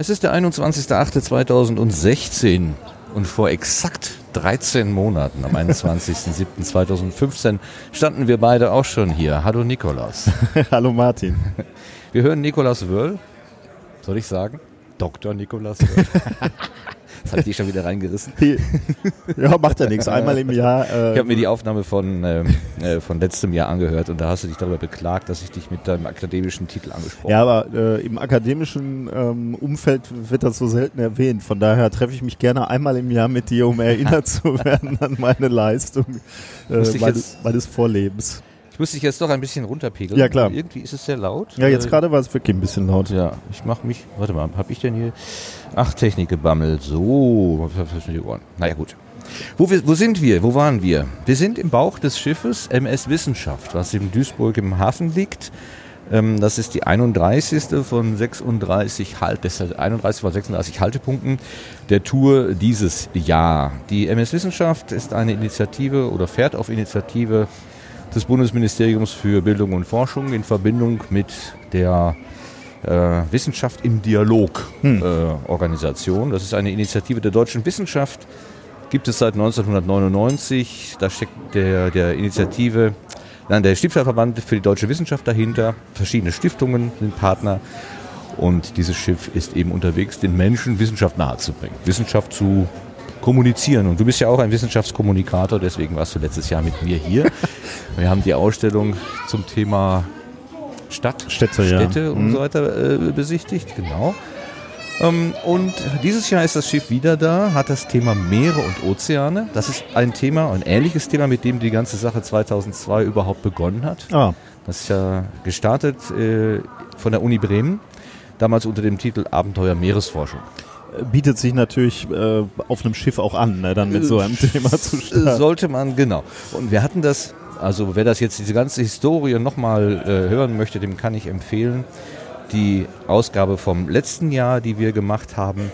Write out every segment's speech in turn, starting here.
Es ist der 21.08.2016 und vor exakt 13 Monaten, am 21.07.2015, standen wir beide auch schon hier. Hallo Nikolas. Hallo Martin. Wir hören Nikolas Wörl. Soll ich sagen? Dr. Nikolas Wörl. Das habe ich schon wieder reingerissen. ja, macht ja nichts. Einmal im Jahr. Äh, ich habe mir die Aufnahme von, ähm, äh, von letztem Jahr angehört und da hast du dich darüber beklagt, dass ich dich mit deinem akademischen Titel angesprochen habe. Ja, aber äh, im akademischen ähm, Umfeld wird das so selten erwähnt. Von daher treffe ich mich gerne einmal im Jahr mit dir, um erinnert zu werden an meine Leistung äh, meines, meines Vorlebens. Ich muss dich jetzt doch ein bisschen runterpegeln. Ja, klar. Irgendwie ist es sehr laut. Ja, jetzt äh, gerade war es wirklich ein bisschen laut. Ja, ich mache mich. Warte mal, habe ich denn hier. Ach, Technik gebammelt. So. Naja, gut. Wo, wir, wo sind wir? Wo waren wir? Wir sind im Bauch des Schiffes MS Wissenschaft, was in Duisburg im Hafen liegt. Ähm, das ist die 31. von 36 Halt, 31 von 36 Haltepunkten der Tour dieses Jahr. Die MS Wissenschaft ist eine Initiative oder fährt auf Initiative des Bundesministeriums für Bildung und Forschung in Verbindung mit der äh, Wissenschaft im Dialog hm. äh, Organisation. Das ist eine Initiative der deutschen Wissenschaft, gibt es seit 1999. Da steckt der, der Initiative, nein, der Stiftungsverband für die deutsche Wissenschaft dahinter. Verschiedene Stiftungen sind Partner. Und dieses Schiff ist eben unterwegs, den Menschen Wissenschaft nahezubringen. Wissenschaft zu kommunizieren. Und du bist ja auch ein Wissenschaftskommunikator, deswegen warst du letztes Jahr mit mir hier. Wir haben die Ausstellung zum Thema Stadt, Städte, Städte ja. und mhm. so weiter äh, besichtigt, genau. Ähm, und dieses Jahr ist das Schiff wieder da, hat das Thema Meere und Ozeane. Das ist ein Thema, ein ähnliches Thema, mit dem die ganze Sache 2002 überhaupt begonnen hat. Ah. Das ist ja gestartet äh, von der Uni Bremen, damals unter dem Titel Abenteuer Meeresforschung bietet sich natürlich äh, auf einem Schiff auch an, ne, dann mit so einem Thema zu starten. Sollte man, genau. Und wir hatten das, also wer das jetzt diese ganze Historie nochmal äh, hören möchte, dem kann ich empfehlen, die Ausgabe vom letzten Jahr, die wir gemacht haben.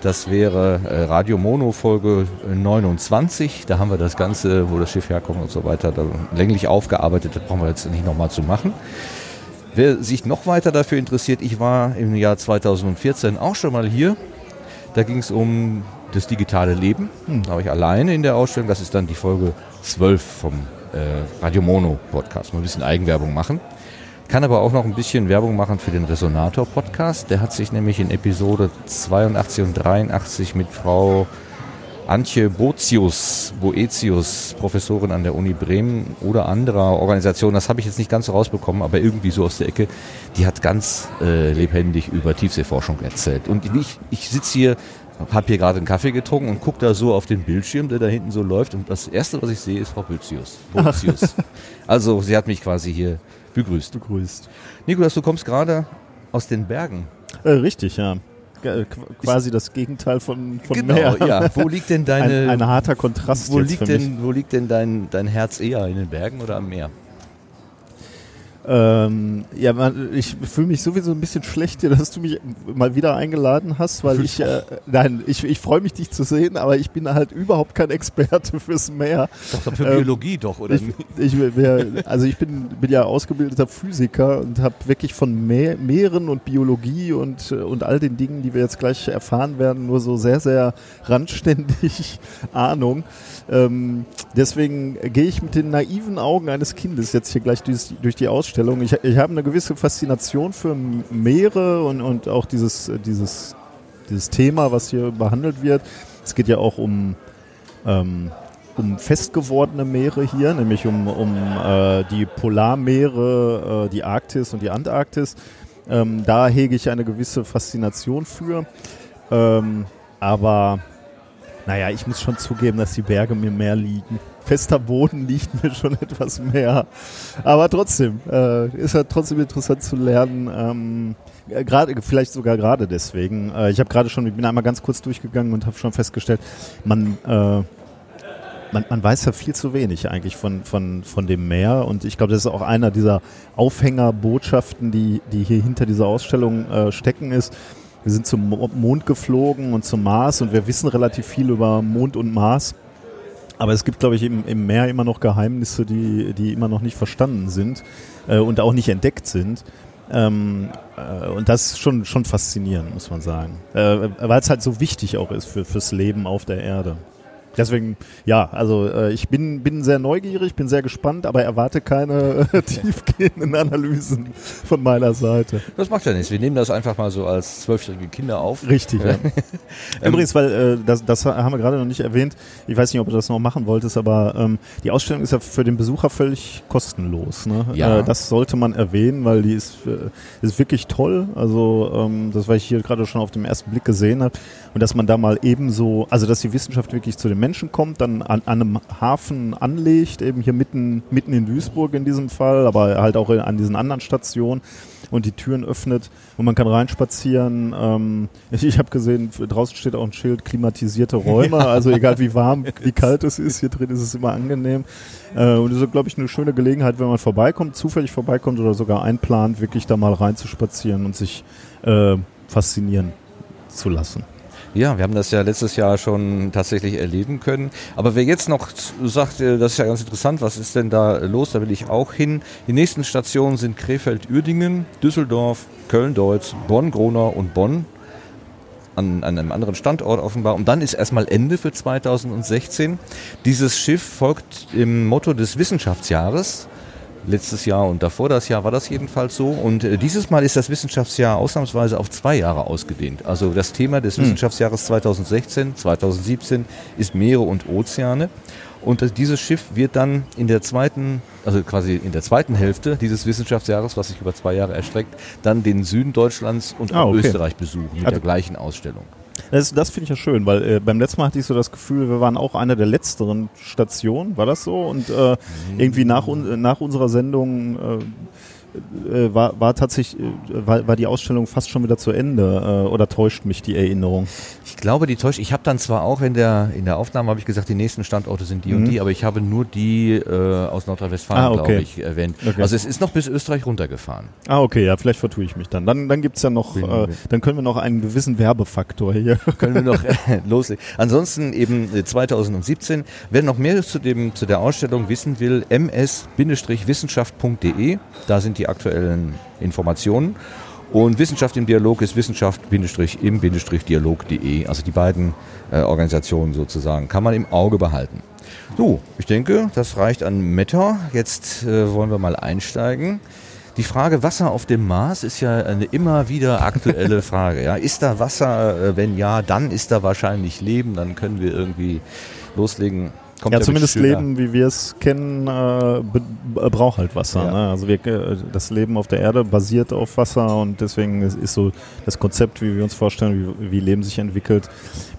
Das wäre äh, Radio Mono Folge 29. Da haben wir das Ganze, wo das Schiff herkommt und so weiter, länglich aufgearbeitet. Das brauchen wir jetzt nicht nochmal zu machen. Wer sich noch weiter dafür interessiert, ich war im Jahr 2014 auch schon mal hier da ging es um das digitale Leben. Hm. Da war ich alleine in der Ausstellung. Das ist dann die Folge 12 vom äh, Radio Mono Podcast. Mal ein bisschen Eigenwerbung machen. Kann aber auch noch ein bisschen Werbung machen für den Resonator Podcast. Der hat sich nämlich in Episode 82 und 83 mit Frau Antje Boetius, Boetius, Professorin an der Uni Bremen oder anderer Organisationen, das habe ich jetzt nicht ganz so rausbekommen, aber irgendwie so aus der Ecke, die hat ganz äh, lebendig über Tiefseeforschung erzählt. Und ich, ich sitze hier, habe hier gerade einen Kaffee getrunken und gucke da so auf den Bildschirm, der da hinten so läuft und das Erste, was ich sehe, ist Frau Boetius. Boetius. also sie hat mich quasi hier begrüßt. Begrüßt. Nikolas, du kommst gerade aus den Bergen. Äh, richtig, ja. Äh, quasi das Gegenteil von, von genau, Meer. Ja. Wo liegt denn deine. Ein, ein harter Kontrast. Wo liegt, denn, wo liegt denn dein, dein Herz eher? In den Bergen oder am Meer? Ähm, ja, man, ich fühle mich sowieso ein bisschen schlecht hier, dass du mich mal wieder eingeladen hast, weil ich, äh, nein, ich, ich freue mich, dich zu sehen, aber ich bin halt überhaupt kein Experte fürs Meer. Doch, für ähm, Biologie doch, oder? Ich, ich, also ich bin, bin ja ausgebildeter Physiker und habe wirklich von Meer, Meeren und Biologie und, und all den Dingen, die wir jetzt gleich erfahren werden, nur so sehr, sehr randständig Ahnung. Ähm, deswegen gehe ich mit den naiven Augen eines Kindes jetzt hier gleich durch, durch die Ausstellung. Ich, ich habe eine gewisse Faszination für Meere und, und auch dieses, dieses, dieses Thema, was hier behandelt wird. Es geht ja auch um, ähm, um festgewordene Meere hier, nämlich um, um äh, die Polarmeere, äh, die Arktis und die Antarktis. Ähm, da hege ich eine gewisse Faszination für. Ähm, aber naja, ich muss schon zugeben, dass die Berge mir mehr liegen. Fester Boden liegt mir schon etwas mehr. Aber trotzdem, äh, ist ja trotzdem interessant zu lernen. Ähm, äh, gerade, vielleicht sogar gerade deswegen. Äh, ich habe gerade schon, ich bin einmal ganz kurz durchgegangen und habe schon festgestellt, man, äh, man, man weiß ja viel zu wenig eigentlich von, von, von dem Meer. Und ich glaube, das ist auch einer dieser Aufhängerbotschaften, die, die hier hinter dieser Ausstellung äh, stecken ist wir sind zum Mond geflogen und zum Mars und wir wissen relativ viel über Mond und Mars. Aber es gibt, glaube ich, im, im, Meer immer noch Geheimnisse, die, die immer noch nicht verstanden sind äh, und auch nicht entdeckt sind. Ähm, äh, und das ist schon, schon faszinierend, muss man sagen. Äh, weil es halt so wichtig auch ist für, fürs Leben auf der Erde. Deswegen, ja, also äh, ich bin, bin sehr neugierig, bin sehr gespannt, aber erwarte keine äh, tiefgehenden Analysen von meiner Seite. Das macht ja nichts. Wir nehmen das einfach mal so als zwölfjährige Kinder auf. Richtig, ja. Übrigens, weil äh, das, das haben wir gerade noch nicht erwähnt. Ich weiß nicht, ob du das noch machen wolltest, aber ähm, die Ausstellung ist ja für den Besucher völlig kostenlos. Ne? Ja. Äh, das sollte man erwähnen, weil die ist, äh, ist wirklich toll. Also ähm, das, was ich hier gerade schon auf dem ersten Blick gesehen habe. Und dass man da mal ebenso, also dass die Wissenschaft wirklich zu den Menschen kommt, dann an, an einem Hafen anlegt, eben hier mitten, mitten in Duisburg in diesem Fall, aber halt auch an diesen anderen Stationen und die Türen öffnet und man kann reinspazieren. Ähm, ich ich habe gesehen, draußen steht auch ein Schild, klimatisierte Räume, also egal wie warm, wie kalt es ist, hier drin ist es immer angenehm. Äh, und das ist, glaube ich, eine schöne Gelegenheit, wenn man vorbeikommt, zufällig vorbeikommt oder sogar einplant, wirklich da mal reinzuspazieren und sich äh, faszinieren zu lassen. Ja, wir haben das ja letztes Jahr schon tatsächlich erleben können. Aber wer jetzt noch sagt, äh, das ist ja ganz interessant, was ist denn da los, da will ich auch hin. Die nächsten Stationen sind Krefeld-Uerdingen, Düsseldorf, Köln-Deutz, Bonn-Gronau und Bonn. An, einem anderen Standort offenbar. Und dann ist erstmal Ende für 2016. Dieses Schiff folgt im Motto des Wissenschaftsjahres letztes Jahr und davor das Jahr war das jedenfalls so. Und äh, dieses Mal ist das Wissenschaftsjahr ausnahmsweise auf zwei Jahre ausgedehnt. Also das Thema des Hm. Wissenschaftsjahres 2016, 2017 ist Meere und Ozeane. Und äh, dieses Schiff wird dann in der zweiten, also quasi in der zweiten Hälfte dieses Wissenschaftsjahres, was sich über zwei Jahre erstreckt, dann den Süden Deutschlands und Ah, okay. Österreich besuchen mit Also- der gleichen Ausstellung. Das, das finde ich ja schön, weil äh, beim letzten Mal hatte ich so das Gefühl, wir waren auch eine der letzteren Stationen, war das so? Und äh, irgendwie nach, un nach unserer Sendung äh, äh, war, war tatsächlich äh, war, war die Ausstellung fast schon wieder zu Ende äh, oder täuscht mich die Erinnerung? Ich glaube, die täuscht. Ich habe dann zwar auch in der, in der Aufnahme habe ich gesagt, die nächsten Standorte sind die und Mhm. die, aber ich habe nur die äh, aus Nordrhein-Westfalen, Ah, okay. glaube ich, erwähnt. Okay. Also es ist noch bis Österreich runtergefahren. Ah, okay, ja, vielleicht vertue ich mich dann. Dann, dann gibt's ja noch, äh, dann können wir noch einen gewissen Werbefaktor hier. Können wir noch äh, loslegen. Ansonsten eben äh, 2017. Wer noch mehr zu, dem, zu der Ausstellung wissen will, ms-wissenschaft.de. Da sind die aktuellen Informationen. Und Wissenschaft im Dialog ist Wissenschaft-im-dialog.de. Also die beiden äh, Organisationen sozusagen. Kann man im Auge behalten. So, ich denke, das reicht an Meta. Jetzt äh, wollen wir mal einsteigen. Die Frage Wasser auf dem Mars ist ja eine immer wieder aktuelle Frage. Ja. Ist da Wasser? Äh, Wenn ja, dann ist da wahrscheinlich Leben. Dann können wir irgendwie loslegen. Kommt Ja, der zumindest. Leben, wie wir es kennen, äh, äh, braucht halt Wasser. Ja. Ne? Also wir, äh, das Leben auf der Erde basiert auf Wasser und deswegen ist, ist so das Konzept, wie wir uns vorstellen, wie, wie Leben sich entwickelt,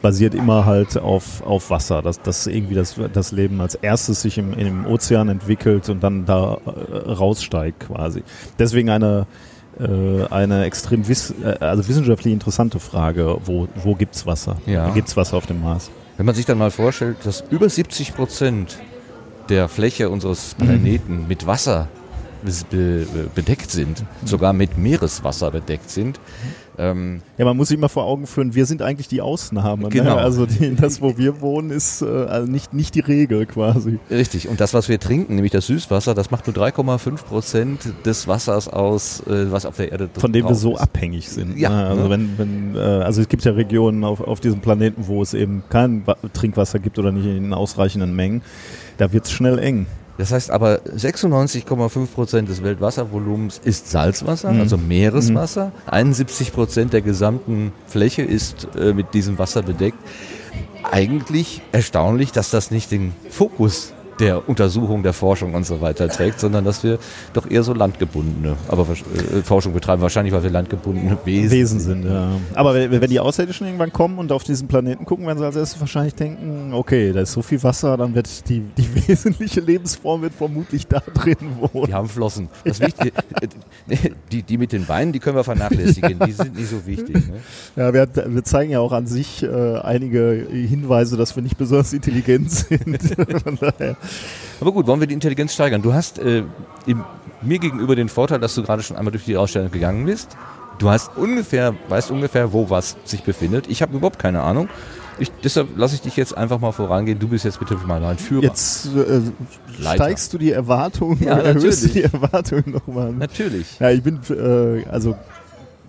basiert immer halt auf, auf Wasser. Dass, dass irgendwie das, das Leben als erstes sich im, im Ozean entwickelt und dann da äh, raussteigt quasi. Deswegen eine eine extrem wiss also wissenschaftlich interessante Frage, wo, wo gibt's Wasser? Ja. Gibt's Wasser auf dem Mars? Wenn man sich dann mal vorstellt, dass über 70 Prozent der Fläche unseres Planeten mit Wasser be bedeckt sind, sogar mit Meereswasser bedeckt sind, ähm, Ja, man muss sich mal vor Augen führen, wir sind eigentlich die Ausnahme. Genau. Ne? Also die, das, wo wir wohnen, ist äh, also nicht, nicht die Regel quasi. Richtig. Und das, was wir trinken, nämlich das Süßwasser, das macht nur 3,5 Prozent des Wassers aus, äh, was auf der Erde Von dem wir so ist. abhängig sind. Ja, ne? Also ne? wenn, wenn, äh, also es gibt ja Regionen auf, auf diesem Planeten, wo es eben kein Wa Trinkwasser gibt oder nicht in ausreichenden Mengen. Da wird's schnell eng. Das heißt aber, 96,5 Prozent des Weltwasservolumens ist Salzwasser, Mhm. also Meereswasser. 71 Prozent der gesamten Fläche ist äh, mit diesem Wasser bedeckt. Eigentlich erstaunlich, dass das nicht den Fokus der Untersuchung, der Forschung und so weiter trägt, sondern dass wir doch eher so landgebundene, aber äh, Forschung betreiben, wahrscheinlich weil wir landgebundene Wesen, Wesen sind, ja. Aber wenn, die Außerirdischen irgendwann kommen und auf diesen Planeten gucken, werden sie als erstes wahrscheinlich denken, okay, da ist so viel Wasser, dann wird die, die wesentliche Lebensform wird vermutlich da drin wohnen. Die haben Flossen. Das Wichtige, die, die mit den Beinen, die können wir vernachlässigen. Die sind nicht so wichtig. Ne? Ja, wir, wir zeigen ja auch an sich äh, einige Hinweise, dass wir nicht besonders intelligent sind. Von daher. Aber gut, wollen wir die Intelligenz steigern? Du hast äh, im, mir gegenüber den Vorteil, dass du gerade schon einmal durch die Ausstellung gegangen bist. Du hast ungefähr, weißt ungefähr, wo was sich befindet. Ich habe überhaupt keine Ahnung. Ich, deshalb lasse ich dich jetzt einfach mal vorangehen. Du bist jetzt bitte mal ein Führer. Jetzt äh, steigst du die Erwartungen, Ja, erhöhst du die Erwartungen nochmal. Natürlich. Ja, ich bin äh, also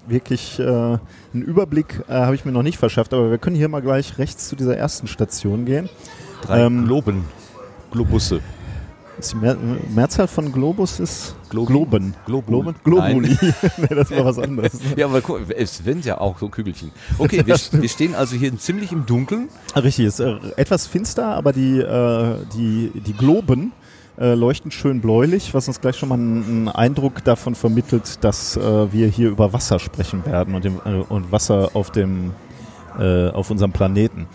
wirklich äh, einen Überblick äh, habe ich mir noch nicht verschafft, aber wir können hier mal gleich rechts zu dieser ersten Station gehen. Drei Ähm, Globen. Globusse. Die Mehr Mehrzahl von Globus ist? Globen. Globul. Globen? Globuli. nee, das war was anderes. Ja, aber guck, es sind ja auch so Kügelchen. Okay, wir, wir stehen also hier ziemlich im Dunkeln. Ah, Richtig, ist äh, etwas finster, aber die, äh, die, die Globen äh, leuchten schön bläulich, was uns gleich schon mal einen, einen Eindruck davon vermittelt, dass äh, wir hier über Wasser sprechen werden und, dem, äh, und Wasser auf, dem, äh, auf unserem Planeten.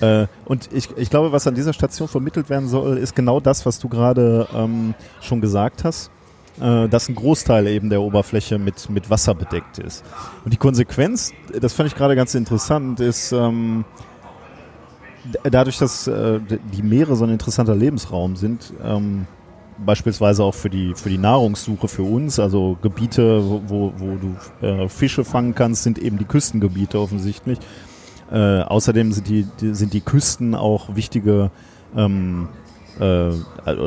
Äh, und ich, ich glaube, was an dieser Station vermittelt werden soll, ist genau das, was du gerade ähm, schon gesagt hast, äh, dass ein Großteil eben der Oberfläche mit, mit Wasser bedeckt ist. Und die Konsequenz, das fand ich gerade ganz interessant, ist, ähm, dadurch, dass äh, die Meere so ein interessanter Lebensraum sind, ähm, beispielsweise auch für die, für die Nahrungssuche für uns, also Gebiete, wo, wo, wo du äh, Fische fangen kannst, sind eben die Küstengebiete offensichtlich. Äh, außerdem sind die, die, sind die Küsten auch wichtige ähm, äh,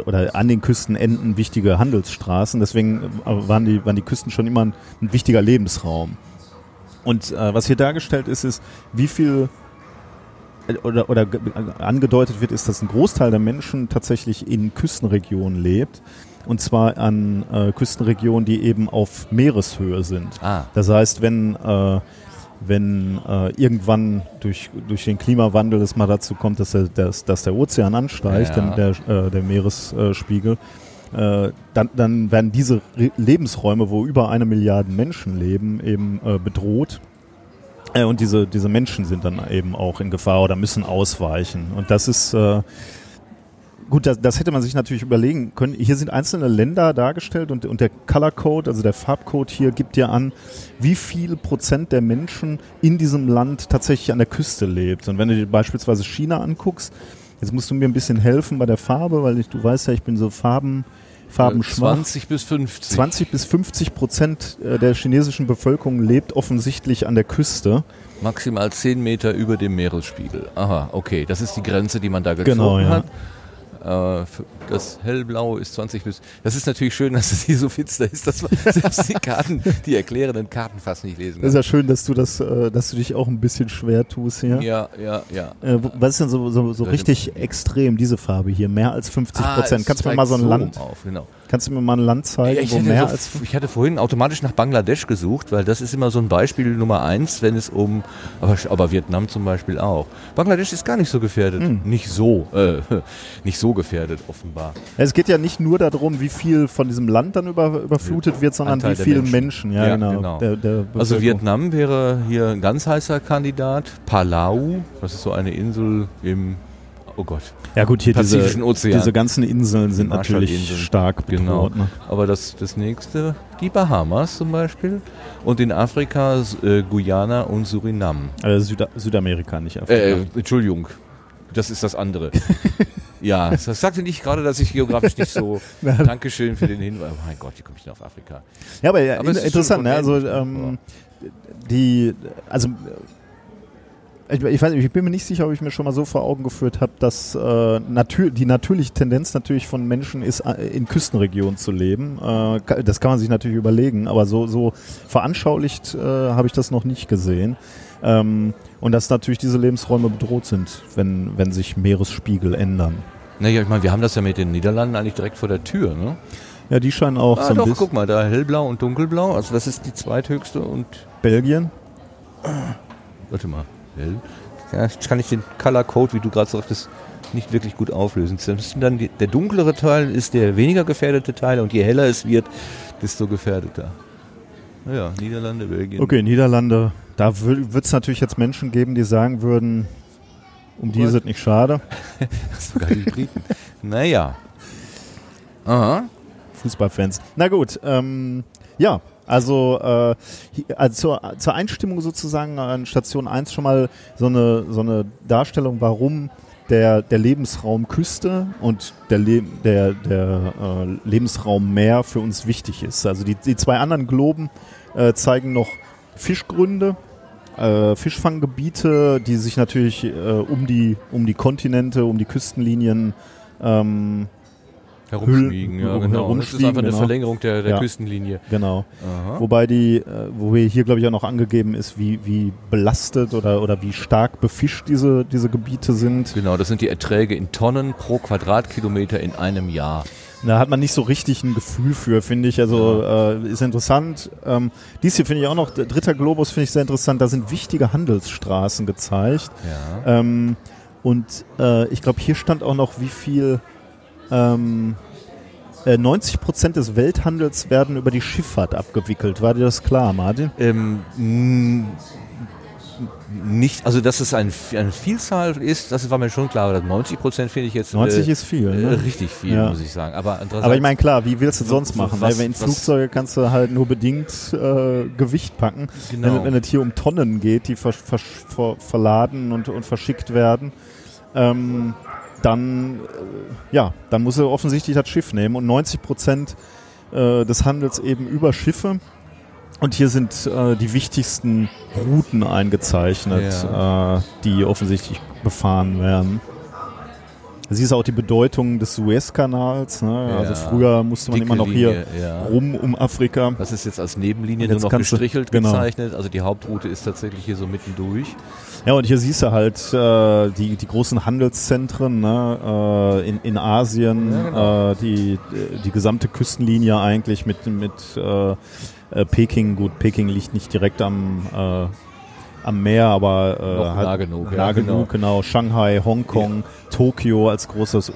oder an den Küsten enden wichtige Handelsstraßen. Deswegen äh, waren die, waren die Küsten schon immer ein, ein wichtiger Lebensraum. Und äh, was hier dargestellt ist, ist, wie viel äh, oder, oder ge- angedeutet wird, ist, dass ein Großteil der Menschen tatsächlich in Küstenregionen lebt. Und zwar an äh, Küstenregionen, die eben auf Meereshöhe sind. Ah, Das heißt, wenn, äh, wenn äh, irgendwann durch, durch den Klimawandel es mal dazu kommt, dass der, dass, dass der Ozean ansteigt, Ja. der, äh, der Meeresspiegel, äh, dann, dann werden diese Re Lebensräume, wo über eine Milliarde Menschen leben, eben äh, bedroht. Äh, und diese, diese Menschen sind dann eben auch in Gefahr oder müssen ausweichen. Und das ist äh, gut, das, das hätte man sich natürlich überlegen können. Hier sind einzelne Länder dargestellt und, und der Color Code, also der Farbcode hier, gibt ja an, wie viel Prozent der Menschen in diesem Land tatsächlich an der Küste lebt. Und wenn du dir beispielsweise China anguckst, jetzt musst du mir ein bisschen helfen bei der Farbe, weil ich, du weißt ja, ich bin so Farben, Farbenschwach. 20 bis 50. 20 bis 50 Prozent äh, der chinesischen Bevölkerung lebt offensichtlich an der Küste. Maximal 10 Meter über dem Meeresspiegel. Aha, okay. Das ist die Grenze, die man da gezogen Genau, ja. hat. Äh, Das hellblaue ist 20 bis. Das ist natürlich schön, dass es hier so finster ist, dass man selbst die Karten, die erklärenden Karten fast nicht lesen Das ist kann. ja schön, dass du das, äh, dass du dich auch ein bisschen schwer tust hier. Ja, ja, ja. Äh, was ist denn so, so, so richtig extrem, diese Farbe hier? Mehr als 50 Ah, Prozent. es Kannst du mir mal so ein Land, Auf, genau. Kannst du mir mal ein Land zeigen, ich, wo mehr so, als ich hatte vorhin automatisch nach Bangladesch gesucht, weil das ist immer so ein Beispiel Nummer eins, wenn es um, aber, aber Vietnam zum Beispiel auch. Bangladesch ist gar nicht so gefährdet. Hm. Nicht so, äh, nicht so gefährdet, offenbar. Ja, Es geht ja nicht nur darum, wie viel von diesem Land dann über, überflutet wird, sondern Anteil wie viele Menschen. Menschen. Ja, Ja, genau. genau. Der, der Also. Vietnam wäre hier ein ganz heißer Kandidat. Palau, das ist so eine Insel im, oh Gott, Ja gut, hier diese, Pazifischen Ozean. diese ganzen Inseln sind natürlich Marshallinseln. stark Genau. bedroht. Ne? Aber das, das nächste, die Bahamas zum Beispiel. Und in Afrika äh, Guyana und Surinam. Also Süda Südamerika, nicht Afrika. Äh, Entschuldigung, das ist das andere. ja, das sagte nicht gerade, dass ich geografisch nicht so. Dankeschön für den Hinweis. Oh mein Gott, wie komme ich denn auf Afrika? Ja, aber, ja, Aber in, interessant, ne? Also ähm, die, also äh, ich, ich weiß ich bin mir nicht sicher, ob ich mir schon mal so vor Augen geführt habe, dass äh, natür die natürliche Tendenz natürlich von Menschen ist, äh, in Küstenregionen zu leben. Äh, das kann man sich natürlich überlegen, aber so, so veranschaulicht äh, habe ich das noch nicht gesehen. Ähm, und dass natürlich diese Lebensräume bedroht sind, wenn, wenn sich Meeresspiegel ändern. Naja, ich meine, wir haben das ja mit den Niederlanden eigentlich direkt vor der Tür, ne? Ja, die scheinen auch Ah, so ein doch, bisschen. guck mal, da hellblau und dunkelblau. Also das ist die zweithöchste und Belgien? Warte mal. Ja, jetzt kann ich den Color Code, wie du gerade sagtest, nicht wirklich gut auflösen. Dann die, der dunklere Teil ist der weniger gefährdete Teil und je heller es wird, desto gefährdeter. Naja, Niederlande, Belgien. Okay, Niederlande. Da wird es natürlich jetzt Menschen geben, die sagen würden, um die Gott. ist es nicht schade. Sogar die Briten. naja. Aha. Fußballfans. Na gut, ähm, ja, also, äh, also zur, zur Einstimmung sozusagen an Station 1 schon mal so eine, so eine Darstellung, warum der, der Lebensraum Küste und der, Le der, der äh, Lebensraum Meer für uns wichtig ist. Also die, die zwei anderen Globen äh, zeigen noch Fischgründe äh, Fischfanggebiete, die sich natürlich äh, um, die, um die Kontinente, um die Küstenlinien ähm, herumschmiegen. Ja, genau. Das ist einfach eine genau. Verlängerung der, der Ja. Küstenlinie. Genau. Aha. Wobei die, äh, wo hier glaube ich auch noch angegeben ist, wie, wie belastet oder, oder wie stark befischt diese, diese Gebiete sind. Genau, das sind die Erträge in Tonnen pro Quadratkilometer in einem Jahr. Da hat man nicht so richtig ein Gefühl für, finde ich. Also äh, ist interessant. Ähm, dies hier finde ich auch noch, dritter Globus finde ich sehr interessant. Da sind wichtige Handelsstraßen gezeigt. Ja. Ähm, und äh, ich glaube, hier stand auch noch, wie viel ähm, äh, 90 Prozent des Welthandels werden über die Schifffahrt abgewickelt. War dir das klar, Martin? Ähm, nicht, also dass es ein, eine Vielzahl ist, das war mir schon klar. aber 90 Prozent finde ich jetzt 90 äh, ist viel. äh, Ne? richtig viel, Ja. muss ich sagen. Aber, Aber ich meine, klar, wie willst du es So- sonst so machen? was- Weil in Flugzeuge kannst du halt nur bedingt äh, Gewicht packen. Genau. Wenn, wenn es hier um Tonnen geht, die ver, ver, ver, verladen und, und verschickt werden, ähm, dann, äh, ja, dann muss er offensichtlich das Schiff nehmen. Und 90 Prozent äh, des Handels eben über Schiffe. Und hier sind äh, die wichtigsten Routen eingezeichnet, äh, die offensichtlich befahren werden. Du siehst auch die Bedeutung des Suezkanals. Ne? Also Ja. früher musste man immer noch hier Linie, ja. rum um Afrika. Das ist jetzt als Nebenlinie Und nur jetzt noch gestrichelt genau. gezeichnet. Also die Hauptroute ist tatsächlich hier so mittendurch. Ja, und hier siehst du halt äh, die, die großen Handelszentren ne? äh, in, in Asien, Ja, genau. äh, die, die gesamte Küstenlinie eigentlich mit, mit äh, äh, Peking. Gut, Peking liegt nicht direkt am, äh, am Meer, aber äh, nah genug, ja, nah genau. genug, genau. Shanghai, Hongkong, Tokio als großes,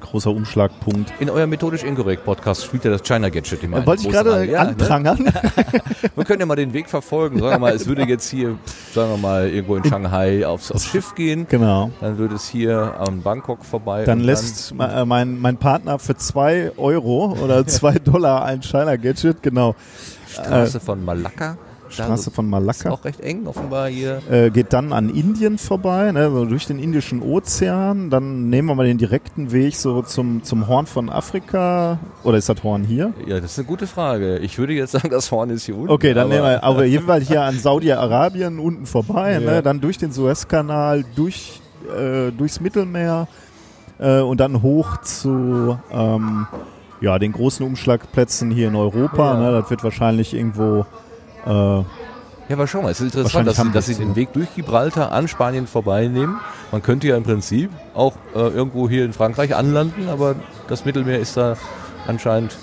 großer Umschlagpunkt. In eurem methodisch inkorrekt Podcast spielt ja das China Gadget immer Äh, eine Wollte ich gerade. Ja, ne? anprangern. Wir können ja mal den Weg verfolgen. Sagen wir mal, es würde jetzt hier, sagen wir mal, irgendwo in Shanghai aufs, aufs Schiff gehen. genau. Dann würde es hier an Bangkok vorbei. Dann lässt ma- äh, mein, mein Partner für zwei Euro oder zwei Dollar ein China Gadget, genau. Straße von Malakka. Straße von Ist Malakka. auch recht eng, offenbar hier. Äh, geht dann an Indien vorbei, ne, so durch den Indischen Ozean. Dann nehmen wir mal den direkten Weg so zum, zum Horn von Afrika. Oder ist das Horn hier? Ja, das ist eine gute Frage. Ich würde jetzt sagen, das Horn ist hier unten. Okay, dann aber- nehmen wir jeden Fall hier an Saudi-Arabien unten vorbei, Ja. ne, dann durch den Suezkanal, durch, äh, durchs Mittelmeer äh, und dann hoch zu ähm, ja, den großen Umschlagplätzen hier in Europa. Ja. Ne, das wird wahrscheinlich irgendwo äh, Ja, aber schau mal, es ist interessant, dass dass sie den ja. Weg durch Gibraltar an Spanien vorbeinehmen. Man könnte ja im Prinzip auch äh, irgendwo hier in Frankreich anlanden, aber das Mittelmeer ist da anscheinend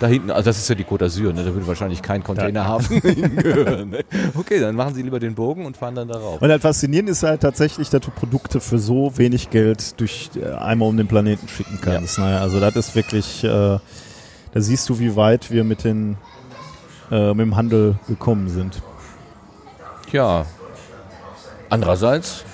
da hinten. Also das ist ja die Côte d'Azur, ne? da würde wahrscheinlich kein Containerhafen hingehören. Ne? Okay, dann machen sie lieber den Bogen und fahren dann darauf. Und halt faszinierend ist halt tatsächlich, dass du Produkte für so wenig Geld durch äh, einmal um den Planeten schicken kannst. Naja, also das ist wirklich, äh, da siehst du, wie weit wir mit, den, äh, mit dem Handel gekommen sind. Tja, andererseits,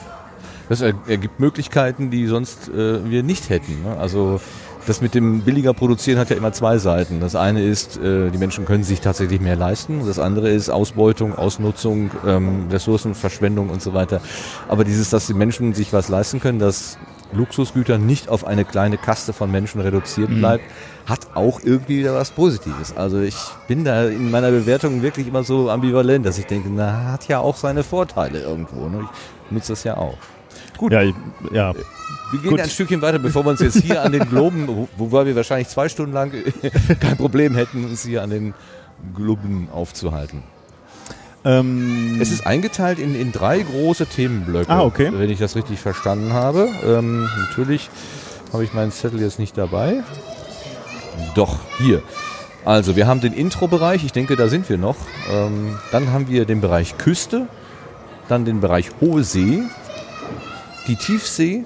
das er, ergibt Möglichkeiten, die sonst äh, wir nicht hätten. Ne? Also das mit dem billiger Produzieren hat ja immer zwei Seiten. Das eine ist, äh, die Menschen können sich tatsächlich mehr leisten. Das andere ist Ausbeutung, Ausnutzung, ähm, Ressourcenverschwendung und so weiter. Aber dieses, dass die Menschen sich was leisten können, dass Luxusgüter nicht auf eine kleine Kaste von Menschen reduziert bleibt, hat auch irgendwie wieder was Positives. Also ich bin da in meiner Bewertung wirklich immer so ambivalent, dass ich denke, na, hat ja auch seine Vorteile irgendwo. Ne? Ich nutze das ja auch. Gut. Ja, ich, ja. Wir gehen Gut. ein Stückchen weiter, bevor wir uns jetzt hier an den Globen, wo- wobei wir wahrscheinlich zwei Stunden lang kein Problem hätten, uns hier an den Globen aufzuhalten. Ähm, Es ist eingeteilt in, in drei große Themenblöcke, Ah, okay. wenn ich das richtig verstanden habe. Ähm, natürlich habe ich meinen Zettel jetzt nicht dabei. Doch, hier. Also, wir haben den Intro-Bereich, ich denke, da sind wir noch. Ähm, dann haben wir den Bereich Küste, dann den Bereich Hohe See, die Tiefsee,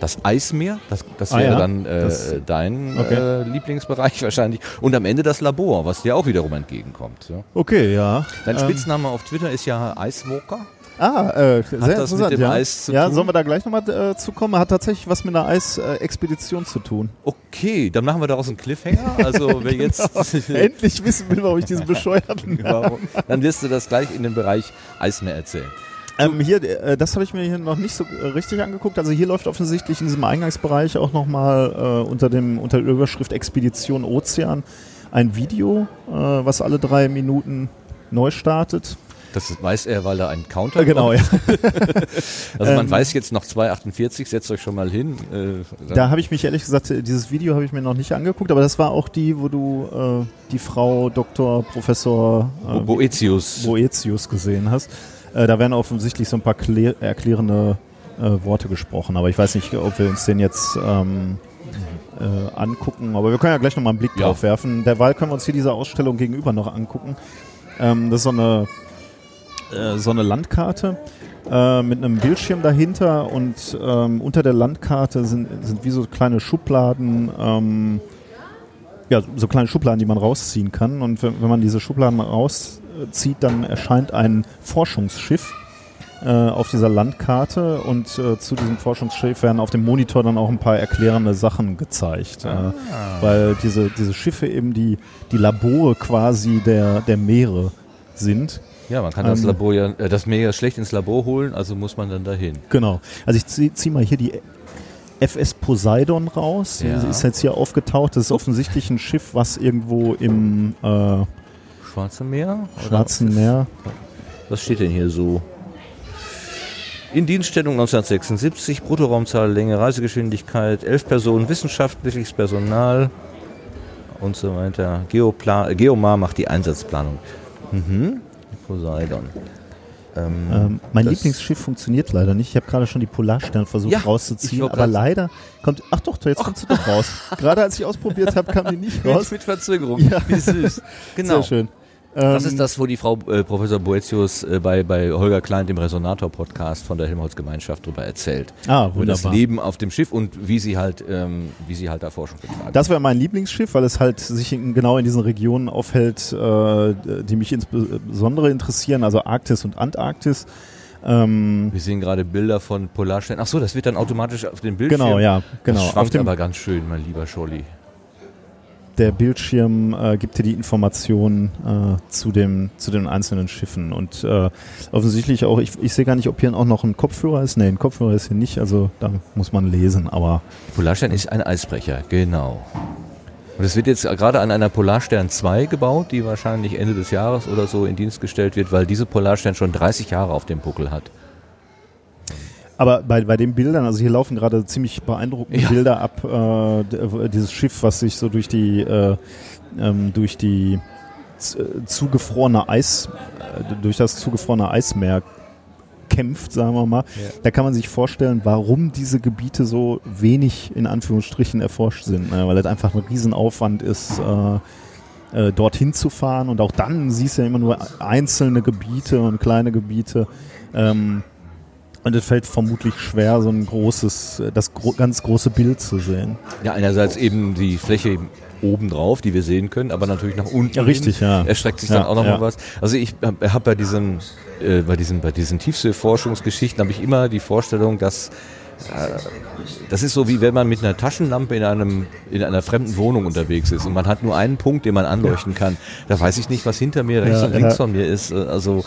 das Eismeer, das, das Ah wäre ja, dann äh, das- dein okay. äh, Lieblingsbereich wahrscheinlich. Und am Ende das Labor, was dir auch wiederum entgegenkommt. Ja. okay, ja. Dein Ähm, Spitzname auf Twitter ist ja Eiswalker. Ah, äh, sehr das mit interessant, dem ja. Eis zu ja, tun? sollen wir da gleich nochmal äh, zu kommen? Hat tatsächlich was mit einer Eisexpedition zu tun. Okay, dann machen wir daraus einen Cliffhanger. Also wer jetzt Endlich wissen will, warum ich diesen bescheuerten Warum? dann wirst du das gleich in dem Bereich Eismeer erzählen. Ähm, hier, äh, das habe ich mir hier noch nicht so äh, richtig angeguckt. Also hier läuft offensichtlich in diesem Eingangsbereich auch nochmal äh, unter, dem, unter der Überschrift Expedition Ozean ein Video, äh, was alle drei Minuten neu startet. Das weiß er, weil er einen Counter genau, ja. Also man ähm, weiß jetzt noch 2,48, setzt euch schon mal hin. Äh, da habe ich mich ehrlich gesagt, dieses Video habe ich mir noch nicht angeguckt, aber das war auch die, wo du äh, die Frau Dr. Professor äh, Boetius. Boetius gesehen hast. Äh, da werden offensichtlich so ein paar erklärende äh, Worte gesprochen, aber ich weiß nicht, ob wir uns den jetzt ähm, äh, angucken. Aber wir können ja gleich nochmal einen Blick ja. drauf werfen. Derweil können wir uns hier diese Ausstellung gegenüber noch angucken. Ähm, das ist so eine, äh, so eine Landkarte äh, mit einem Bildschirm dahinter und ähm, unter der Landkarte sind, sind wie so kleine Schubladen. Ähm, ja, so kleine Schubladen, die man rausziehen kann. Und wenn, wenn man diese Schubladen rauszieht, dann erscheint ein Forschungsschiff äh, auf dieser Landkarte und äh, zu diesem Forschungsschiff werden auf dem Monitor dann auch ein paar erklärende Sachen gezeigt. Äh, ah. Weil diese, diese Schiffe eben die, die Labore quasi der, der Meere sind. Ja, man kann das ähm, Labor ja, äh, das Meer schlecht ins Labor holen, also muss man dann dahin. Genau. Also ich ziehe zieh mal hier die FS Poseidon raus. Ja. Sie ist jetzt hier aufgetaucht. Das ist offensichtlich ein Schiff, was irgendwo im äh, Schwarzen Meer? Schwarzen Meer. Was steht denn hier so? In Dienststellung 1976, Bruttoraumzahl, Länge, Reisegeschwindigkeit, 11 Personen, wissenschaftliches Personal und so weiter. Geopla Geomar macht die Einsatzplanung. Mhm. Poseidon. Ähm, ähm, mein Lieblingsschiff funktioniert leider nicht. Ich habe gerade schon die Polarstern versucht ja, rauszuziehen, aber leider kommt. Ach doch, jetzt kommst du doch raus. gerade als ich ausprobiert habe, kam die nicht raus. Mit Verzögerung. Ja. Wie süß. Genau. Sehr schön. Das ist ähm, das, wo die Frau äh, Professor Boetius äh, bei, bei Holger Klein, dem Resonator-Podcast von der Helmholtz-Gemeinschaft darüber erzählt. Ah, wunderbar. Das Leben auf dem Schiff und wie sie halt, ähm, wie sie halt da Forschung betreibt. Das wäre mein Lieblingsschiff, weil es halt sich in, genau in diesen Regionen aufhält, äh, die mich insbesondere interessieren, also Arktis und Antarktis. Ähm, Wir seen gerade Bilder von Polarstern. Ach so, das wird dann automatisch auf den Bildschirm. Genau, ja, genau. Das schwankt aber ganz schön, mein lieber Scholli der Bildschirm äh, gibt dir die Informationen äh, zu, dem, zu den einzelnen Schiffen. Und äh, offensichtlich auch, ich, ich sehe gar nicht, ob hier auch noch ein Kopfhörer ist. Nee, ein Kopfhörer ist hier nicht, also da muss man lesen, aber. Polarstern ist ein Eisbrecher, genau. Und es wird jetzt gerade an einer Polarstern 2 gebaut, die wahrscheinlich Ende des Jahres oder so in Dienst gestellt wird, weil diese Polarstern schon 30 Jahre auf dem Buckel hat. Aber bei, bei den Bildern, also hier laufen gerade ziemlich beeindruckende ja. Bilder ab, äh, dieses Schiff, was sich so durch die, äh, ähm, durch die äh, zugefrorene Eis, äh, durch das zugefrorene Eismeer kämpft, sagen wir mal. Ja. Da kann man sich vorstellen, warum diese Gebiete so wenig in Anführungsstrichen erforscht sind, ne? weil das einfach ein Riesenaufwand ist, äh, äh, dorthin zu fahren und auch dann siehst du ja immer nur einzelne Gebiete und kleine Gebiete. Ähm, und es fällt vermutlich schwer, so ein großes, das gro ganz große Bild zu sehen. Ja, einerseits eben die Fläche oben drauf, die wir sehen können, aber natürlich nach unten. Ja, richtig, ja. Erstreckt sich dann auch nochmal ja. was. Also ich habe hab bei diesen, äh, bei diesen, bei diesen Tiefseeforschungsgeschichten habe ich immer die Vorstellung, dass äh, das ist so wie wenn man mit einer Taschenlampe in einem in einer fremden Wohnung unterwegs ist und man hat nur einen Punkt, den man anleuchten kann. Da weiß ich nicht, was hinter mir, rechts ja, und links von mir ist. Äh, also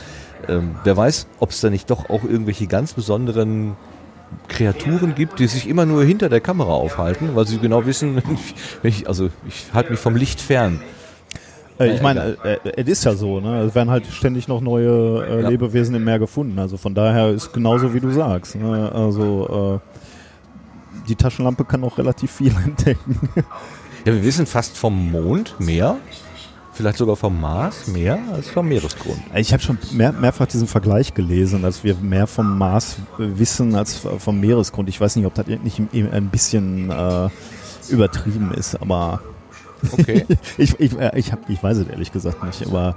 ähm, wer weiß, ob es da nicht doch auch irgendwelche ganz besonderen Kreaturen gibt, die sich immer nur hinter der Kamera aufhalten, weil sie genau wissen, ich, also ich halte mich vom Licht fern. Äh, ich meine, äh, es ist ja so, ne? Es werden halt ständig noch neue äh, ja. Lebewesen im Meer gefunden. Also von daher ist genauso wie du sagst. Ne? Also äh, die Taschenlampe kann auch relativ viel entdecken. Ja, wir wissen fast vom Mond mehr vielleicht sogar vom Mars mehr als vom Meeresgrund. Ich habe schon mehr, mehrfach diesen Vergleich gelesen, dass wir mehr vom Mars wissen als vom Meeresgrund. Ich weiß nicht, ob das nicht ein bisschen äh, übertrieben ist, aber okay. ich, ich, äh, ich, hab, ich weiß es ehrlich gesagt nicht, aber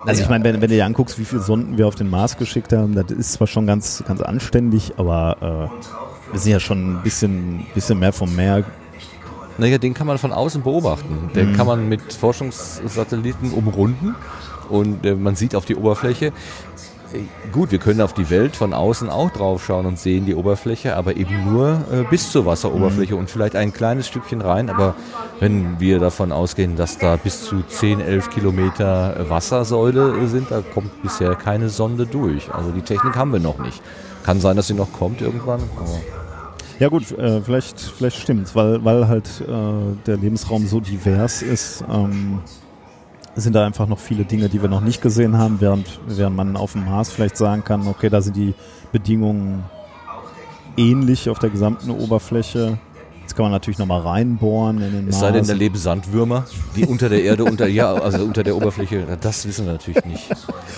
also ich meine, wenn, wenn, du dir anguckst, wie viele Sonden wir auf den Mars geschickt haben, das ist zwar schon ganz, ganz anständig, aber äh, wir sind ja schon ein bisschen, bisschen mehr vom Meer naja, den kann man von außen beobachten. Den mhm. kann man mit Forschungssatelliten umrunden und äh, man sieht auf die Oberfläche. Äh, gut, wir können auf die Welt von außen auch drauf schauen und sehen die Oberfläche, aber eben nur äh, bis zur Wasseroberfläche mhm. und vielleicht ein kleines Stückchen rein. Aber wenn wir davon ausgehen, dass da bis zu 10, 11 Kilometer Wassersäule sind, da kommt bisher keine Sonde durch. Also die Technik haben wir noch nicht. Kann sein, dass sie noch kommt irgendwann. Aber ja gut, äh, vielleicht, vielleicht es, weil, weil halt äh, der Lebensraum so divers ist, ähm, sind da einfach noch viele Dinge, die wir noch nicht gesehen haben, während, während man auf dem Mars vielleicht sagen kann, okay, da sind die Bedingungen ähnlich auf der gesamten Oberfläche. Jetzt kann man natürlich nochmal reinbohren in den Es sei denn, da leben Sandwürmer, die unter der Erde, unter, ja, also unter der Oberfläche, das wissen wir natürlich nicht.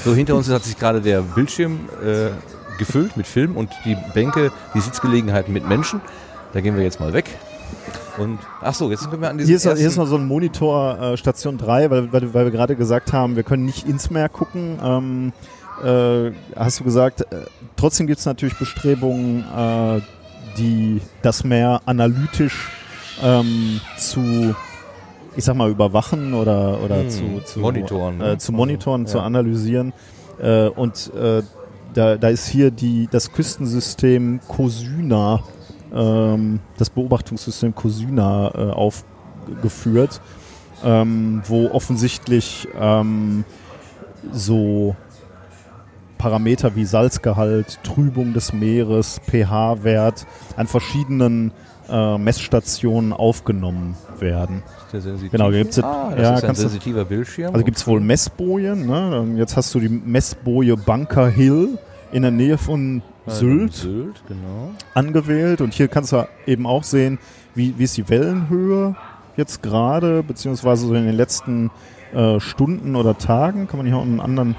So, hinter uns hat sich gerade der Bildschirm äh, gefüllt mit Film und die Bänke, die Sitzgelegenheiten mit Menschen. Da gehen wir jetzt mal weg. Und ach so, jetzt können wir an diesem Hier ist, hier ist noch so ein Monitor äh, Station 3, weil, weil, weil wir gerade gesagt haben, wir können nicht ins Meer gucken. Ähm, äh, hast du gesagt, äh, trotzdem gibt es natürlich Bestrebungen, äh, die das Meer analytisch ähm, zu, ich sag mal, überwachen oder, oder Hm, zu, zu monitoren, ne? Äh, zu monitoren, Also, zu ja. analysieren. Äh, und äh, da, da ist hier die, das Küstensystem COSYNA, ähm, das Beobachtungssystem COSYNA äh, aufgeführt, ähm, wo offensichtlich ähm, so Parameter wie Salzgehalt, Trübung des Meeres, pH-Wert an verschiedenen äh, Messstationen aufgenommen werden. Genau, gibt's jetzt- ah, das ja, ist ein sensitiver Bildschirm. Also gibt es wohl Messbojen. Ne? Ähm, Jetzt hast du die Messboje Bunker Hill in der Nähe von Ah, Sylt Sylt, genau. angewählt. Und hier kannst du eben auch sehen, wie, wie ist die Wellenhöhe jetzt gerade, beziehungsweise so in den letzten äh, Stunden oder Tagen. Kann man hier auch einen anderen.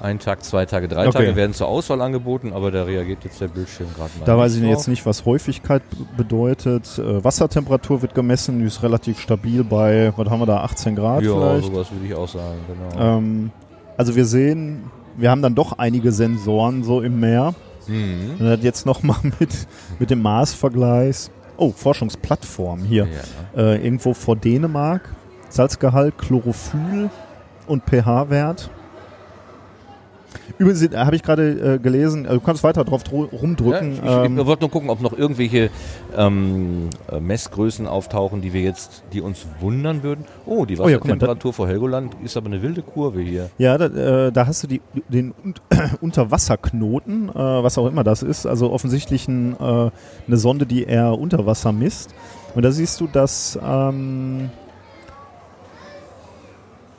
Ein Tag, zwei Tage, drei Okay. Tage werden zur Auswahl angeboten, aber da reagiert jetzt der Bildschirm gerade mal. Da weiß ich drauf. jetzt nicht, was Häufigkeit bedeutet. Äh, Wassertemperatur wird gemessen, die ist relativ stabil bei, was haben wir da, 18 Grad Ja, vielleicht. sowas würde ich auch sagen, genau. Ähm, also wir sehen, wir haben dann doch einige Sensoren so im Meer. Mhm. Und das jetzt nochmal mit, mit dem Mars-Vergleich. Oh, Forschungsplattform hier. Ja. Äh, irgendwo vor Dänemark. Salzgehalt, Chlorophyll und pH-Wert. Übrigens äh, habe ich gerade äh, gelesen, äh, du kannst weiter drauf rumdrücken. Ja, ich, ähm, ich wollte nur gucken, ob noch irgendwelche ähm, äh, Messgrößen auftauchen, die wir jetzt, die uns wundern würden. Oh, die Oh ja, Wassertemperatur vor Helgoland ist aber eine wilde Kurve hier. Ja, da, äh, da hast du die, den Un Unterwasserknoten, äh, was auch immer das ist. Also offensichtlich ein, äh, eine Sonde, die eher unter Wasser misst. Und da siehst du, dass ähm,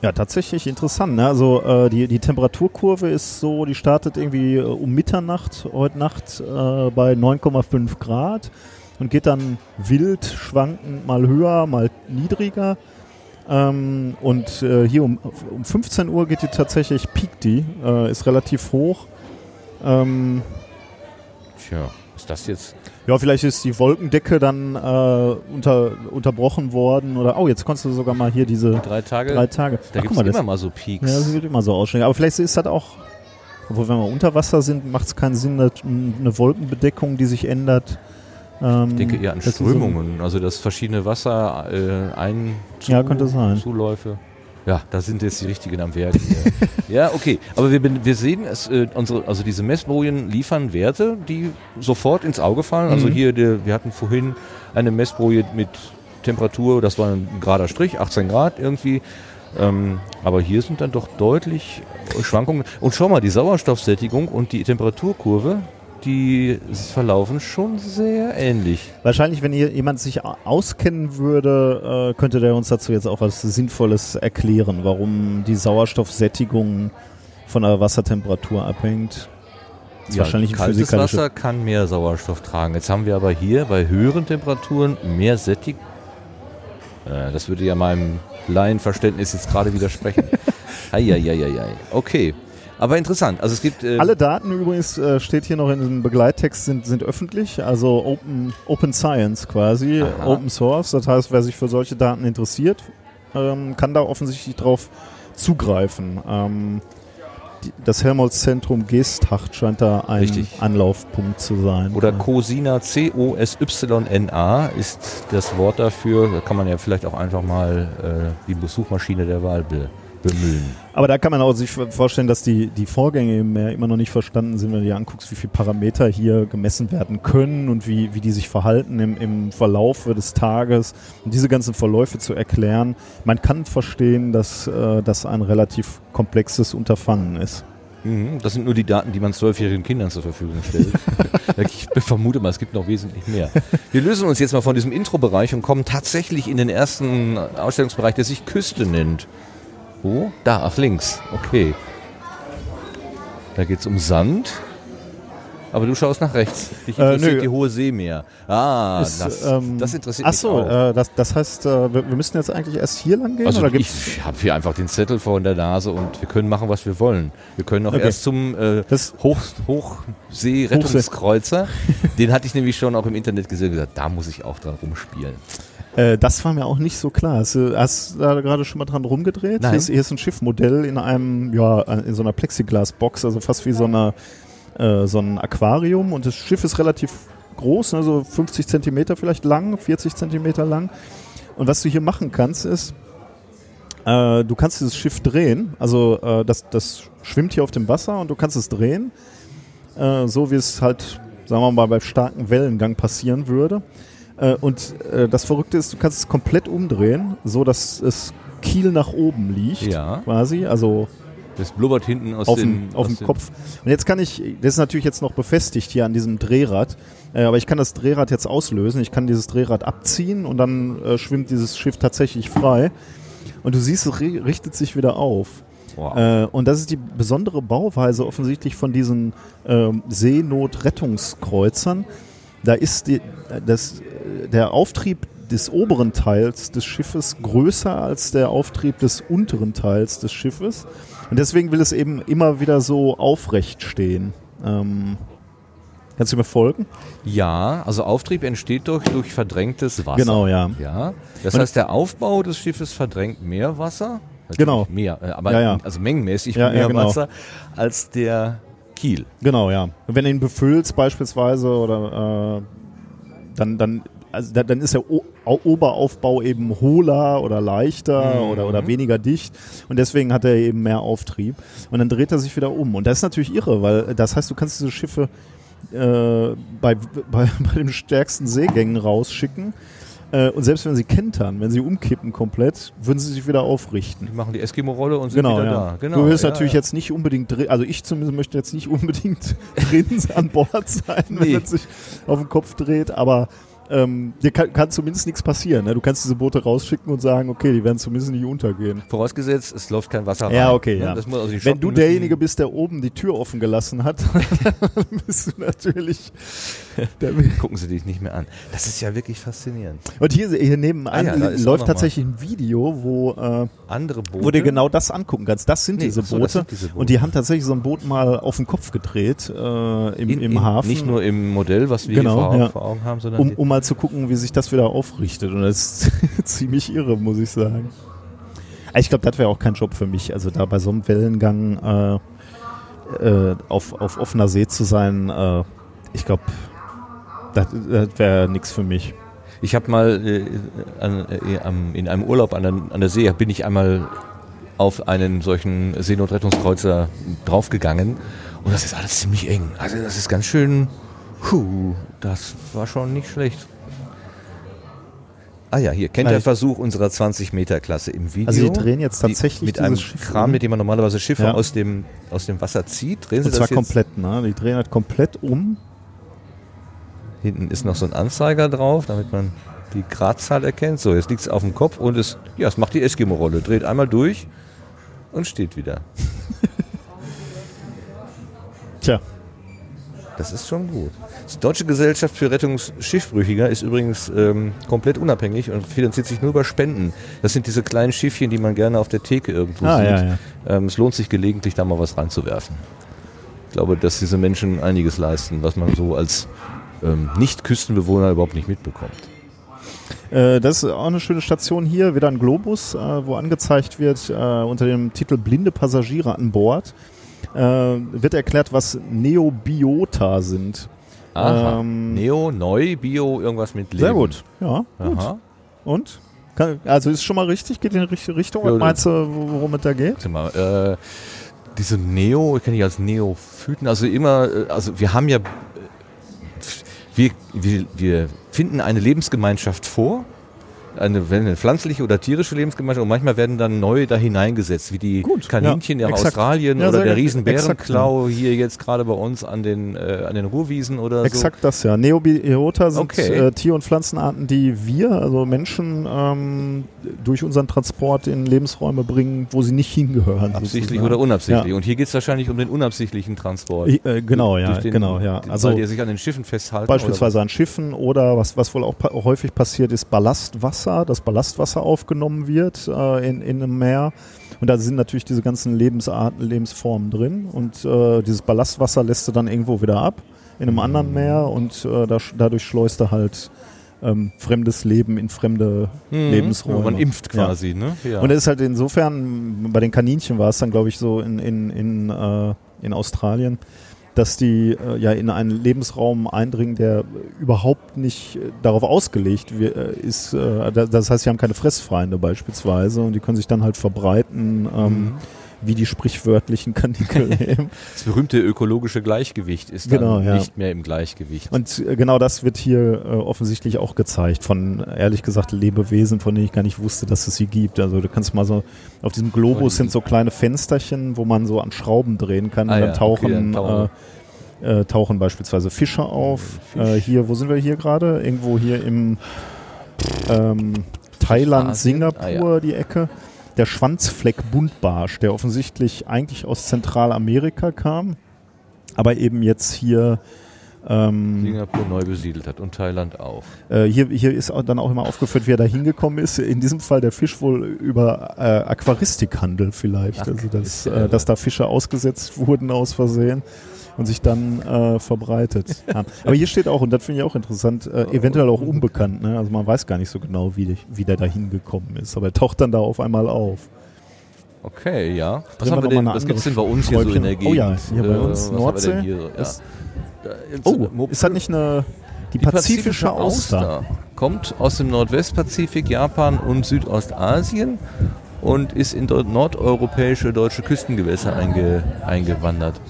ja tatsächlich interessant. Ne? Also äh, die, die Temperaturkurve ist so, die startet irgendwie äh, um Mitternacht heute Nacht äh, bei 9,5 Grad und geht dann wild schwankend mal höher, mal niedriger. Ähm, und äh, hier um, um 15 Uhr geht die tatsächlich, piekt die, äh, ist relativ hoch. Ähm, Tja, ist das jetzt? Ja, vielleicht ist die Wolkendecke dann äh, unter, unterbrochen worden oder, oh, jetzt konntest du sogar mal hier diese Drei Tage? drei Tage. da gibt es immer mal so ja, Peaks. das wird immer so ausstellen. Aber vielleicht ist das auch, obwohl wenn wir unter Wasser sind, macht es keinen Sinn, dass eine Wolkenbedeckung, die sich ändert. Ähm, ich denke eher an die so- Strömungen, also dass verschiedene Wasser äh, ein Ja, könnte sein. Zuläufe. Ja, da sind jetzt die richtigen am Werk. ja, okay. Aber wir, wir sehen, es, äh, unsere, also diese Messbojen liefern Werte, die sofort ins Auge fallen. Also Mhm. hier, der, wir hatten vorhin eine Messboje mit Temperatur, das war ein gerader Strich, 18 Grad irgendwie. Ähm, aber hier sind dann doch deutlich Schwankungen. Und schau mal, die Sauerstoffsättigung und die Temperaturkurve, die verlaufen schon sehr ähnlich. Wahrscheinlich, wenn jemand sich au- auskennen würde, äh, könnte der uns dazu jetzt auch was Sinnvolles erklären, warum die Sauerstoffsättigung von der Wassertemperatur abhängt. Das ist wahrscheinlich ein kaltes. Wasser kann mehr Sauerstoff tragen. Jetzt haben wir aber hier bei höheren Temperaturen mehr Sättig. Äh, das würde ja meinem Laienverständnis jetzt gerade widersprechen. Eieieiei. Okay. Aber interessant. Also es gibt. äh, Alle Daten übrigens, äh, steht hier noch in diesem Begleittext, sind, sind öffentlich, also Open, Open Science quasi, Aha. Open Source. Das heißt, wer sich für solche Daten interessiert, ähm, kann da offensichtlich drauf zugreifen. Ähm, die, das Helmholtz-Zentrum Geesthacht scheint da ein Richtig. Anlaufpunkt zu sein. Oder Ja. COSYNA, ist das Wort dafür. Da kann man ja vielleicht auch einfach mal äh, die Suchmaschine der Wahl be bemühen. Aber da kann man auch sich vorstellen, dass die, die Vorgänge im Meer immer noch nicht verstanden sind, wenn du dir anguckst, wie viele Parameter hier gemessen werden können und wie, wie die sich verhalten im, im Verlauf des Tages. Und diese ganzen Verläufe zu erklären, man kann verstehen, dass äh, das ein relativ komplexes Unterfangen ist. Mhm, das sind nur die Daten, die man zwölfjährigen Kindern zur Verfügung stellt. ich vermute mal, es gibt noch wesentlich mehr. Wir lösen uns jetzt mal von diesem Intro-Bereich und kommen tatsächlich in den ersten Ausstellungsbereich, der sich Küste nennt. Wo? Da, ach links. Okay. Da geht es um Sand. Aber du schaust nach rechts. Dich Äh, interessiert nö. die hohe See mehr. Ah, Ist, das, ähm, das interessiert Ach mich so, auch. äh, das, das heißt, äh, wir, wir müssen jetzt eigentlich erst hier lang gehen? Also ich habe hier einfach den Zettel vor der Nase und wir können machen, was wir wollen. Wir können auch Okay. erst zum äh, Hoch, Hochsee-Rettungskreuzer. den hatte ich nämlich schon auch im Internet gesehen und gesagt, da muss ich auch dran rumspielen. Äh, das war mir auch nicht so klar. Hast du hast du da gerade schon mal dran rumgedreht? Nein. Hier ist, hier ist ein Schiffmodell in einem, ja, in so einer Plexiglasbox, also fast wie so, eine, äh, so ein Aquarium. Und das Schiff ist relativ groß, ne, so 50 Zentimeter vielleicht lang, 40 Zentimeter lang. Und was du hier machen kannst, ist, äh, du kannst dieses Schiff drehen. Also äh, das, das schwimmt hier auf dem Wasser und du kannst es drehen. Äh, so wie es halt, sagen wir mal, bei starkem Wellengang passieren würde. Äh, und äh, das Verrückte ist, du kannst es komplett umdrehen, so dass es Kiel nach oben liegt, Ja. quasi, also Das blubbert hinten aus auf den, dem, auf dem Kopf. Und jetzt kann ich, das ist natürlich jetzt noch befestigt hier an diesem Drehrad, äh, aber ich kann das Drehrad jetzt auslösen, ich kann dieses Drehrad abziehen und dann äh, schwimmt dieses Schiff tatsächlich frei. Und du siehst, es ri- richtet sich wieder auf. Wow. Äh, und das ist die besondere Bauweise offensichtlich von diesen ähm, Seenotrettungskreuzern. Da ist die, das, der Auftrieb des oberen Teils des Schiffes größer als der Auftrieb des unteren Teils des Schiffes. Und deswegen will es eben immer wieder so aufrecht stehen. Ähm, kannst du mir folgen? ja, also Auftrieb entsteht durch, durch verdrängtes Wasser. Genau, ja. Ja, das Und- heißt, der Aufbau des Schiffes verdrängt mehr Wasser. Genau. Mehr, äh, aber Ja, ja. also mengenmäßig Ja, mehr genau. Wasser als der Kiel. Genau, ja. Wenn du ihn befüllst beispielsweise oder äh, dann, dann, also da, dann ist der o Au- Oberaufbau eben hohler oder leichter Mhm. oder, oder weniger dicht und deswegen hat er eben mehr Auftrieb. Und dann dreht er sich wieder um. Und das ist natürlich irre, weil das heißt, du kannst diese Schiffe äh, bei, bei, bei den stärksten Seegängen rausschicken äh, und selbst wenn sie kentern, wenn sie umkippen komplett, würden sie sich wieder aufrichten. Die machen die Eskimo-Rolle und sind Genau, wieder ja. da. Genau, du willst ja, natürlich ja. jetzt nicht unbedingt drin, also ich zumindest möchte jetzt nicht unbedingt drin an Bord sein, wenn Nee. man sich auf den Kopf dreht, aber ähm, dir kann, kann zumindest nichts passieren. Ne? Du kannst diese Boote rausschicken und sagen, okay, die werden zumindest nicht untergehen. Vorausgesetzt, es läuft kein Wasser rein. Ja, okay, Ne? ja. Also Wenn du derjenige bist, der oben die Tür offen gelassen hat, dann bist du natürlich Gucken sie dich nicht mehr an. Das ist ja wirklich faszinierend. Und hier, hier nebenan Ah ja, läuft tatsächlich ein Video, wo, äh, Andere Boote. wo du genau das angucken kannst. Das sind Nee, diese ach so, Boote. das sind diese Boote. Und die haben tatsächlich so ein Boot mal auf den Kopf gedreht äh, im, in, im in, Hafen. Nicht nur im Modell, was wir Genau, vor, ja. vor Augen haben, sondern um, um mal zu gucken, wie sich das wieder aufrichtet. Und das ist ziemlich irre, muss ich sagen. Ich glaube, das wäre auch kein Job für mich. Also da bei so einem Wellengang äh, äh, auf, auf offener See zu sein, äh, ich glaube, das, das wäre nichts für mich. Ich habe mal äh, an, äh, in einem Urlaub an der, an der See, bin ich einmal auf einen solchen Seenotrettungskreuzer draufgegangen und das ist alles ziemlich eng. Also das ist ganz schön, puh, das war schon nicht schlecht. Ah ja, hier kennt der Versuch unserer 20-Meter-Klasse im Video. Also die drehen jetzt tatsächlich die, mit einem Schiff Kran, um. mit dem man normalerweise Schiffe Ja. aus, dem, aus dem Wasser zieht. Drehen Sie Und zwar das jetzt? komplett, ne? Die drehen halt komplett um. Hinten ist noch so ein Anzeiger drauf, damit man die Gradzahl erkennt. So, jetzt liegt es auf dem Kopf und es, ja, es macht die Eskimo-Rolle. Dreht einmal durch und steht wieder. Tja, Das ist schon gut. Die Deutsche Gesellschaft für Rettung Schiffbrüchiger ist übrigens ähm, komplett unabhängig und finanziert sich nur über Spenden. Das sind diese kleinen Schiffchen, die man gerne auf der Theke irgendwo Ah, sieht. ja, ja. Ähm, es lohnt sich gelegentlich, da mal was reinzuwerfen. Ich glaube, dass diese Menschen einiges leisten, was man so als ähm, Nicht-Küstenbewohner überhaupt nicht mitbekommt. Äh, das ist auch eine schöne Station hier, wieder ein Globus, äh, wo angezeigt wird äh, unter dem Titel Blinde Passagiere an Bord. Äh, wird erklärt, was Neobiota sind. Aha. Ähm, Neo, neu, Bio, irgendwas mit Leben. Sehr gut, ja. Gut. Und? Kann, also ist schon mal richtig, geht in die richtige Richtung. Ja, meinst du, worum es da geht? Mal, äh, diese Neo, ich kenne ich als Neophyten, also immer, äh, also wir haben ja, wir, wir, wir finden eine Lebensgemeinschaft vor eine, eine pflanzliche oder tierische Lebensgemeinschaft und manchmal werden dann neue da hineingesetzt, wie die Gut, Kaninchen ja, in exakt. Australien Ja, oder der. Riesenbärenklau hier jetzt gerade bei uns an den, äh, an den Ruhrwiesen oder Exakt das, ja. Neobiota sind Okay. äh, Tier- und Pflanzenarten, die wir, also Menschen, ähm, durch unseren Transport in Lebensräume bringen, wo sie nicht hingehören. so. Absichtlich sozusagen. oder unabsichtlich. Ja. Und hier geht es wahrscheinlich um den unabsichtlichen Transport. Ich, äh, genau, ja, den- genau, ja. den- Also weil die sich an den Schiffen festhalten. beispielsweise an Schiffen oder was, was wohl auch pa häufig passiert, ist Ballastwasser, dass Ballastwasser aufgenommen wird äh, in, in einem Meer. Und da sind natürlich diese ganzen Lebensarten, Lebensformen drin. Und äh, dieses Ballastwasser lässt du dann irgendwo wieder ab in einem anderen Meer und äh, da, dadurch schleust du halt ähm, fremdes Leben in fremde? Mhm. Lebensräume. Man impft Ja. quasi, ne? Ja. Und es ist halt insofern, bei den Kaninchen war es dann, glaube ich, so in, in, in, äh, in Australien, dass die äh, ja in einen Lebensraum eindringen, der überhaupt nicht äh, darauf ausgelegt äh, ist. Äh, da- das heißt, sie haben keine Fressfeinde beispielsweise und die können sich dann halt verbreiten, ähm, Mhm. Wie die sprichwörtlichen Kaninchen eben. Das berühmte ökologische Gleichgewicht ist dann Genau, ja. nicht mehr im Gleichgewicht. Und genau das wird hier äh, offensichtlich auch gezeigt von, ehrlich gesagt, Lebewesen, von denen ich gar nicht wusste, dass es sie gibt. Also du kannst mal so, auf diesem Globus Oh, sind so kleine Fensterchen, wo man so an Schrauben drehen kann Ah und ja, dann tauchen, okay, dann tauchen- äh, äh, tauchen beispielsweise Fische auf. Fisch. Äh, hier, wo sind wir hier gerade? Irgendwo hier im ähm, Thailand, Asien? Singapur, Ah, ja. die Ecke. Der Schwanzfleck-Buntbarsch, der offensichtlich eigentlich aus Zentralamerika kam, aber eben jetzt hier ähm, Singapur neu besiedelt hat und Thailand auch. äh, hier, hier ist auch dann auch immer aufgeführt, wie er da hingekommen ist. In diesem Fall der Fisch wohl über äh, Aquaristikhandel vielleicht. Ach, also dass, äh, dass da Fische ausgesetzt wurden aus Versehen und sich dann äh, verbreitet haben. Aber hier steht auch, und das finde ich auch interessant, äh, eventuell auch unbekannt. Ne? Also man weiß gar nicht so genau, wie, wie der da hingekommen ist. Aber er taucht dann da auf einmal auf. Okay, ja. Was, Bringen haben wir wir noch mal denn, was gibt's denn bei uns hier so in der? Gegend? Oh ja, hier bei uns was haben wir Nordsee Hier? Ja. ist- Oh, ist das nicht eine die, pazifische Auster? Kommt aus dem Nordwestpazifik, Japan und Südostasien und ist in dort nordeuropäische deutsche Küstengewässer einge, eingewandert.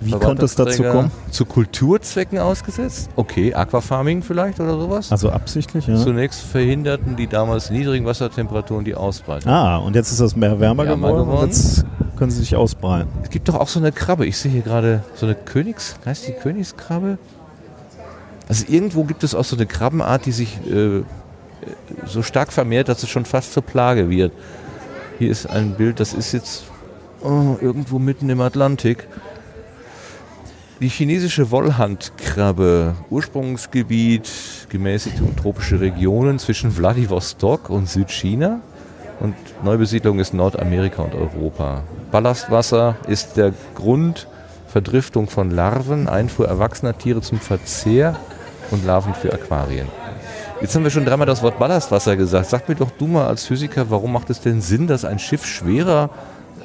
Wie konnte es dazu kommen? Zu Kulturzwecken ausgesetzt? Okay, Aquafarming vielleicht oder sowas? Also absichtlich, ja. Zunächst verhinderten die damals niedrigen Wassertemperaturen die Ausbreitung. Ah, und jetzt ist das Meer wärmer Wärmer geworden, geworden. und jetzt können sie sich ausbreiten. Es gibt doch auch so eine Krabbe. Ich sehe hier gerade so eine Königs... Heißt die Königskrabbe? Also irgendwo gibt es auch so eine Krabbenart, die sich äh, so stark vermehrt, dass es schon fast zur Plage wird. Hier ist ein Bild, das ist jetzt oh, irgendwo mitten im Atlantik. Die chinesische Wollhandkrabbe, Ursprungsgebiet gemäßigte und tropische Regionen zwischen Vladivostok und Südchina und Neubesiedlung ist Nordamerika und Europa. Ballastwasser ist der Grund, Verdriftung von Larven, Einfuhr erwachsener Tiere zum Verzehr und Larven für Aquarien. Jetzt haben wir schon dreimal das Wort Ballastwasser gesagt. Sag mir doch du mal als Physiker, warum macht es denn Sinn, dass ein Schiff schwerer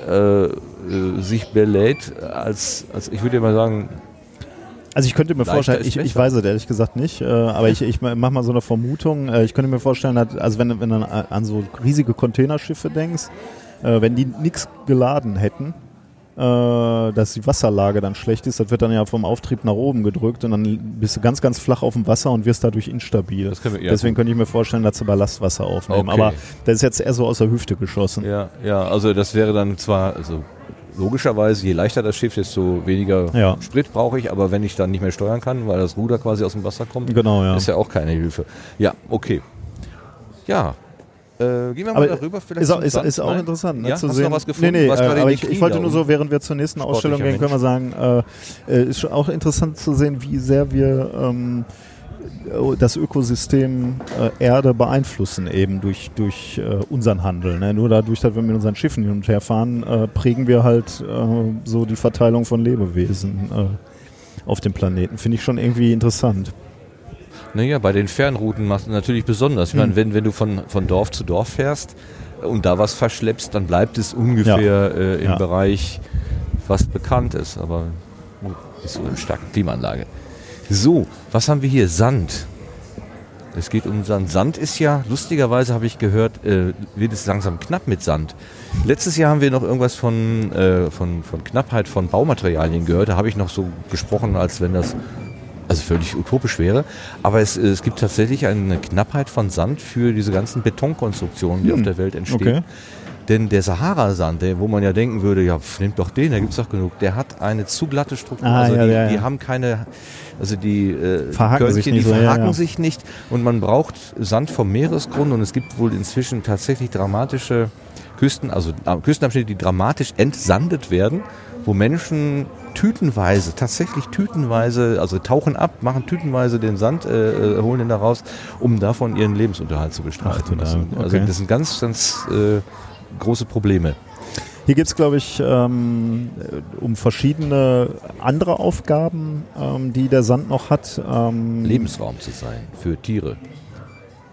äh, äh, sich belädt als, als, ich würde ja mal sagen, Also ich könnte mir Leichter vorstellen, ich, ich weiß es ehrlich gesagt nicht, äh, aber ich, ich mache mal so eine Vermutung. Äh, ich könnte mir vorstellen, dass, also wenn, du- wenn du an, so riesige Containerschiffe denkst, äh, wenn die nichts geladen hätten, dass die Wasserlage dann schlecht ist, das wird dann ja vom Auftrieb nach oben gedrückt und dann bist du ganz, ganz flach auf dem Wasser und wirst dadurch instabil. das können wir, ja, Deswegen könnte ich mir vorstellen, dass sie Ballastwasser aufnehmen. Okay. Aber das ist jetzt eher so aus der Hüfte geschossen. Ja, ja, also das wäre dann zwar, also logischerweise, je leichter das Schiff, desto weniger Ja. Sprit brauche ich, aber wenn ich dann nicht mehr steuern kann, weil das Ruder quasi aus dem Wasser kommt, Genau, ja. ist ja auch keine Hilfe. Ja, okay. Ja. Äh, gehen wir mal Aber darüber vielleicht Ist auch, ist, ist auch interessant ne, Ja? zu Hast sehen. du noch was gefunden? Nee, nee, Was äh, aber ich, ich wollte nur so, während wir zur nächsten Ausstellung gehen, können wir sagen, äh, ist auch interessant zu sehen, wie sehr wir ähm, äh, das Ökosystem äh, Erde beeinflussen eben durch, durch äh, unseren Handel. Ne? Nur dadurch, dass wir mit unseren Schiffen hin und her fahren, äh, prägen wir halt äh, so die Verteilung von Lebewesen äh, auf dem Planeten. Finde ich schon irgendwie interessant. Naja, bei den Fernrouten macht es natürlich besonders. Ich meine, Mhm. wenn, wenn du von, von Dorf zu Dorf fährst und da was verschleppst, dann bleibt es ungefähr äh, im Ja. Bereich, was bekannt ist. Aber ist so eine starke Klimaanlage. So, was haben wir hier? Sand. Es geht um Sand. Sand ist ja, lustigerweise habe ich gehört, äh, wird es langsam knapp mit Sand. Letztes Jahr haben wir noch irgendwas von, äh, von, von Knappheit von Baumaterialien gehört. Da habe ich noch so gesprochen, als wenn das also völlig utopisch wäre. Aber es, es gibt tatsächlich eine Knappheit von Sand für diese ganzen Betonkonstruktionen, die Hm, auf der Welt entstehen. Okay. Denn der Sahara-Sand, wo man ja denken würde, ja, pf, nehmt doch den, da gibt es doch genug, der hat eine zu glatte Struktur. Ah, also ja, die, ja, die ja. haben keine, also die, äh, Verhaken Körnchen, nicht die so, ja, verhaken sich nicht und man braucht Sand vom Meeresgrund und es gibt wohl inzwischen tatsächlich dramatische Küsten, also äh, Küstenabschnitte, die dramatisch entsandet werden, wo Menschen tütenweise, tatsächlich tütenweise, also tauchen ab, machen tütenweise den Sand, äh, äh, holen den da raus, um davon ihren Lebensunterhalt zu bestreiten. Ach also okay. das sind ganz, ganz äh, große Probleme. Hier geht es, glaube ich, ähm, äh, um verschiedene andere Aufgaben, ähm, die der Sand noch hat. Ähm, Lebensraum zu sein für Tiere.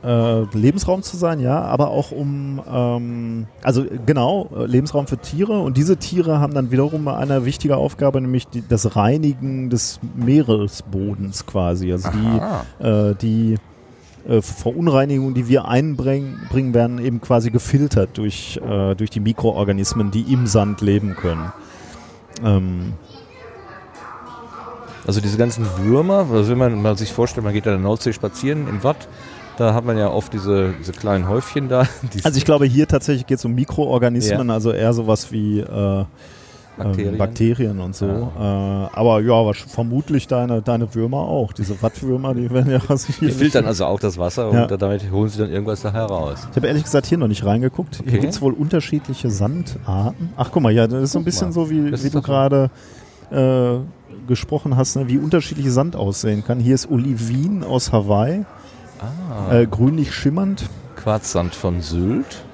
äh, Lebensraum zu sein, ja, aber auch um, ähm, also äh, genau, Lebensraum für Tiere. Und diese Tiere haben dann wiederum eine wichtige Aufgabe, nämlich die, das Reinigen des Meeresbodens quasi. Also die, äh, die äh, Verunreinigungen, die wir einbringen, bringen, werden eben quasi gefiltert durch, äh, durch die Mikroorganismen, die im Sand leben können. Ähm, Also diese ganzen Würmer, also wenn man mal sich vorstellt, man geht an der Nordsee spazieren im Watt, da hat man ja oft diese, diese kleinen Häufchen da. Also ich glaube, hier tatsächlich geht es um Mikroorganismen, also eher sowas wie äh, Bakterien. Ähm, Bakterien und so. Äh, aber ja, vermutlich deine, deine Würmer auch. Diese Wattwürmer, die werden ja was Die filtern also auch das Wasser Ja. und damit holen sie dann irgendwas da heraus. Ich habe ehrlich gesagt hier noch nicht reingeguckt. Hier Okay. gibt es wohl unterschiedliche Sandarten. Ach, guck mal, ja, das ist so ein bisschen so, wie, wie du gerade äh, gesprochen hast, ne, wie unterschiedliche Sand aussehen kann. Hier ist Olivin aus Hawaii, Ah, äh, grünlich schimmernd. Quarzsand von Sylt.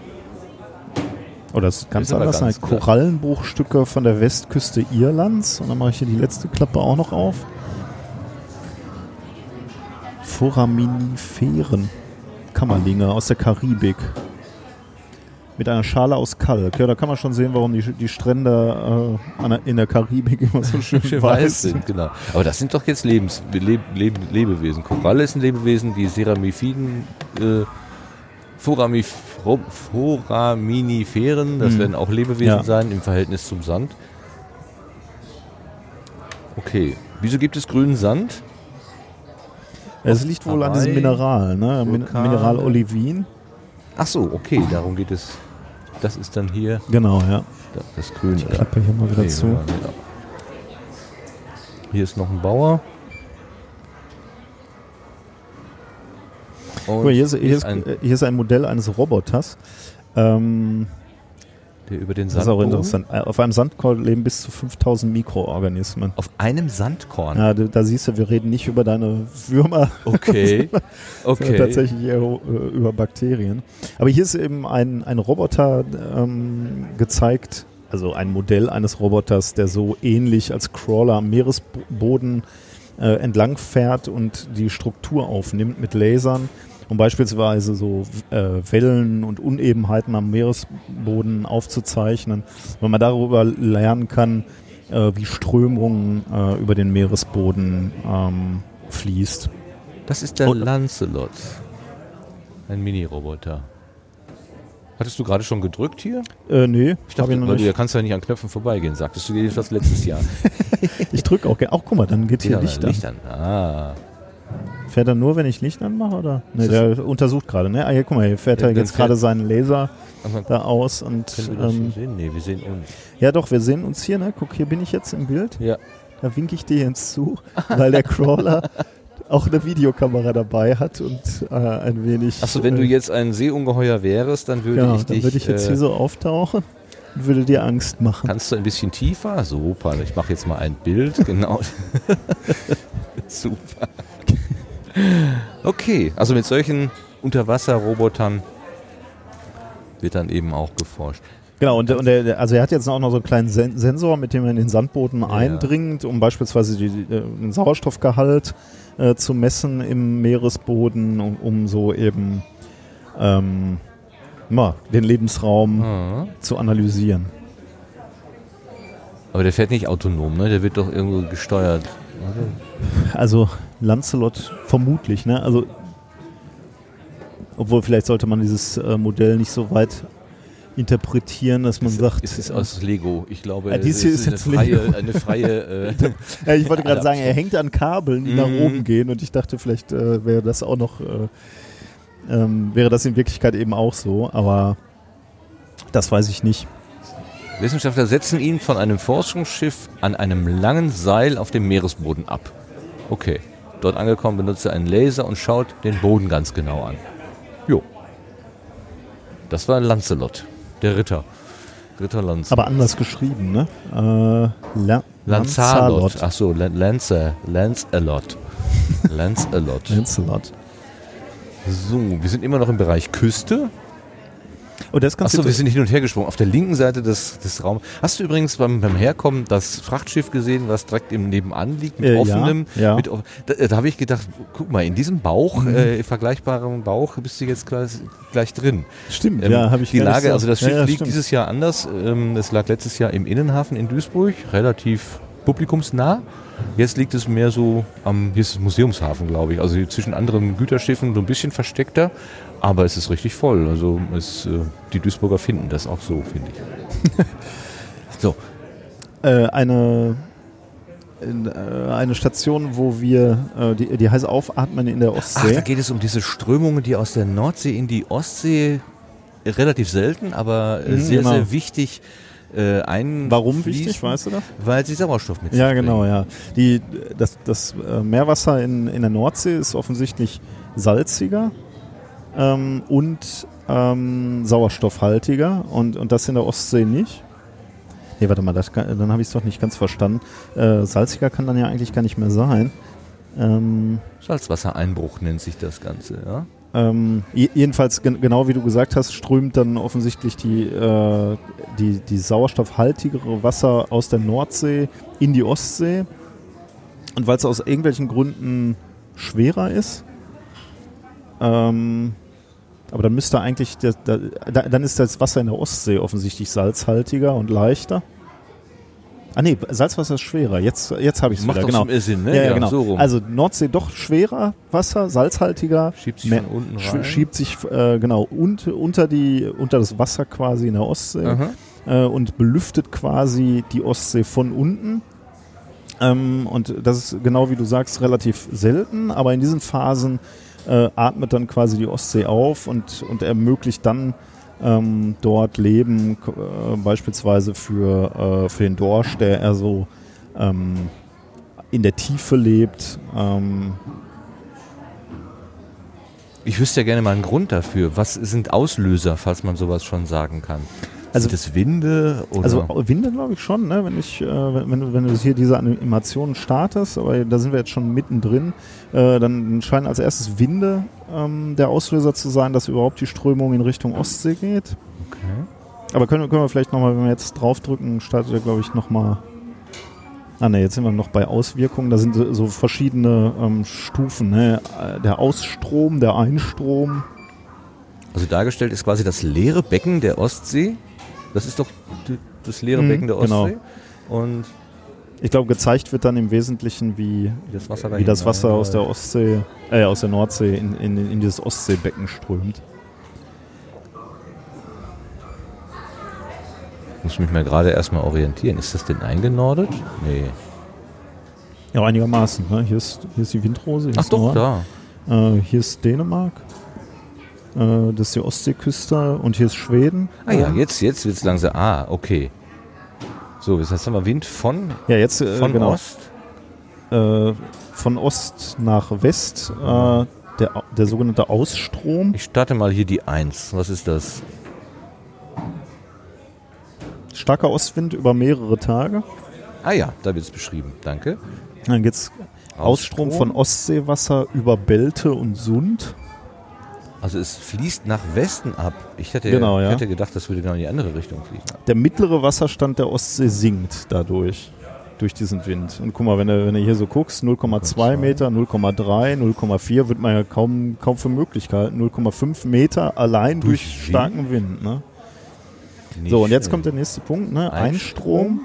Oder das ist ganz Ist anders. ganz. Korallenbruchstücke von der Westküste Irlands. Und dann mache ich hier die letzte Klappe auch noch auf. Foraminiferen. Kammerlinge aus der Karibik. Mit einer Schale aus Kalk. Ja, da kann man schon sehen, warum die, die Strände äh, in der Karibik immer so schön, Schön weiß weiß sind. genau. Aber das sind doch jetzt Lebens, Leb, Leb, Lebewesen. Koralle ist ein Lebewesen, die Ceramifiden, äh, Foramif, Foraminiferen, das Hm. werden auch Lebewesen Ja. sein im Verhältnis zum Sand. Okay. Wieso gibt es grünen Sand? Es liegt wohl an diesem Mineral, ne? Min. Mineral Olivin. Ach so, okay, darum geht es. Das ist dann hier Genau, ja. da- das Grüne. Ich klappe hier mal wieder Nee, zu. ja. Hier ist noch ein Bauer. Und Guck mal, hier, ist, hier, ist, ein, äh, hier ist ein Modell eines Roboters. Ähm, der über den das ist Sand auch interessant. Äh, Auf einem Sandkorn leben bis zu 5000 Mikroorganismen. Auf einem Sandkorn. Ja, da, da siehst du, wir reden nicht über deine Würmer, Okay. sondern Okay. tatsächlich eher äh, über Bakterien. Aber hier ist eben ein, ein Roboter ähm, gezeigt, also ein Modell eines Roboters, der so ähnlich als Crawler am Meeresboden äh, entlang fährt und die Struktur aufnimmt mit Lasern, um beispielsweise so äh, Wellen und Unebenheiten am Meeresboden aufzuzeichnen, weil man darüber lernen kann, äh, wie Strömungen äh, über den Meeresboden ähm, fließt. Das ist der Und- Lancelot. Ein Mini-Roboter. Hattest du gerade schon gedrückt hier? Äh, nee, Ich dachte, hab ich du kannst ja nicht an Knöpfen vorbeigehen, sagtest du jedenfalls letztes Jahr. Ich drücke auch gerne. Auch guck mal, dann geht hier Ja, Licht an. Licht an. Ah. Fährt er nur, wenn ich Licht anmache, oder? Nee, der untersucht gerade, ne? Ah, hier, guck mal, hier fährt Ja, er dann jetzt gerade seinen Laser da aus und können wir das ähm, schon sehen? Nee, wir sehen uns. ja doch, wir sehen uns hier, ne? Guck, hier bin ich jetzt im Bild. Ja. Da winke ich dir jetzt zu, weil der Crawler auch eine Videokamera dabei hat und äh, ein wenig. Achso, wenn du äh, jetzt ein Seeungeheuer wärst, dann würde genau, ich dann dich. würde ich jetzt äh, hier so auftauchen und würde dir Angst machen. Kannst du ein bisschen tiefer? Super, ich mache jetzt mal ein Bild. Genau. Super. Okay, also mit solchen Unterwasserrobotern wird dann eben auch geforscht. Genau, und, und der, also er hat jetzt auch noch so einen kleinen Sen Sensor, mit dem er in den Sandboden eindringt, um beispielsweise die, äh, den Sauerstoffgehalt äh, zu messen im Meeresboden, um, um so eben ähm, ja, den Lebensraum Ah. zu analysieren. Aber der fährt nicht autonom, ne? Der wird doch irgendwo gesteuert. oder? Also Lancelot vermutlich, ne? Also obwohl vielleicht sollte man dieses äh, Modell nicht so weit interpretieren, dass man sagt. Es ist aus Lego. Ich glaube, Ja, dies hier es ist eine jetzt freie, Lego. eine freie äh, Ja, ich wollte gerade sagen, er hängt an Kabeln, die nach Mhm. oben gehen und ich dachte, vielleicht äh, wäre das auch noch, äh, ähm, wäre das in Wirklichkeit eben auch so, aber das weiß ich nicht. Wissenschaftler setzen ihn von einem Forschungsschiff an einem langen Seil auf dem Meeresboden ab. Okay. Dort angekommen benutzt er einen Laser und schaut den Boden ganz genau an. Jo. Das war Lancelot, der Ritter. Ritter Lancelot. Aber anders geschrieben, ne? Äh, La Lanzalot. Ach so, Lan- Lancer. Lancelot. Lancelot. Lancelot. So, wir sind immer noch im Bereich Küste. Oh, das Achso, wir sind hin und her gesprungen. Auf der linken Seite des, des Raums. Hast du übrigens beim, beim Herkommen das Frachtschiff gesehen, was direkt im Nebenan liegt, mit Äh, ja, offenem? ja. Mit, off- da da habe ich gedacht, guck mal, in diesem Bauch, Mhm. äh, vergleichbarem Bauch, bist du jetzt gleich, gleich drin. Stimmt, Ähm, ja, habe ich die Lage, so- also das Ja, Schiff ja, liegt stimmt. dieses Jahr anders. Ähm, es lag letztes Jahr im Innenhafen in Duisburg, relativ publikumsnah. Jetzt liegt es mehr so am, hier ist Museumshafen, glaube ich. Also zwischen anderen Güterschiffen so ein bisschen versteckter, aber es ist richtig voll. Also es, äh, die Duisburger finden das auch so, finde ich. so, äh, eine, äh, eine Station, wo wir, äh, die, die heißt Aufatmen in der Ach, Ostsee. da geht es um diese Strömungen, die aus der Nordsee in die Ostsee äh, relativ selten, aber Mhm, sehr, genau. sehr wichtig äh, ein. Warum wichtig, weißt du das? Weil sie Sauerstoff mit Ja, genau, ja. Die, das das Meerwasser in, in der Nordsee ist offensichtlich salziger ähm, und ähm, sauerstoffhaltiger und, und das in der Ostsee nicht. Nee, warte mal, kann, dann habe ich es doch nicht ganz verstanden. Äh, salziger kann dann ja eigentlich gar nicht mehr sein. Ähm, Salzwassereinbruch nennt sich das Ganze, ja. ähm, je- jedenfalls, gen genau wie du gesagt hast, strömt dann offensichtlich die, äh, die, die sauerstoffhaltigere Wasser aus der Nordsee in die Ostsee. Und weil es aus irgendwelchen Gründen schwerer ist, ähm, aber dann müsste eigentlich, der, der, da, dann ist das Wasser in der Ostsee offensichtlich salzhaltiger und leichter. Ah nee, Salzwasser ist schwerer. Jetzt, jetzt habe ich es Macht wieder. doch Genau. Sinn, ne? Ja, ja, genau. so rum. Also Nordsee doch schwerer Wasser, salzhaltiger. Schiebt sich mehr- von unten rein. Schiebt sich äh, genau und, unter, die, unter das Wasser quasi in der Ostsee äh, und belüftet quasi die Ostsee von unten. Ähm, und das ist genau wie du sagst relativ selten, aber in diesen Phasen äh, atmet dann quasi die Ostsee auf und, und ermöglicht dann ähm, dort Leben, äh, beispielsweise für, äh, für den Dorsch, der eher so ähm, in der Tiefe lebt. Ähm, Ich wüsste ja gerne mal einen Grund dafür. Was sind Auslöser, falls man sowas schon sagen kann? Also- Sind es Winde oder? Also Winde glaube ich schon, ne? wenn, ich, äh, wenn, du- wenn du hier diese Animationen startest, aber da sind wir jetzt schon mittendrin, äh, dann scheinen als erstes Winde ähm, der Auslöser zu sein, dass überhaupt die Strömung in Richtung Ostsee geht. okay. Aber können, wir- können wir vielleicht nochmal, wenn wir jetzt draufdrücken, startet er glaube ich nochmal... Ah ne, jetzt sind wir noch bei Auswirkungen. Da sind so, verschiedene ähm, Stufen. Ne? Der Ausstrom, der Einstrom. Also dargestellt ist quasi das leere Becken der Ostsee. Das ist doch die- das leere Mhm, Becken der genau. Ostsee. Und Ich glaube, gezeigt wird dann im Wesentlichen, wie, wie das Wasser, wie das Wasser aus der. Ostsee, äh, aus der Nordsee in, in, in dieses Ostseebecken strömt. Ich muss mich mal gerade erstmal orientieren. Ist das denn eingenordet? Nee. Ja, einigermaßen. Ne? Hier, ist, hier ist die Windrose. Hier Ach ist doch, Nord. da. Äh, hier ist Dänemark. Äh, das ist die Ostseeküste und hier ist Schweden. Ah ja, jetzt, jetzt wird es langsam. Ah, okay. So, jetzt haben wir Wind von, Ja, jetzt äh, von genau. Ost. Äh, von Ost nach West. Äh, der, der sogenannte Ausstrom. Ich starte mal hier die 1. Was ist das? Starker Ostwind über mehrere Tage. Ah ja, da wird es beschrieben. Danke. Dann geht's Ausstrom von Ostseewasser über Belte und Sund. Also es fließt nach Westen ab. Ich hätte, Genau, ich ja. hätte gedacht, das würde genau in die andere Richtung fließen. Der mittlere Wasserstand der Ostsee sinkt dadurch, durch diesen Wind. Und guck mal, wenn du, wenn du hier so guckst, 0,2 Meter, 0,3, 0,4 wird man ja kaum, kaum für möglich halten. 0,5 Meter allein durch, Durch starken Wind. Ne? So, und jetzt kommt der nächste Punkt. Ne? Einstrom.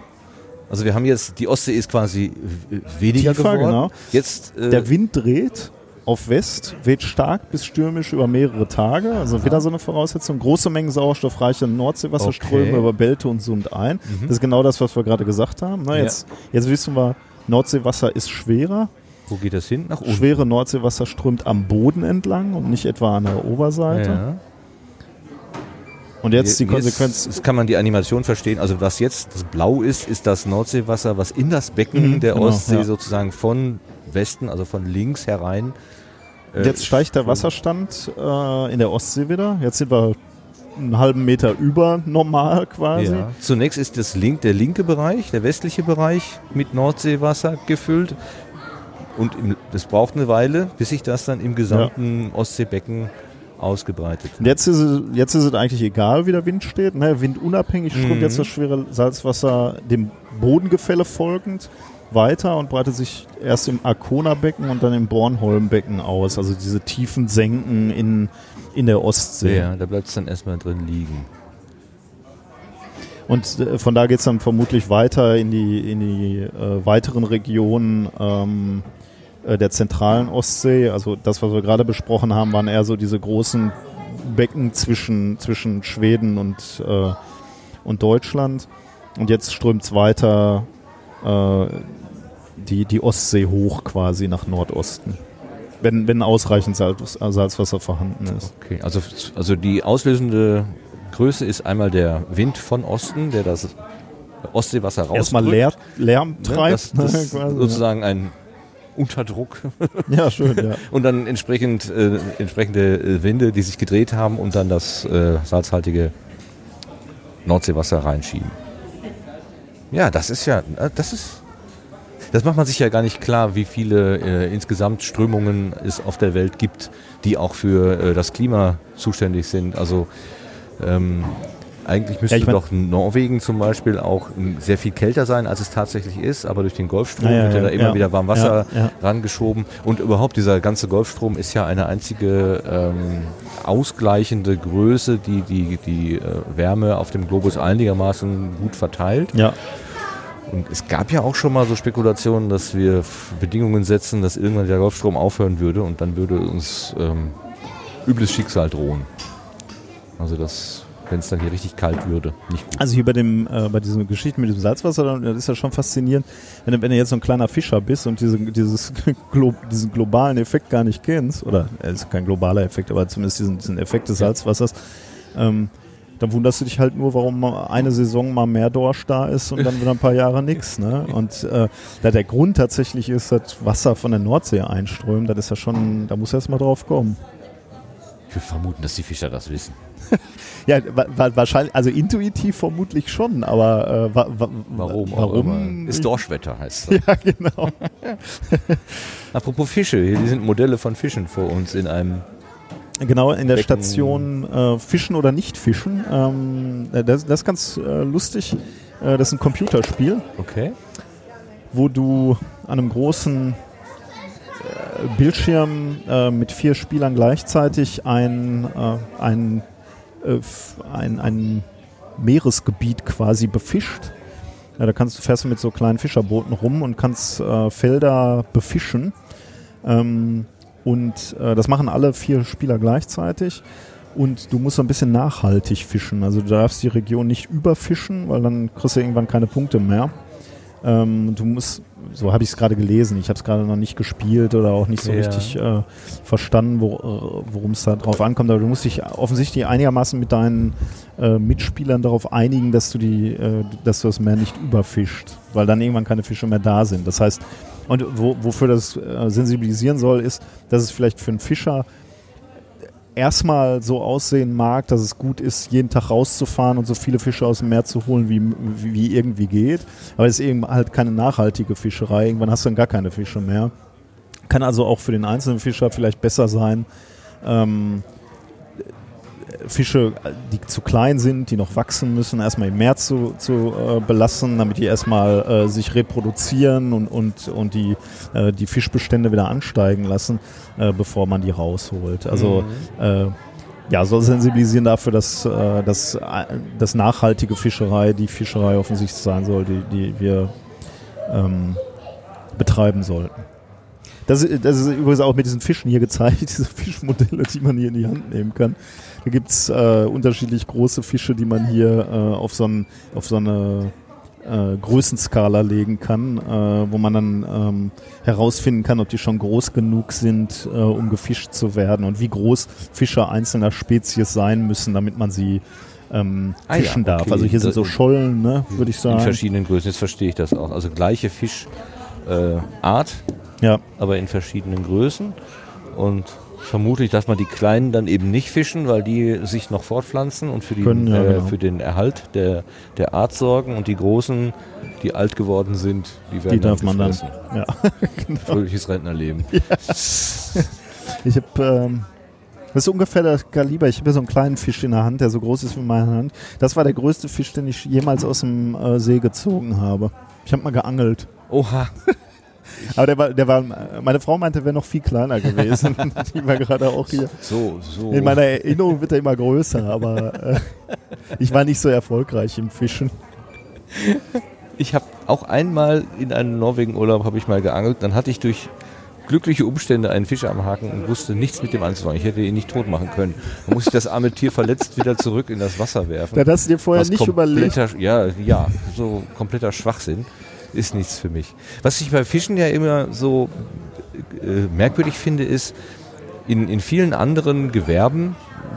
Also wir haben jetzt, die Ostsee ist quasi weniger Tiefer, geworden. genau. Jetzt, äh, Der Wind dreht auf West weht stark bis stürmisch über mehrere Tage. Also wieder so eine Voraussetzung. Große Mengen sauerstoffreiche Nordseewasserströme Okay. über Belte und Sund ein. Das ist genau das, was wir gerade gesagt haben. Na, Ja. jetzt, jetzt wissen wir, Nordseewasser ist schwerer. Wo geht das hin? Nach unten. Schwere Nordseewasser strömt am Boden entlang und nicht etwa an der Oberseite. Ja. Und jetzt die Jetzt- Konsequenz. Jetzt kann man die Animation verstehen. Also was jetzt das Blau ist, ist das Nordseewasser, was in das Becken Mhm, der genau, Ostsee ja. sozusagen von Westen, also von links herein. Äh, Jetzt steigt der Wasserstand äh, in der Ostsee wieder. Jetzt sind wir einen halben Meter über normal quasi. Ja. Zunächst ist das link, der linke Bereich, der westliche Bereich mit Nordseewasser gefüllt. Und im, das braucht eine Weile, bis sich das dann im gesamten Ostseebecken ausgebreitet jetzt ist, es, jetzt ist es eigentlich egal, wie der Wind steht. Ne? Windunabhängig strömt Mhm. jetzt das schwere Salzwasser dem Bodengefälle folgend weiter und breitet sich erst im Arkona-Becken und dann im Bornholm-Becken aus. Also diese tiefen Senken in, in der Ostsee. Ja, da bleibt es dann erstmal drin liegen. Und äh, von da geht es dann vermutlich weiter in die, in die äh, weiteren Regionen ähm, äh, der zentralen Ostsee. Also das, was wir gerade besprochen haben, waren eher so diese großen Becken zwischen, zwischen Schweden und, äh, und Deutschland. Und jetzt strömt es weiter äh, die, die Ostsee hoch quasi nach Nordosten. Wenn, wenn ausreichend Salz, Salzwasser vorhanden ist. Okay, also, also die auslösende Größe ist einmal der Wind von Osten, der das Ostseewasser rausdrückt. Erstmal Leer, Lärm ne, treibt. das, das ist quasi, ja. sozusagen ein Unterdruck Ja, schön, ja. und dann entsprechend äh, entsprechende äh, Winde, die sich gedreht haben und dann das äh, salzhaltige Nordseewasser reinschieben. Ja, das ist ja, äh, das ist, das macht man sich ja gar nicht klar, wie viele äh, insgesamt Strömungen es auf der Welt gibt, die auch für äh, das Klima zuständig sind. Also ähm, eigentlich müsste Ja, ich mein- doch Norwegen zum Beispiel auch ähm, sehr viel kälter sein, als es tatsächlich ist, aber durch den Golfstrom Ja, wird ja da immer wieder Warmwasser Ja, ja. rangeschoben. Und überhaupt dieser ganze Golfstrom ist ja eine einzige ähm, ausgleichende Größe, die die, die äh, Wärme auf dem Globus einigermaßen gut verteilt. Ja, Und es gab ja auch schon mal so Spekulationen, dass wir Bedingungen setzen, dass irgendwann der Golfstrom aufhören würde und dann würde uns ähm, übles Schicksal drohen. Also das, wenn es dann hier richtig kalt würde, also hier bei dem, äh, bei dieser Geschichte mit dem Salzwasser, dann- das ist ja schon faszinierend, wenn, du- wenn du jetzt so ein kleiner Fischer bist und diese, dieses Glo diesen globalen Effekt gar nicht kennst, oder es ist kein globaler Effekt, aber zumindest diesen, diesen Effekt des Salzwassers, ähm, dann wunderst du dich halt nur, warum eine Saison mal mehr Dorsch da ist und dann wieder ein paar Jahre nichts. Ne? Und äh, da der Grund tatsächlich ist, dass Wasser von der Nordsee einströmt, das ist ja schon, da muss erst mal drauf kommen. Will vermuten, dass die Fischer das wissen. Ja, wa wa wahrscheinlich, also intuitiv vermutlich schon, aber äh, wa wa Warum? Warum? Ist Dorschwetter, heißt das. Ja, genau. Apropos Fische, hier sind Modelle von Fischen vor uns in einem. Genau, in der Becken. Station äh, Fischen oder nicht Fischen. Ähm, das, das ist ganz äh, lustig. Äh, das ist ein Computerspiel, Okay. wo du an einem großen äh, Bildschirm äh, mit vier Spielern gleichzeitig ein, äh, ein, äh, ein, ein Meeresgebiet quasi befischt. Ja, da kannst du fährst du mit so kleinen Fischerbooten rum und kannst äh, Felder befischen. Ähm, und äh, das machen alle vier Spieler gleichzeitig. Und du musst so ein bisschen nachhaltig fischen. Also du darfst die Region nicht überfischen, weil dann kriegst du irgendwann keine Punkte mehr. Ähm, du musst, so habe ich es gerade gelesen, ich habe es gerade noch nicht gespielt oder auch nicht so Ja. richtig äh, verstanden, wo, äh, worum es da drauf ankommt. Aber du musst dich offensichtlich einigermaßen mit deinen äh, Mitspielern darauf einigen, dass du die, äh, dass du das Meer nicht überfischt, weil dann irgendwann keine Fische mehr da sind. Das heißt, und wo, wofür das äh, sensibilisieren soll, ist, dass es vielleicht für einen Fischer erstmal so aussehen mag, dass es gut ist, jeden Tag rauszufahren und so viele Fische aus dem Meer zu holen, wie, wie, wie irgendwie geht. Aber es ist eben halt keine nachhaltige Fischerei. Irgendwann hast du dann gar keine Fische mehr. Kann also auch für den einzelnen Fischer vielleicht besser sein, ähm, Fische, die zu klein sind, die noch wachsen müssen, erstmal im Meer zu, zu äh, belassen, damit die erstmal äh, sich reproduzieren und, und, und die, äh, die Fischbestände wieder ansteigen lassen, äh, bevor man die rausholt. Also äh, ja, soll sensibilisieren dafür, dass, äh, dass, dass nachhaltige Fischerei die Fischerei offensichtlich sein soll, die, die wir ähm, betreiben sollten. Das, das ist übrigens auch mit diesen Fischen hier gezeigt, diese Fischmodelle, die man hier in die Hand nehmen kann. Da gibt es äh, unterschiedlich große Fische, die man hier äh, auf, so auf so eine äh, Größenskala legen kann, äh, wo man dann ähm, herausfinden kann, ob die schon groß genug sind, äh, um gefischt zu werden und wie groß Fische einzelner Spezies sein müssen, damit man sie ähm, Ah ja, fischen darf. okay. Also hier sind so Das- Schollen, ne, würde ich In sagen. verschiedenen Größen, jetzt verstehe ich das auch. Also gleiche Fischart, äh, Art, Ja, aber in verschiedenen Größen. Und vermutlich darf man die Kleinen dann eben nicht fischen, weil die sich noch fortpflanzen und für, die, Können, ja, äh, genau. für den Erhalt der, der Art sorgen. Und die Großen, die alt geworden sind, die werden die darf man dann. Ja. Fröhliches Rentnerleben. Ich habe, ähm, das ist ungefähr das Kaliber. Ich habe hier so einen kleinen Fisch in der Hand, der so groß ist wie meine Hand. Das war der größte Fisch, den ich jemals aus dem äh, See gezogen habe. Ich habe mal geangelt. Oha. Aber der war, der war, meine Frau meinte, er wäre noch viel kleiner gewesen. Die war gerade auch hier. So, so. In meiner Erinnerung wird er immer größer, aber äh, ich war nicht so erfolgreich im Fischen. Ich habe auch einmal in einem Norwegen-Urlaub habe ich mal geangelt. Dann hatte ich durch glückliche Umstände einen Fisch am Haken und wusste nichts mit dem anzufangen. Ich hätte ihn nicht tot machen können. Dann musste ich das arme Tier verletzt wieder zurück in das Wasser werfen. Da hast du dir vorher nicht überlegt. Ja, ja, so kompletter Schwachsinn ist nichts für mich. Was ich bei Fischen ja immer so äh, merkwürdig finde, ist, in, in vielen anderen Gewerben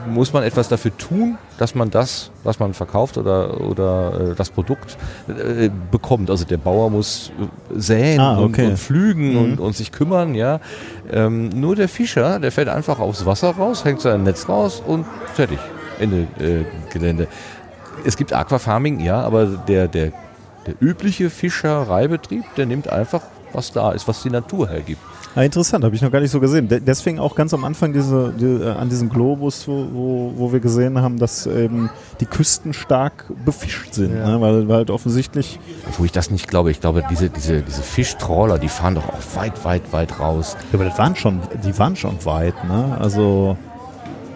muss man etwas dafür tun, dass man das, was man verkauft oder, oder äh, das Produkt äh, bekommt. Also der Bauer muss äh, säen Ah, okay. und, und pflügen Mhm. und, und sich kümmern, ja. Ähm, nur der Fischer, der fährt einfach aufs Wasser raus, hängt sein Netz raus und fertig. Ende äh, Gelände. Es gibt Aquafarming, ja, aber der, der, der übliche Fischereibetrieb, der nimmt einfach, was da ist, was die Natur hergibt. Ah, interessant, habe ich noch gar nicht so gesehen. De deswegen auch ganz am Anfang diese, die, äh, an diesem Globus, wo, wo, wo wir gesehen haben, dass eben die Küsten stark befischt sind. Ja. Ne? Weil, weil halt offensichtlich, Wo ich das nicht glaube. Ich glaube, diese, diese, diese Fischtrawler, die fahren doch auch weit, weit, weit raus. ja, aber das waren schon, die waren schon weit. Ne? Also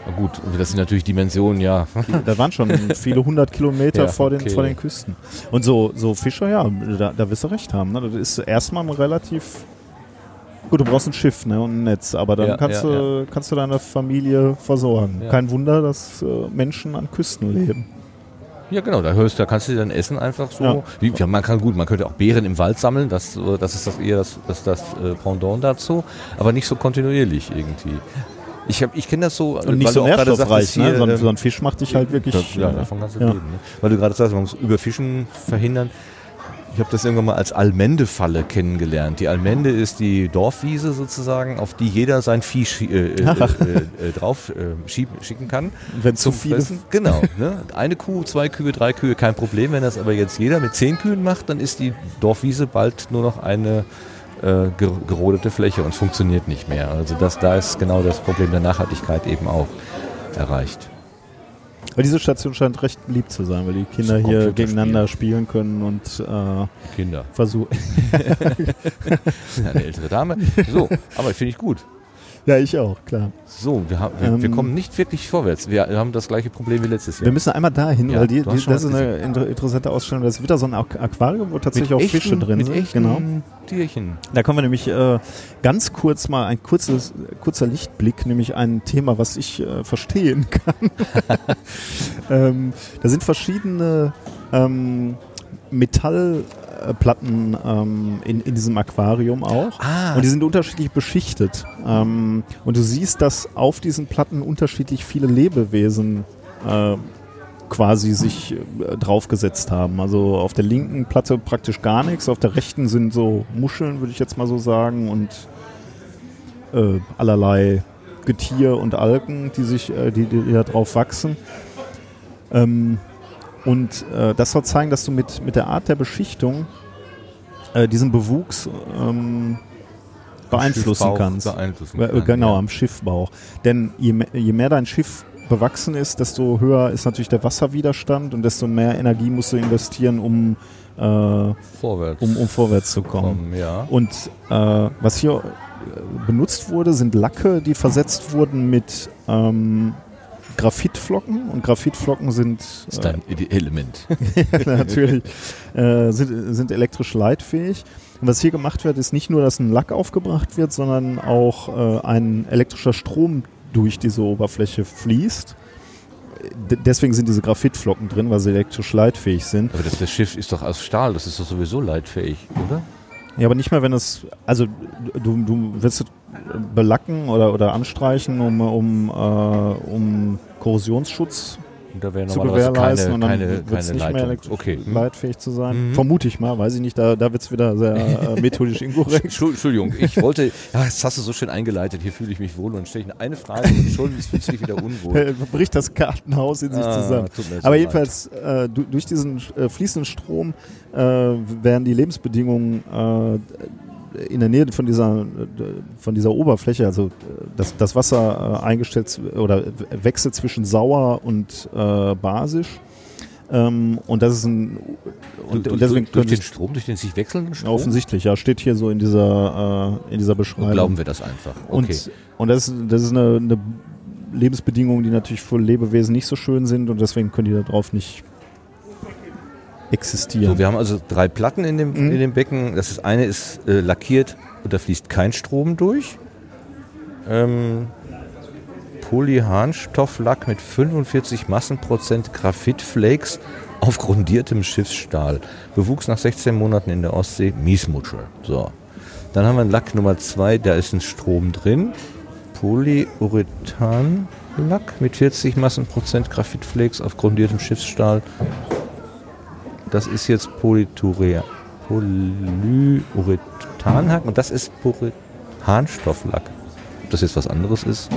Na gut, das sind natürlich Dimensionen, ja. da waren schon viele hundert Kilometer Ja, vor, den, okay. vor den Küsten. Und so, so Fischer, ja, da, da wirst du recht haben. Ne? Das ist erstmal relativ... Gut, du brauchst ein Schiff ne, und ein Netz, aber dann Ja, kannst, ja, du, kannst du deine Familie versorgen. Kein Wunder, dass äh, Menschen an Küsten leben. Ja, genau, da hörst, da kannst du dann essen einfach so. Ja. Wie, ja, man kann gut, man könnte auch Beeren im Wald sammeln, das, äh, das ist das eher das, das, das äh, Pendant dazu, aber nicht so kontinuierlich irgendwie. Ich, hab- ich kenne das so, Und nicht so nährstoffreich, sagtest, ne? hier, so, ein, ähm, so ein Fisch macht dich halt wirklich. Das, ja, äh, davon kannst du ja. leben. Ne? Weil du gerade sagst, man muss Überfischen verhindern. Ich habe das irgendwann mal als Almende-Falle kennengelernt. Die Almende ist die Dorfwiese sozusagen, auf die jeder sein Vieh äh, äh, äh, äh, drauf äh, schieb, schicken kann. wenn zu viele. Fressen. Genau. Ne? Eine Kuh, zwei Kühe, drei Kühe, kein Problem. Wenn das aber jetzt jeder mit zehn Kühen macht, dann ist die Dorfwiese bald nur noch eine äh, ger gerodete Fläche und es funktioniert nicht mehr. Also das, da ist genau das Problem der Nachhaltigkeit eben auch erreicht. Weil diese Station scheint recht beliebt zu sein, weil die Kinder hier gegeneinander spielen können und äh, Kinder. versuchen. Eine ältere Dame. So, aber finde ich gut. ja, ich auch, klar. So, wir, haben, wir, wir Ähm, kommen nicht wirklich vorwärts. Wir haben das gleiche Problem wie letztes Wir Jahr. müssen einmal dahin, Ja, weil die, die, das ist eine inter interessante Ausstellung. Das ist wieder so ein Aqu- Aquarium, wo tatsächlich auch Fische drin mit sind. echten Genau. Tierchen. Da kommen wir nämlich äh, ganz kurz mal ein kurzes, kurzer Lichtblick, nämlich ein Thema, was ich äh, verstehen kann. ähm, da sind verschiedene ähm, Metallplatten ähm, in, in diesem Aquarium auch. Ah, Und die sind unterschiedlich beschichtet. Ähm, und du siehst, dass auf diesen Platten unterschiedlich viele Lebewesen äh, quasi sich äh, draufgesetzt haben. Also auf der linken Platte praktisch gar nichts, auf der rechten sind so Muscheln, würde ich jetzt mal so sagen, und äh, allerlei Getier und Algen, die sich, äh, die, die da drauf wachsen. Ähm, und äh, das soll zeigen, dass du mit, mit der Art der Beschichtung äh, diesen Bewuchs ähm, beeinflussen kannst. Beeinflussen Äh, kann, Genau, ja. am Schiffbauch. Denn je, me- je mehr dein Schiff bewachsen ist, desto höher ist natürlich der Wasserwiderstand und desto mehr Energie musst du investieren, um, äh, Vorwärts. um, um vorwärts zu kommen. kommen, ja. Und äh, was hier äh, benutzt wurde, sind Lacke, die versetzt wurden mit ähm, Graphitflocken und Graphitflocken sind Das ist dein Element. natürlich äh, sind, sind elektrisch leitfähig. Und was hier gemacht wird, ist nicht nur, dass ein Lack aufgebracht wird, sondern auch äh, ein elektrischer Strom durch diese Oberfläche fließt. Deswegen sind diese Graphitflocken drin, weil sie elektrisch leitfähig sind. Aber das, das Schiff ist doch aus Stahl, das ist doch sowieso leitfähig, oder? Ja, aber nicht mehr, wenn es, also du, du willst es belacken oder, oder anstreichen, um, um, äh, um Korrosionsschutz Und da wäre zu gewährleisten keine, und dann keine, wird es keine nicht mehr Leitung. elektrisch Okay. Hm. leitfähig zu sein. Mhm. Vermute ich mal, weiß ich nicht, da, da wird es wieder sehr äh, methodisch inkorrekt. Entschu- Entschuldigung, ich wollte, ja, das hast du so schön eingeleitet, hier fühle ich mich wohl und stelle ich eine Frage und schon fühlst du dich wieder unwohl. Äh, bricht das Kartenhaus in sich Ah, zusammen. so Aber jedenfalls, äh, du, durch diesen äh, fließenden Strom äh, werden die Lebensbedingungen äh, in der Nähe von dieser, von dieser Oberfläche, also äh, das, das Wasser äh, eingestellt oder wechselt zwischen sauer und äh, basisch. Ähm, und das ist ein und, und deswegen durch den Strom, durch den sich wechselnden Strom? offensichtlich, ja, steht hier so in dieser, äh, in dieser Beschreibung. Glauben wir das einfach. Okay. Und, und das, ist- das ist eine, eine Lebensbedingung, die natürlich für Lebewesen nicht so schön sind und deswegen können die da drauf nicht existieren. So, wir haben also drei Platten in dem, Mhm. in dem Becken. Das ist, eine ist äh, lackiert und da fließt kein Strom durch. Ähm, Polyharnstofflack mit 45 Massenprozent Graphitflakes auf grundiertem Schiffsstahl. Bewuchs nach 16 Monaten in der Ostsee, Miesmuschel. So. Dann haben wir einen Lack Nummer 2, da ist ein Strom drin. Polyurethanlack mit 40 Massenprozent Graphitflakes auf grundiertem Schiffsstahl. Das ist jetzt Polyurea- Polyurethanlack und das ist Harnstofflack. Ob das jetzt was anderes ist?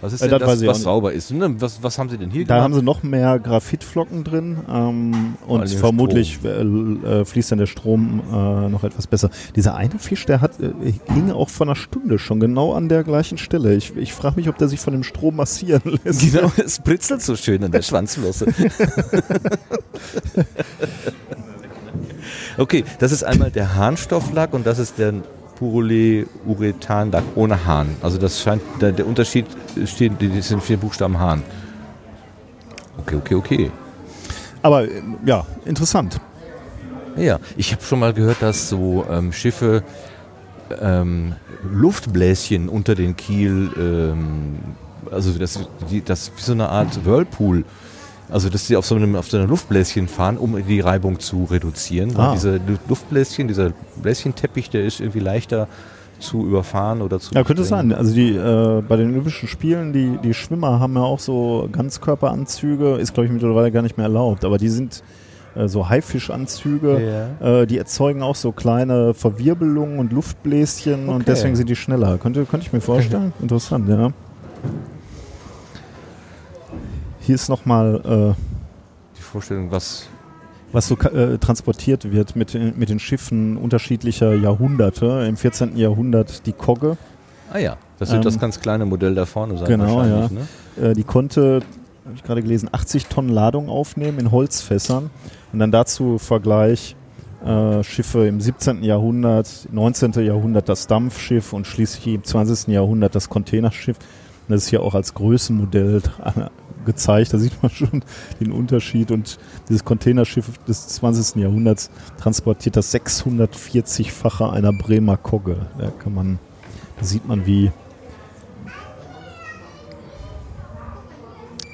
Was ist Äh, denn das weiß das, auch was sauber ist? Ne, Was, was haben Sie denn hier Da haben gemacht? sie noch mehr Graphitflocken drin ähm, und vermutlich äh, äh, fließt dann der Strom äh, noch etwas besser. Dieser eine Fisch, der hat, äh, hing auch vor einer Stunde schon genau an der gleichen Stelle. Ich, ich frage mich, ob der sich von dem Strom massieren lässt. Genau, es britzelt so schön an der Schwanzflosse. okay, das ist einmal der Harnstofflack und das ist der Polyurethanlack ohne Hahn. Also das scheint, der, der Unterschied steht, das sind vier Buchstaben Hahn. Okay, okay, okay. Aber äh, ja, interessant. Ja, ich habe schon mal gehört, dass so ähm, Schiffe ähm, Luftbläschen unter den Kiel, ähm, also das, die, das wie so eine Art Whirlpool, also dass sie auf so einem auf so einer Luftbläschen fahren, um die Reibung zu reduzieren. Ah. diese Lu- Luftbläschen, dieser Bläschenteppich, der ist irgendwie leichter zu überfahren oder zu Ja, könnte sprengen. sein. Also die äh, bei den Olympischen Spielen, die, die Schwimmer haben ja auch so Ganzkörperanzüge, ist glaube ich mittlerweile gar nicht mehr erlaubt, aber die sind äh, so Haifischanzüge, Ja. äh, die erzeugen auch so kleine Verwirbelungen und Luftbläschen und Okay. deswegen sind die schneller. Könnte, könnte ich mir vorstellen. Interessant, ja. Hier ist nochmal, Die Vorstellung, was äh, was so äh, transportiert wird mit, den- mit den Schiffen unterschiedlicher Jahrhunderte. Im 14. Jahrhundert die Kogge. Ah ja, das wird Ähm, das ganz kleine Modell da vorne sein genau, wahrscheinlich. Ne? Äh, die konnte, habe ich gerade gelesen, 80 Tonnen Ladung aufnehmen in Holzfässern. Und dann dazu Vergleich äh, Schiffe im 17. Jahrhundert, 19. Jahrhundert das Dampfschiff und schließlich im 20. Jahrhundert das Containerschiff. Und das ist hier auch als Größenmodell gezeigt. Da sieht man schon den Unterschied. Und dieses Containerschiff des 20. Jahrhunderts transportiert das 640-fache einer Bremer Kogge. Da kann man, da sieht man, wie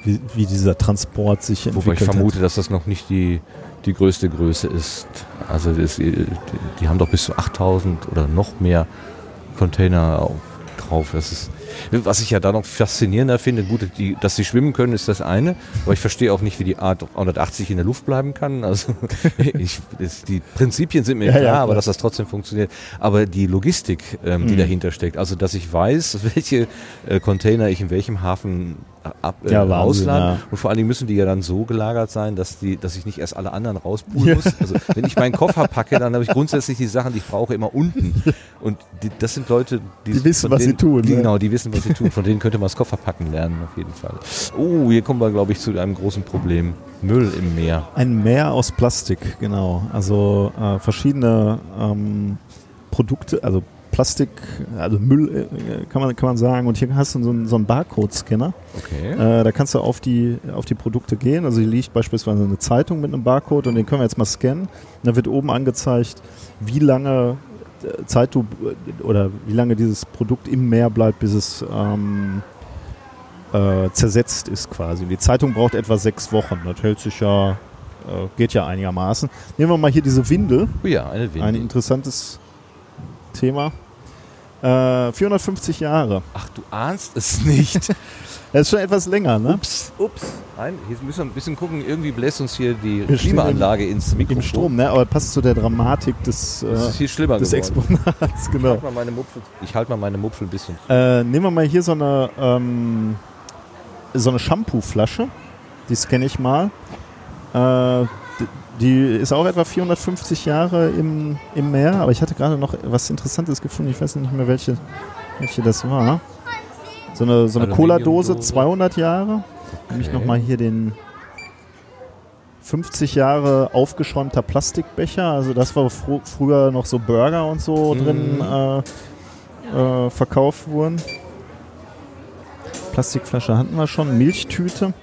wie, wie dieser Transport sich entwickelt Wobei ich vermute, hat. dass das noch nicht die, die größte Größe ist. Also das, die, die haben doch bis zu 8000 oder noch mehr Container auf, drauf. Das ist, was ich ja da noch faszinierender finde, gut, die, dass sie schwimmen können, ist das eine, aber ich verstehe auch nicht, wie die Art 180 in der Luft bleiben kann. Also ich, das, die Prinzipien sind mir Ja, klar, ja, aber klar. dass das trotzdem funktioniert. Aber die Logistik, ähm, die Mhm. dahinter steckt, also dass ich weiß, welche äh, Container ich in welchem Hafen ab, äh, Ja, Wahnsinn, ausladen ja. und vor allen Dingen müssen die ja dann so gelagert sein, dass, die, dass ich nicht erst alle anderen rauspulen muss. Also wenn ich meinen Koffer packe, dann habe ich grundsätzlich die Sachen, die ich brauche, immer unten. Und die, das sind Leute, die, Die wissen, was sie denen, tun, Die, ne? Genau, die wissen, was sie tun. Von denen könnte man das Kofferpacken lernen, auf jeden Fall. Oh, hier kommen wir, glaube ich, zu einem großen Problem. Müll im Meer. Ein Meer aus Plastik, genau. Also äh, verschiedene ähm, Produkte, also Plastik, also Müll äh, kann, man, kann man sagen. Und hier hast du so einen, so einen Barcode-Scanner. Okay. Äh, da kannst du auf die, auf die Produkte gehen. Also hier liegt beispielsweise eine Zeitung mit einem Barcode und den können wir jetzt mal scannen. Da wird oben angezeigt, wie lange äh, Zeit du oder wie lange dieses Produkt im Meer bleibt, bis es ähm, äh, zersetzt ist quasi. Die Zeitung braucht etwa sechs Wochen. Das hält sich ja, äh, geht ja einigermaßen. Nehmen wir mal hier diese Windel. Oh ja, eine Windel. Ein interessantes Thema. Äh, 450 Jahre. Ach, du ahnst es nicht. Das ist schon etwas länger, ne? Ups, ups. Nein, jetzt müssen wir ein bisschen gucken. Irgendwie bläst uns hier die Wir Klimaanlage ins Mikrofon. Im Strom, ne? Aber passt zu der Dramatik des, äh, Das ist viel schlimmer des geworden. Exponats, Ich genau. halte mal meine Mupfel, ich halte mal meine Mupfel ein bisschen. Äh, nehmen wir mal hier so eine, ähm, so eine Shampoo-Flasche. Die scanne ich mal. Äh, die ist auch etwa 450 Jahre im, im Meer, aber ich hatte gerade noch was Interessantes gefunden. Ich weiß nicht mehr, welche, welche das war. So eine, so eine Cola-Dose, Aluminiumdose. 200 Jahre. Okay. nochmal hier den 50 Jahre aufgeschäumter Plastikbecher. Also das war fr früher noch so Burger und so Mhm. drin äh, äh, verkauft wurden. Plastikflasche hatten wir schon. Milchtüte.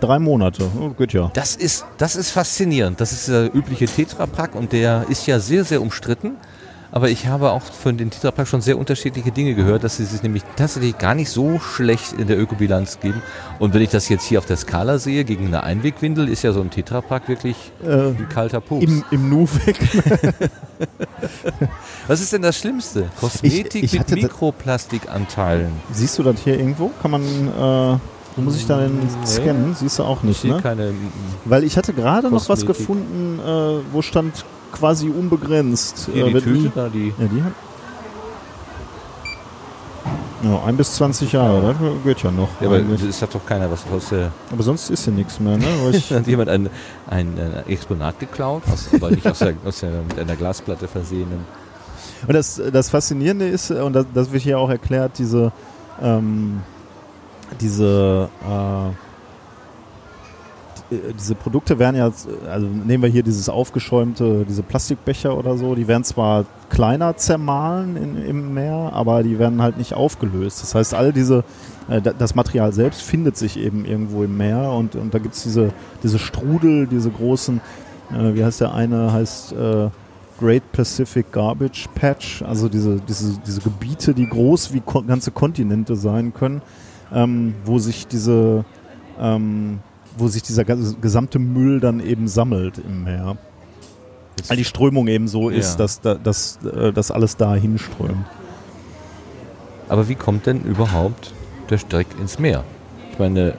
Drei Monate. Oh, geht ja. Das ist, das ist faszinierend. Das ist der übliche Tetrapack und der ist ja sehr, sehr umstritten. Aber ich habe auch von den Tetrapack schon sehr unterschiedliche Dinge gehört, dass sie sich nämlich tatsächlich gar nicht so schlecht in der Ökobilanz geben. Und wenn ich das jetzt hier auf der Skala sehe, gegen eine Einwegwindel, ist ja so ein Tetrapack wirklich Äh, ein kalter Pups. im, Im Nu weg. Was ist denn das Schlimmste? Kosmetik ich mit hatte da- Mikroplastikanteilen. Siehst du das hier irgendwo? Kann man. Äh, wo muss ich da denn Nee. scannen? Siehst du auch Ich nicht, ne? keine. Weil ich hatte gerade noch was gefunden, äh, wo stand quasi unbegrenzt. Hier Äh, die Tüte nie- da, die. Ja, die hat. Ja, ein bis 20 Jahre, das geht ja noch. Ja, aber es hat doch keiner was aus der. aber sonst ist hier nichts mehr, ne? Hat jemand ein, ein, äh, Exponat geklaut, aus, aber nicht aus der, aus der, mit einer Glasplatte versehenen. Und das, das Faszinierende ist, äh, und das, das wird hier auch erklärt, diese, ähm, diese, äh, äh, diese Produkte werden ja, also nehmen wir hier dieses aufgeschäumte, diese Plastikbecher oder so, die werden zwar kleiner zermahlen in, im Meer, aber die werden halt nicht aufgelöst. Das heißt, all diese, äh, da- das Material selbst findet sich eben irgendwo im Meer und, und da gibt es diese, diese Strudel, diese großen, äh, wie heißt der eine, heißt äh, Great Pacific Garbage Patch, also diese, diese, diese Gebiete, die groß wie ganze Kontinente sein können, ähm, wo sich diese, ähm, wo sich dieser gesamte Müll dann eben sammelt im Meer. Weil die Strömung eben so ist, Ja. dass, da, dass, äh, dass alles da hinströmt. Aber wie kommt denn überhaupt der Dreck ins Meer? Ich meine,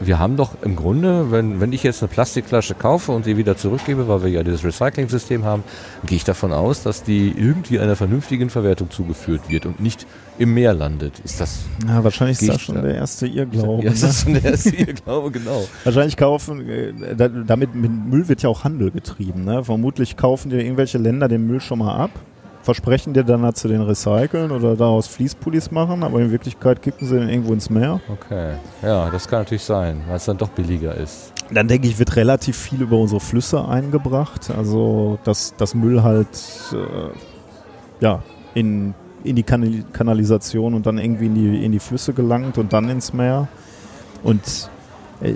wir haben doch im Grunde, wenn, wenn ich jetzt eine Plastikflasche kaufe und sie wieder zurückgebe, weil wir ja dieses Recycling-System haben, gehe ich davon aus, dass die irgendwie einer vernünftigen Verwertung zugeführt wird und nicht im Meer landet. Ist das, Ja, wahrscheinlich ist das schon da- der erste Irrglaube. ja, ist ne? das schon der erste Glaube, genau. Wahrscheinlich kaufen, äh, da, damit mit Müll wird ja auch Handel getrieben. Ne? Vermutlich kaufen dir irgendwelche Länder den Müll schon mal ab, versprechen dir dann, sie den recyceln oder daraus Fließpullis machen, aber in Wirklichkeit kippen sie den irgendwo ins Meer. Okay, ja, das kann natürlich sein, weil es dann doch billiger ist. Dann denke ich, wird relativ viel über unsere Flüsse eingebracht. Also, dass das Müll halt äh, ja, in, in die Kanal Kanalisation und dann irgendwie in die, in die Flüsse gelangt und dann ins Meer. Und äh,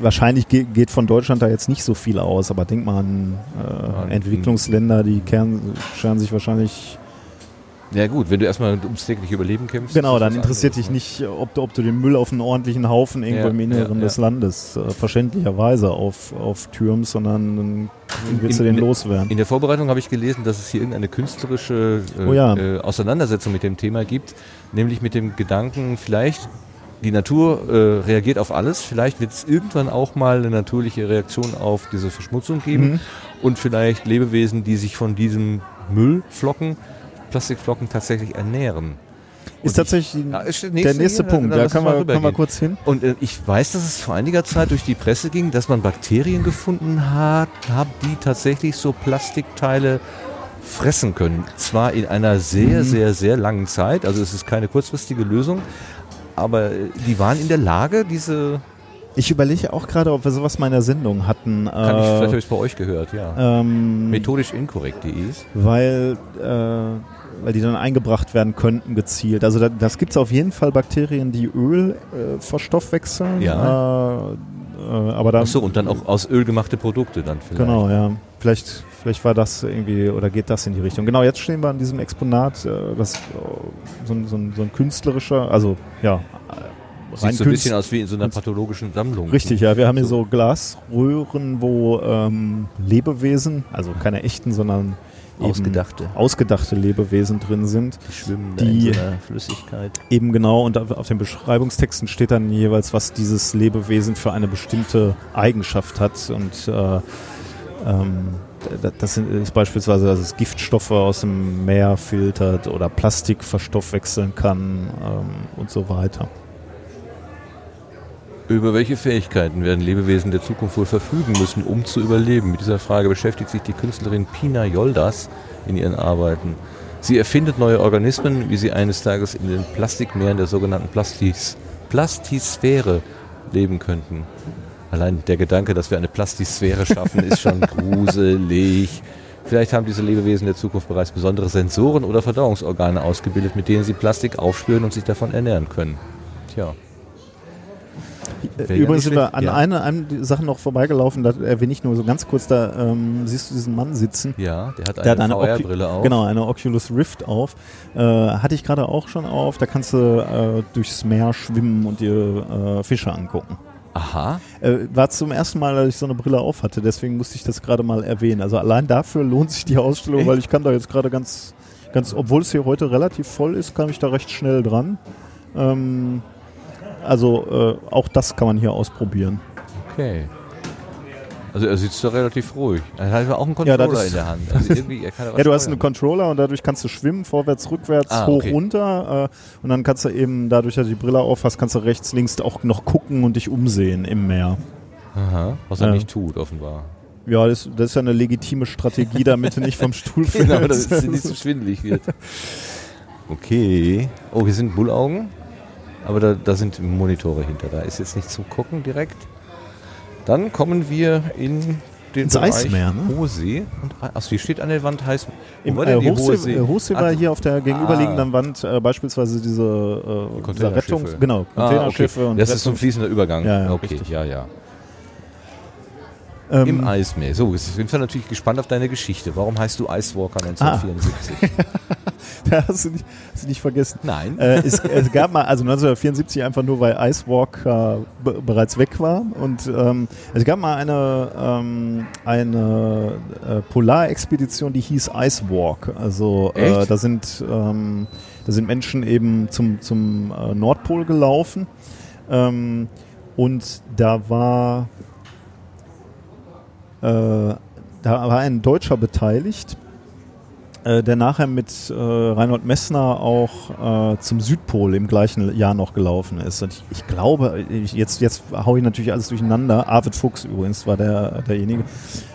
wahrscheinlich ge geht von Deutschland da jetzt nicht so viel aus, aber denk mal an äh, Entwicklungsländer, die kehren, scheren sich wahrscheinlich. Ja gut, wenn du erstmal ums tägliche Überleben kämpfst. Genau, dann interessiert anderes, dich nicht, ob du, ob du den Müll auf einen ordentlichen Haufen irgendwo Ja, im Inneren ja, des ja. Landes äh, verständlicherweise auf, auf Türms, sondern dann willst du In- den in- loswerden. In der Vorbereitung habe ich gelesen, dass es hier irgendeine künstlerische äh, Oh äh, Auseinandersetzung mit dem Thema gibt, nämlich mit dem Gedanken, vielleicht die Natur äh, reagiert auf alles, vielleicht wird es irgendwann auch mal eine natürliche Reaktion auf diese Verschmutzung geben Mhm. und vielleicht Lebewesen, die sich von diesem Müllflocken, Plastikflocken tatsächlich ernähren. Ist tatsächlich Ja, ist der der nächste nächste hier? Punkt. Da können wir, können wir kurz hin. Und äh, ich weiß, dass es vor einiger Zeit durch die Presse ging, dass man Bakterien gefunden hat, hat die tatsächlich so Plastikteile fressen können. Zwar in einer sehr, Mhm. sehr, sehr langen Zeit, also es ist keine kurzfristige Lösung, aber äh, die waren in der Lage, diese Ich überlege auch gerade, ob wir sowas mal in der Sendung hatten. Kann ich, vielleicht habe ich es bei euch gehört, ja. ähm, Methodisch inkorrekt.de ist. weil, äh, weil die dann eingebracht werden könnten gezielt. Also da, das gibt es auf jeden Fall Bakterien, die Öl äh, verstoffwechseln. Ja. Äh, aber dann, Achso, und dann auch aus Öl gemachte Produkte dann vielleicht. Genau, ja. Vielleicht, vielleicht war das irgendwie, oder geht das in die Richtung. Genau, jetzt stehen wir an diesem Exponat, äh, das äh, so, ein- so, ein- so ein künstlerischer, also ja, Sieht so ein bisschen aus wie in so einer pathologischen Sammlung. Richtig, ja. Wir haben hier so Glasröhren, wo ähm, Lebewesen, also keine echten, sondern Ausgedachte. ausgedachte Lebewesen drin sind. Die schwimmen Die- in so einer Flüssigkeit. Eben genau, und auf den Beschreibungstexten steht dann jeweils, was dieses Lebewesen für eine bestimmte Eigenschaft hat. Und äh, ähm, das ist beispielsweise, dass es Giftstoffe aus dem Meer filtert oder Plastik verstoffwechseln kann ähm, und so weiter. Über welche Fähigkeiten werden Lebewesen der Zukunft wohl verfügen müssen, um zu überleben? Mit dieser Frage beschäftigt sich die Künstlerin Pina Yoldas in ihren Arbeiten. Sie erfindet neue Organismen, wie sie eines Tages in den Plastikmeeren der sogenannten Plastis Plastisphäre leben könnten. Allein der Gedanke, dass wir eine Plastisphäre schaffen, ist schon gruselig. Vielleicht haben diese Lebewesen der Zukunft bereits besondere Sensoren oder Verdauungsorgane ausgebildet, mit denen sie Plastik aufspüren und sich davon ernähren können. Tja. Ja Übrigens sind wir an ja. einer, einer Sache noch vorbeigelaufen, da erwähne ich nur so ganz kurz, da ähm, siehst du diesen Mann sitzen. Ja, der hat Der eine eine Ocu- VR-Brille auf. Genau, eine Oculus Rift auf. Äh, hatte ich gerade auch schon auf. Da kannst du äh, durchs Meer schwimmen und dir äh, Fische angucken. Aha. Äh, war zum ersten Mal, dass ich so eine Brille auf hatte, deswegen musste ich das gerade mal erwähnen. Also allein dafür lohnt sich die Ausstellung, Echt? weil ich kann da jetzt gerade ganz, ganz, obwohl es hier heute relativ voll ist, kam ich da recht schnell dran. Ähm, also äh, auch das kann man hier ausprobieren. Okay. Also er sitzt da relativ ruhig. Er hat auch einen Ja, Controller ist- in der Hand. Also Ja, du hast einen. Controller und dadurch kannst du schwimmen, vorwärts, rückwärts, Ah, hoch, okay. runter. Äh, und dann kannst du eben, dadurch, dass du die Brille auf hast, kannst du rechts, links auch noch gucken und dich umsehen im Meer. Aha, was er Ja. nicht tut, offenbar. Ja, das, das ist ja eine legitime Strategie, damit du nicht vom Stuhl fällst. Genau, dass es nicht so schwindelig wird. Okay. Oh, hier sind Bullaugen. Aber da, da sind Monitore hinter. Da ist jetzt nicht zum Gucken direkt. Dann kommen wir in den Ins Bereich Eismeer, ne? Hochsee. Und, achso, hier steht an der Wand heiß. Im Wo war äh, die Hochsee, äh, Hochsee war Ah, hier auf der gegenüberliegenden Wand äh, beispielsweise diese, äh, Containerschiffe. Rettungs... Genau, Ah, Containerschiffe okay. und Das ist so ein Rettungs- fließender Übergang. Ja, ja, okay, richtig. ja, ja. Ähm, Im Eismeer. So, jetzt sind wir natürlich gespannt auf deine Geschichte. Warum heißt du Icewalker 1974? Ja, hast, du nicht, hast du nicht vergessen. Nein. äh, es, es gab mal, also 1974 einfach nur, weil Icewalk be- bereits weg war. Und ähm, es gab mal eine, ähm, eine äh, Polarexpedition, die hieß Icewalk. Also äh, da sind ähm, da sind Menschen eben zum, zum äh, Nordpol gelaufen. Ähm, und da war da war ein Deutscher beteiligt, äh, der nachher mit äh, Reinhold Messner auch äh, zum Südpol im gleichen Jahr noch gelaufen ist. Und ich, ich glaube, ich, jetzt, jetzt hau ich natürlich alles durcheinander. Arvid Fuchs übrigens war der, derjenige.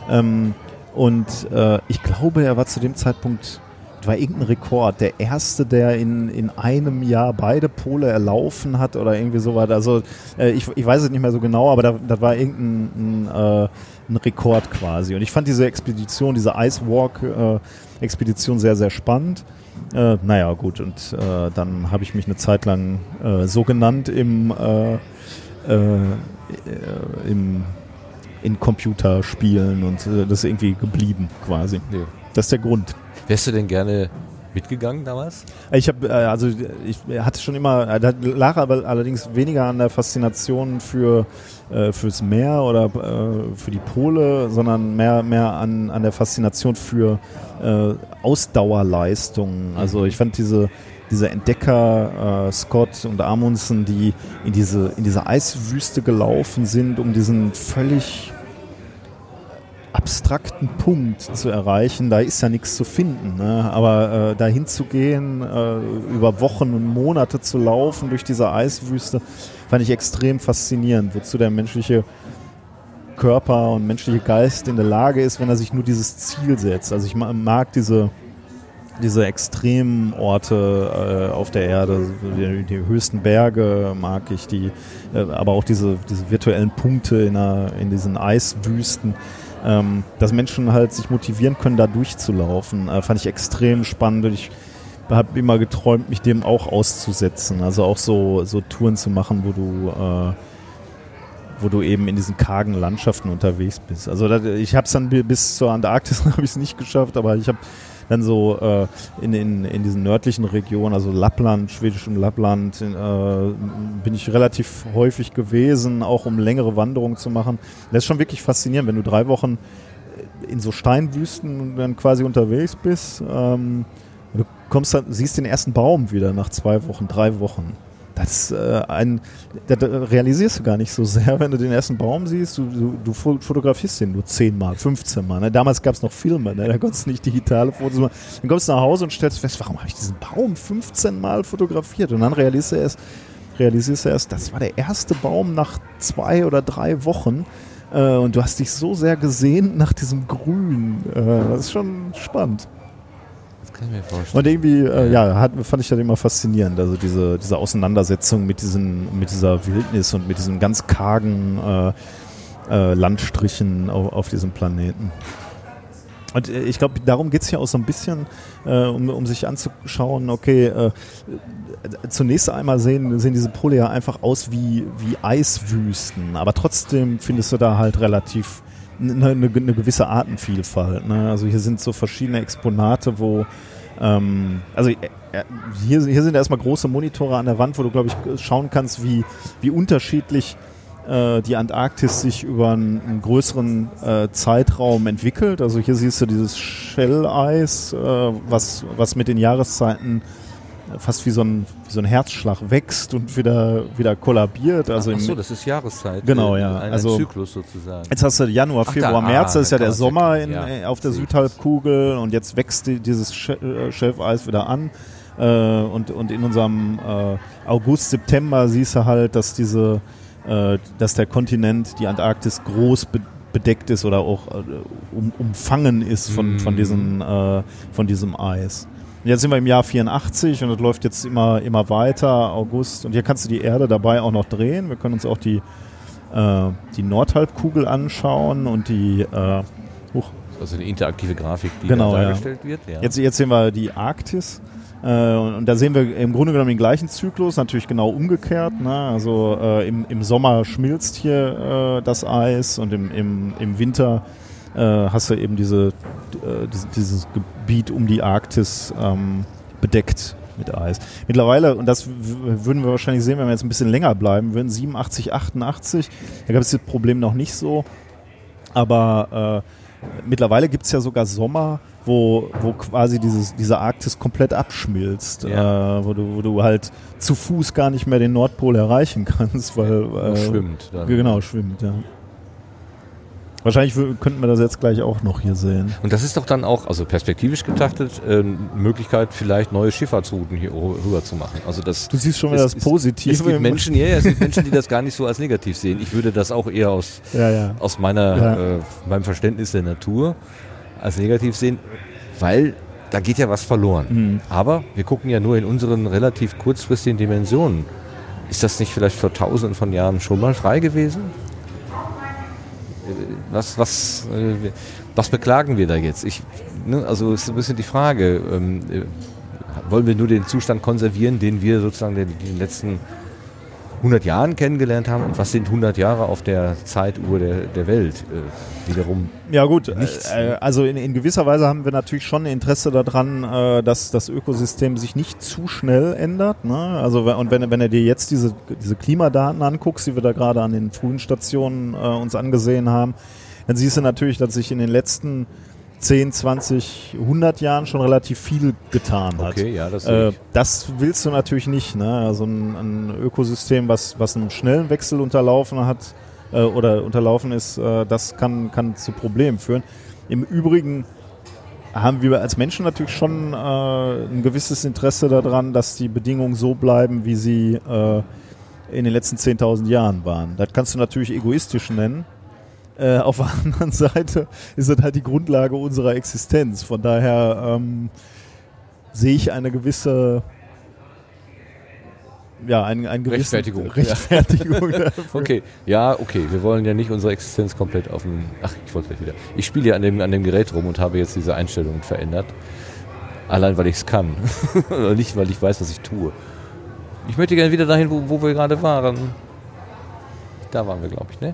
Ähm, und äh, ich glaube, er war zu dem Zeitpunkt, war irgendein Rekord, der erste, der in, in einem Jahr beide Pole erlaufen hat oder irgendwie so weiter. Also äh, ich, ich weiß es nicht mehr so genau, aber da, das war irgendein ein, äh, ein Rekord quasi. Und ich fand diese Expedition, diese Icewalk-Expedition sehr, sehr spannend. Äh, naja, gut, und äh, dann habe ich mich eine Zeit lang äh, so genannt im, äh, äh, äh, im in Computerspielen und äh, das ist irgendwie geblieben quasi. Nee. Das ist der Grund. Wärst du denn gerne mitgegangen damals? Ich habe, äh, also ich hatte schon immer, äh, das lag aber allerdings weniger an der Faszination für äh, fürs Meer oder für die Pole, sondern mehr mehr an, an der Faszination für Ausdauerleistungen. Also ich fand diese diese Entdecker äh, Scott und Amundsen, die in diese in diese Eiswüste gelaufen sind, um diesen völlig abstrakten Punkt zu erreichen, da ist ja nichts zu finden. Ne? Aber äh, dahin zu gehen, äh, über Wochen und Monate zu laufen durch diese Eiswüste, fand ich extrem faszinierend, wozu der menschliche Körper und menschliche Geist in der Lage ist, wenn er sich nur dieses Ziel setzt. Also ich ma- mag diese, diese extremen Orte äh, auf der Erde, die, die, höchsten Berge mag ich, die, äh, aber auch diese, diese virtuellen Punkte in, einer, in diesen Eiswüsten, ähm, dass Menschen halt sich motivieren können, da durchzulaufen, äh, fand ich extrem spannend. Ich habe immer geträumt, mich dem auch auszusetzen, also auch so, so Touren zu machen, wo du äh, wo du eben in diesen kargen Landschaften unterwegs bist. Also das, ich habe es dann bis zur Antarktis habe ich es nicht geschafft, aber ich habe dann so äh, in, in, in diesen nördlichen Regionen, also Lappland, schwedischem Lappland, äh, bin ich relativ häufig gewesen, auch um längere Wanderungen zu machen. Das ist schon wirklich faszinierend, wenn du drei Wochen in so Steinwüsten dann quasi unterwegs bist. Ähm, du kommst dann, siehst den ersten Baum wieder nach zwei Wochen, drei Wochen. Das, äh, ein, das realisierst du gar nicht so sehr, wenn du den ersten Baum siehst. Du, du, du fotografierst den nur 10 Mal, 15 Mal. Ne? Damals gab es noch Filme, ne? da konntest du nicht digitale Fotos machen. Dann kommst du nach Hause und stellst fest, warum habe ich diesen Baum 15 Mal fotografiert? Und dann realisierst du erst, realisierst du erst das war der erste Baum nach zwei oder drei Wochen. Äh, und du hast dich so sehr gesehnt nach diesem Grün. Äh, das ist schon spannend kann ich mir vorstellen. Und irgendwie, äh, ja, hat, fand ich das immer faszinierend. Also diese, diese Auseinandersetzung mit, diesen, mit dieser Wildnis und mit diesen ganz kargen äh, äh, Landstrichen auf, auf diesem Planeten. Und äh, ich glaube, darum geht es ja auch so ein bisschen, äh, um, um sich anzuschauen, okay, äh, zunächst einmal sehen, sehen diese Pole ja einfach aus wie, wie Eiswüsten, aber trotzdem findest du da halt relativ eine, eine, eine gewisse Artenvielfalt. Ne? Also hier sind so verschiedene Exponate, wo ähm, also äh, äh, hier, hier sind erstmal große Monitore an der Wand, wo du, glaube ich, schauen kannst, wie, wie unterschiedlich äh, die Antarktis sich über einen, einen größeren äh, Zeitraum entwickelt. Also hier siehst du dieses Schelleis, äh, was, was mit den Jahreszeiten fast wie so ein, wie so ein Herzschlag wächst und wieder, wieder kollabiert. Also Ach, so, das ist Jahreszeit. Genau, ja. Ein, also, Zyklus sozusagen. Jetzt hast du Januar, Februar, Ach, da, März, das ist ja der Sommer in, ja, äh, auf der Südhalbkugel und jetzt wächst die, dieses äh, Schelfeis wieder an. Äh, und, und in unserem äh, August, September siehst du halt, dass diese, äh, dass der Kontinent, die Antarktis groß be bedeckt ist oder auch äh, um, umfangen ist von, mm. von, diesen, von diesem Eis. Jetzt sind wir im Jahr 84 und das läuft jetzt immer, immer weiter, August. Und hier kannst du die Erde dabei auch noch drehen. Wir können uns auch die, äh, die Nordhalbkugel anschauen und die. Äh, huch. Also eine interaktive Grafik, die genau, dargestellt ja. wird. Ja. Jetzt, jetzt sehen wir die Arktis. Äh, und, und, da sehen wir im Grunde genommen den gleichen Zyklus, natürlich genau umgekehrt. Ne? Also äh, im, im Sommer schmilzt hier äh, das Eis und im, im, im Winter äh, hast du eben diese, dieses, dieses Gebiet um die Arktis ähm, bedeckt mit Eis. Mittlerweile, und das würden wir wahrscheinlich sehen, wenn wir jetzt ein bisschen länger bleiben würden, 87, 88, da gab es das Problem noch nicht so, aber äh, mittlerweile gibt es ja sogar Sommer, wo, wo quasi dieses, diese Arktis komplett abschmilzt, ja. äh, wo, du, wo du halt zu Fuß gar nicht mehr den Nordpol erreichen kannst, weil äh, schwimmt. Dann. Genau, schwimmt, ja. Wahrscheinlich könnten wir das jetzt gleich auch noch hier sehen. Und das ist doch dann auch, also perspektivisch betrachtet, äh, Möglichkeit, vielleicht neue Schifffahrtsrouten hier rüber zu machen. Also das du siehst schon wieder das Positive. Es gibt Menschen, ja, ja, es gibt Menschen, die das gar nicht so als negativ sehen. Ich würde das auch eher aus, ja, ja. aus meiner, äh, meinem Verständnis der Natur als negativ sehen, weil da geht ja was verloren. Mhm. Aber wir gucken ja nur in unseren relativ kurzfristigen Dimensionen. Ist das nicht vielleicht vor tausenden von Jahren schon mal frei gewesen? Was, was, äh, was beklagen wir da jetzt? Ich, ne, also ist ein bisschen die Frage, ähm, äh, wollen wir nur den Zustand konservieren, den wir sozusagen in den letzten 100 Jahren kennengelernt haben und was sind 100 Jahre auf der Zeituhr der, der Welt äh, wiederum ja gut nichts. Äh, also in, in, gewisser Weise haben wir natürlich schon Interesse daran äh, dass das Ökosystem sich nicht zu schnell ändert ne? also und wenn, wenn du dir jetzt diese, diese Klimadaten anguckst die wir da gerade an den frühen Stationen äh, uns angesehen haben dann siehst du natürlich dass sich in den letzten 10, 20, 100 Jahren schon relativ viel getan hat. Okay, ja, das, äh, das willst du natürlich nicht. Ne? Also ein, ein, Ökosystem, was, was einen schnellen Wechsel unterlaufen hat äh, oder unterlaufen ist, äh, das kann, kann zu Problemen führen. Im Übrigen haben wir als Menschen natürlich schon äh, ein gewisses Interesse daran, dass die Bedingungen so bleiben, wie sie äh, in den letzten 10.000 Jahren waren. Das kannst du natürlich egoistisch nennen. Äh, auf der anderen Seite ist das halt die Grundlage unserer Existenz. Von daher ähm, sehe ich eine gewisse ja, ein, ein gewissen Rechtfertigung. Rechtfertigung dafür. Okay, ja, okay. Wir wollen ja nicht unsere Existenz komplett auf den. Ach, ich wollte gleich wieder. Ich spiele ja an dem, an dem Gerät rum und habe jetzt diese Einstellungen verändert. Allein, weil ich es kann. Oder nicht, weil ich weiß, was ich tue. Ich möchte gerne wieder dahin, wo, wo wir gerade waren. Da waren wir, glaube ich, ne?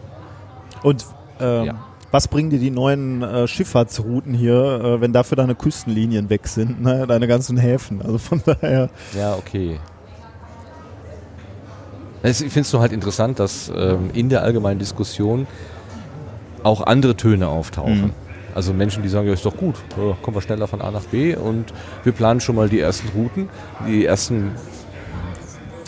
Und ähm, Ja. was bringen dir die neuen äh, Schifffahrtsrouten hier, äh, wenn dafür deine Küstenlinien weg sind, ne? deine ganzen Häfen? Also von daher. Ja, okay. Ich finde es nur halt interessant, dass ähm, in der allgemeinen Diskussion auch andere Töne auftauchen. Mhm. Also Menschen, die sagen, ja, ist doch gut, ja, kommen wir schneller von A nach B und wir planen schon mal die ersten Routen. Die ersten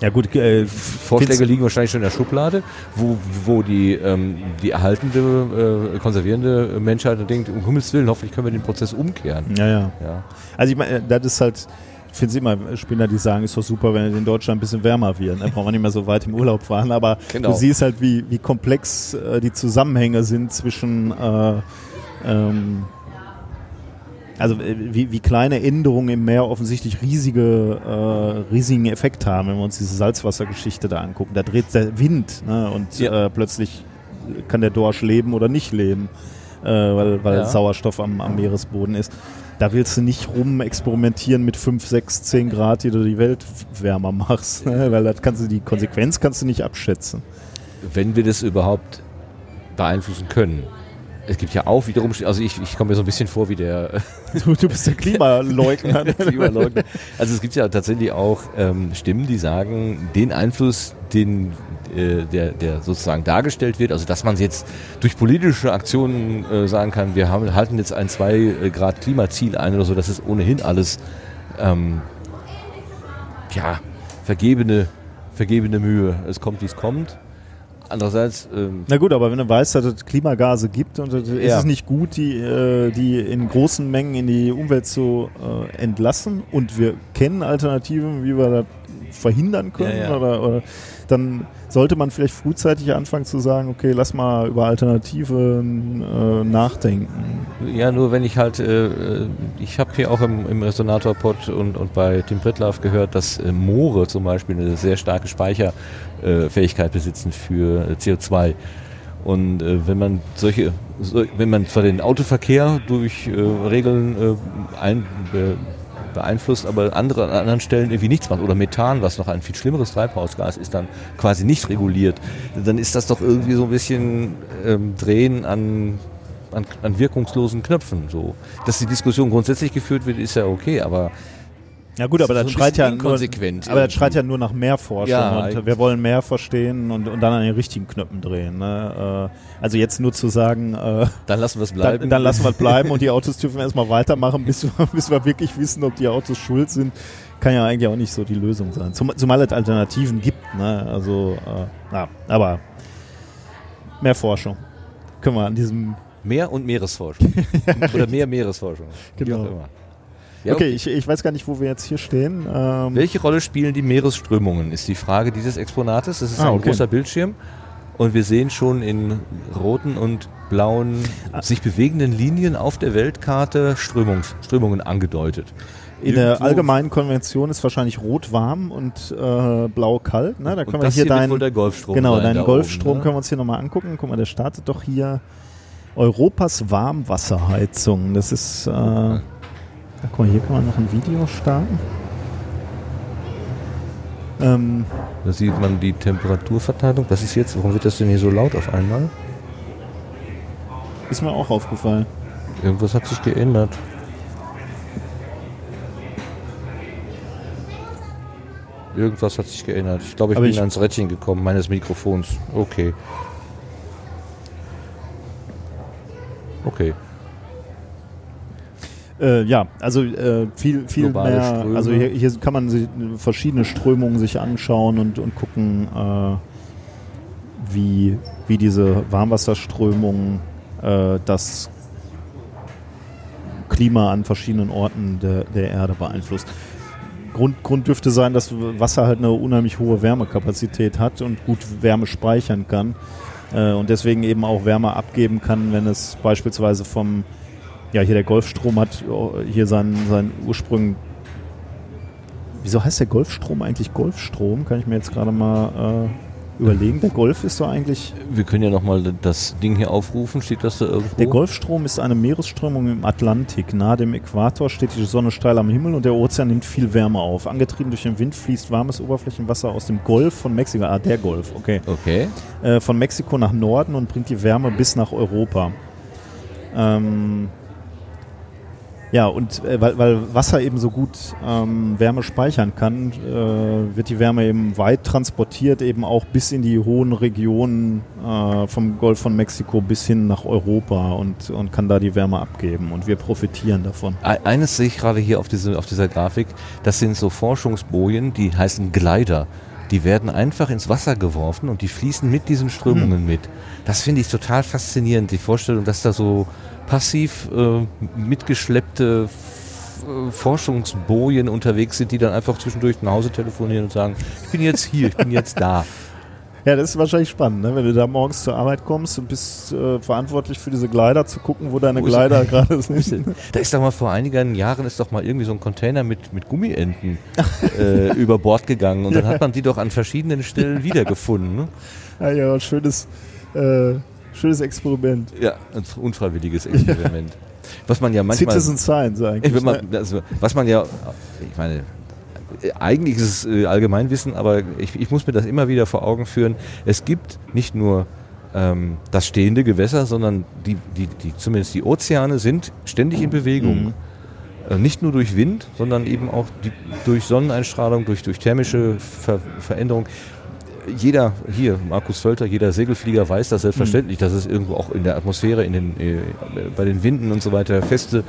Ja gut, äh, Vorschläge liegen wahrscheinlich schon in der Schublade, wo, wo die, ähm, die erhaltende, äh, konservierende Menschheit denkt, um Himmels Willen, hoffentlich können wir den Prozess umkehren. Ja, ja. Ja. Also ich meine, das ist halt, ich finde es immer Spinner, die sagen, ist doch super, wenn es in Deutschland ein bisschen wärmer wird. Da brauchen wir nicht mehr so weit im Urlaub fahren, aber Genau. du siehst halt, wie, wie komplex äh, die Zusammenhänge sind zwischen äh, ähm, also äh, wie, wie kleine Änderungen im Meer offensichtlich riesige, äh, riesigen Effekt haben, wenn wir uns diese Salzwassergeschichte da angucken. Da dreht der Wind ne, und Ja. äh, plötzlich kann der Dorsch leben oder nicht leben, äh, weil, weil Ja. Sauerstoff am, am Meeresboden ist. Da willst du nicht rum experimentieren mit 5, 6, 10 Grad, die du die Welt wärmer machst, ne? weil das kannst du, die Konsequenz kannst du nicht abschätzen. wenn wir das überhaupt beeinflussen können. Es gibt ja auch wiederum, also ich, ich komme mir so ein bisschen vor wie der Du, du bist der Klimaleugner. Klimaleugner. Also es gibt ja tatsächlich auch ähm, Stimmen, die sagen, den Einfluss, den äh, der, der sozusagen dargestellt wird, also dass man jetzt durch politische Aktionen äh, sagen kann, wir haben, halten jetzt ein 2 Grad Klimaziel ein oder so, das ist ohnehin alles ähm, ja, vergebene, vergebene Mühe. Es kommt, wie es kommt. Andererseits, ähm, Na gut, aber wenn du weißt, dass es Klimagase gibt und es ist Ja. es nicht gut, die, äh, die in großen Mengen in die Umwelt zu äh, entlassen und wir kennen Alternativen, wie wir das verhindern können, Ja, ja. Oder, oder dann sollte man vielleicht frühzeitig anfangen zu sagen, okay, lass mal über Alternativen äh, nachdenken. Ja, nur wenn ich halt, äh, äh, ich habe hier auch im, im Resonator-Pod und, und bei Tim Pritlove gehört, dass äh, Moore zum Beispiel eine sehr starke Speicherfähigkeit besitzen für äh, CO2. Und äh, wenn man solche, so, wenn man zwar den Autoverkehr durch äh, Regeln äh, ein, be, beeinflusst, aber andere an anderen Stellen irgendwie nichts macht oder Methan, was noch ein viel schlimmeres Treibhausgas ist, dann quasi nicht reguliert, dann ist das doch irgendwie so ein bisschen ähm, Drehen an an, an wirkungslosen Knöpfen. So. Dass die Diskussion grundsätzlich geführt wird, ist ja okay, aber Ja gut, aber das ein schreit ja nur, aber das schreit ja nur nach mehr Forschung Ja, und wir wollen mehr verstehen und, und dann an den richtigen Knöpfen drehen. Ne? Äh, also jetzt nur zu sagen, äh, dann lassen wir es bleiben. Dann, dann lassen wir es bleiben und die Autos dürfen erstmal weitermachen, bis wir, bis wir wirklich wissen, ob die Autos schuld sind. Kann ja eigentlich auch nicht so die Lösung sein. Zum, zumal es Alternativen gibt. Ne? Also, äh, ja, aber mehr Forschung. Können wir an diesem. Mehr und Meeresforschung. Oder mehr Meeresforschung. Genau. Ja, Okay, ich, ich weiß gar nicht, wo wir jetzt hier stehen. Ähm, Welche Rolle spielen die Meeresströmungen, ist die Frage dieses Exponates. Das ist Ah, ein okay. großer Bildschirm und wir sehen schon in roten und blauen sich bewegenden Linien auf der Weltkarte Strömungs, Strömungen angedeutet. in der allgemeinen Konvention ist wahrscheinlich rot warm und äh, blau kalt. Ne? Da können wir das hier hier deinen Golfstrom Genau, sein, deinen Golfstrom oben, ne? können wir uns hier nochmal angucken. Guck mal, der startet doch hier Europas Warmwasserheizung. Das ist, äh, ja, guck mal, hier kann man noch ein Video starten. Ähm, Da sieht man die Temperaturverteilung. Das ist jetzt, warum wird das denn hier so laut auf einmal? ist mir auch aufgefallen. Irgendwas hat sich geändert. Irgendwas hat sich geändert. Ich glaube, ich Aber bin ich- ans Rädchen gekommen, meines Mikrofons. Okay. Okay. Äh, ja, also äh, viel, viel Globale mehr. Ströme. Also hier, hier kann man sich verschiedene Strömungen sich anschauen und, und gucken, äh, wie, wie diese Warmwasserströmungen äh, das Klima an verschiedenen Orten der, der Erde beeinflusst. Grund, Grund dürfte sein, dass Wasser halt eine unheimlich hohe Wärmekapazität hat und gut Wärme speichern kann äh, und deswegen eben auch Wärme abgeben kann, wenn es beispielsweise vom ja, hier der Golfstrom hat hier seinen, seinen Ursprung Wieso heißt der Golfstrom eigentlich Golfstrom? Kann ich mir jetzt gerade mal äh, überlegen. Der Golf ist doch eigentlich. Wir können ja nochmal das Ding hier aufrufen. Steht das da irgendwo? Der Golfstrom ist eine Meeresströmung im Atlantik. Nahe dem Äquator steht die Sonne steil am Himmel und der Ozean nimmt viel Wärme auf. Angetrieben durch den Wind fließt warmes Oberflächenwasser aus dem Golf von Mexiko. Ah, der Golf, okay. Okay. Äh, von Mexiko nach Norden und bringt die Wärme bis nach Europa. Ähm, ja, und äh, weil, weil Wasser eben so gut ähm, Wärme speichern kann, äh, wird die Wärme eben weit transportiert, eben auch bis in die hohen Regionen äh, vom Golf von Mexiko bis hin nach Europa und, und kann da die Wärme abgeben. Und wir profitieren davon. Eines sehe ich gerade hier auf, diese, auf dieser Grafik, das sind so Forschungsbojen, die heißen Glider. Die werden einfach ins Wasser geworfen und die fließen mit diesen Strömungen hm. mit. Das finde ich total faszinierend, die Vorstellung, dass da so passiv äh, mitgeschleppte äh, Forschungsbojen unterwegs sind, die dann einfach zwischendurch nach Hause telefonieren und sagen, ich bin jetzt hier, ich bin jetzt da. Ja, das ist wahrscheinlich spannend, ne? wenn du da morgens zur Arbeit kommst und bist äh, verantwortlich für diese Gleiter, zu gucken, wo deine wo Gleiter gerade sind. Da ist doch mal vor einigen Jahren ist doch mal irgendwie so ein Container mit, mit Gummienten äh, über Bord gegangen und dann hat man die doch an verschiedenen Stellen wiedergefunden. Ne? Ja, ja, schönes äh, Schönes Experiment. Ja, ein unfreiwilliges Experiment. Was man ja manchmal. Citizen Science eigentlich. Man, ne? also, was man ja, ich meine, eigentlich ist es äh, Allgemeinwissen, aber ich, ich, muss mir das immer wieder vor Augen führen. Es gibt nicht nur ähm, das stehende Gewässer, sondern die, die, die, zumindest die Ozeane sind ständig in Bewegung. Mhm. Äh, nicht nur durch Wind, sondern eben auch die, durch Sonneneinstrahlung, durch, durch thermische Ver Veränderung jeder hier, Markus Völter, jeder Segelflieger weiß das selbstverständlich, mhm. dass es irgendwo auch in der Atmosphäre, in den, äh, bei den Winden und so weiter feste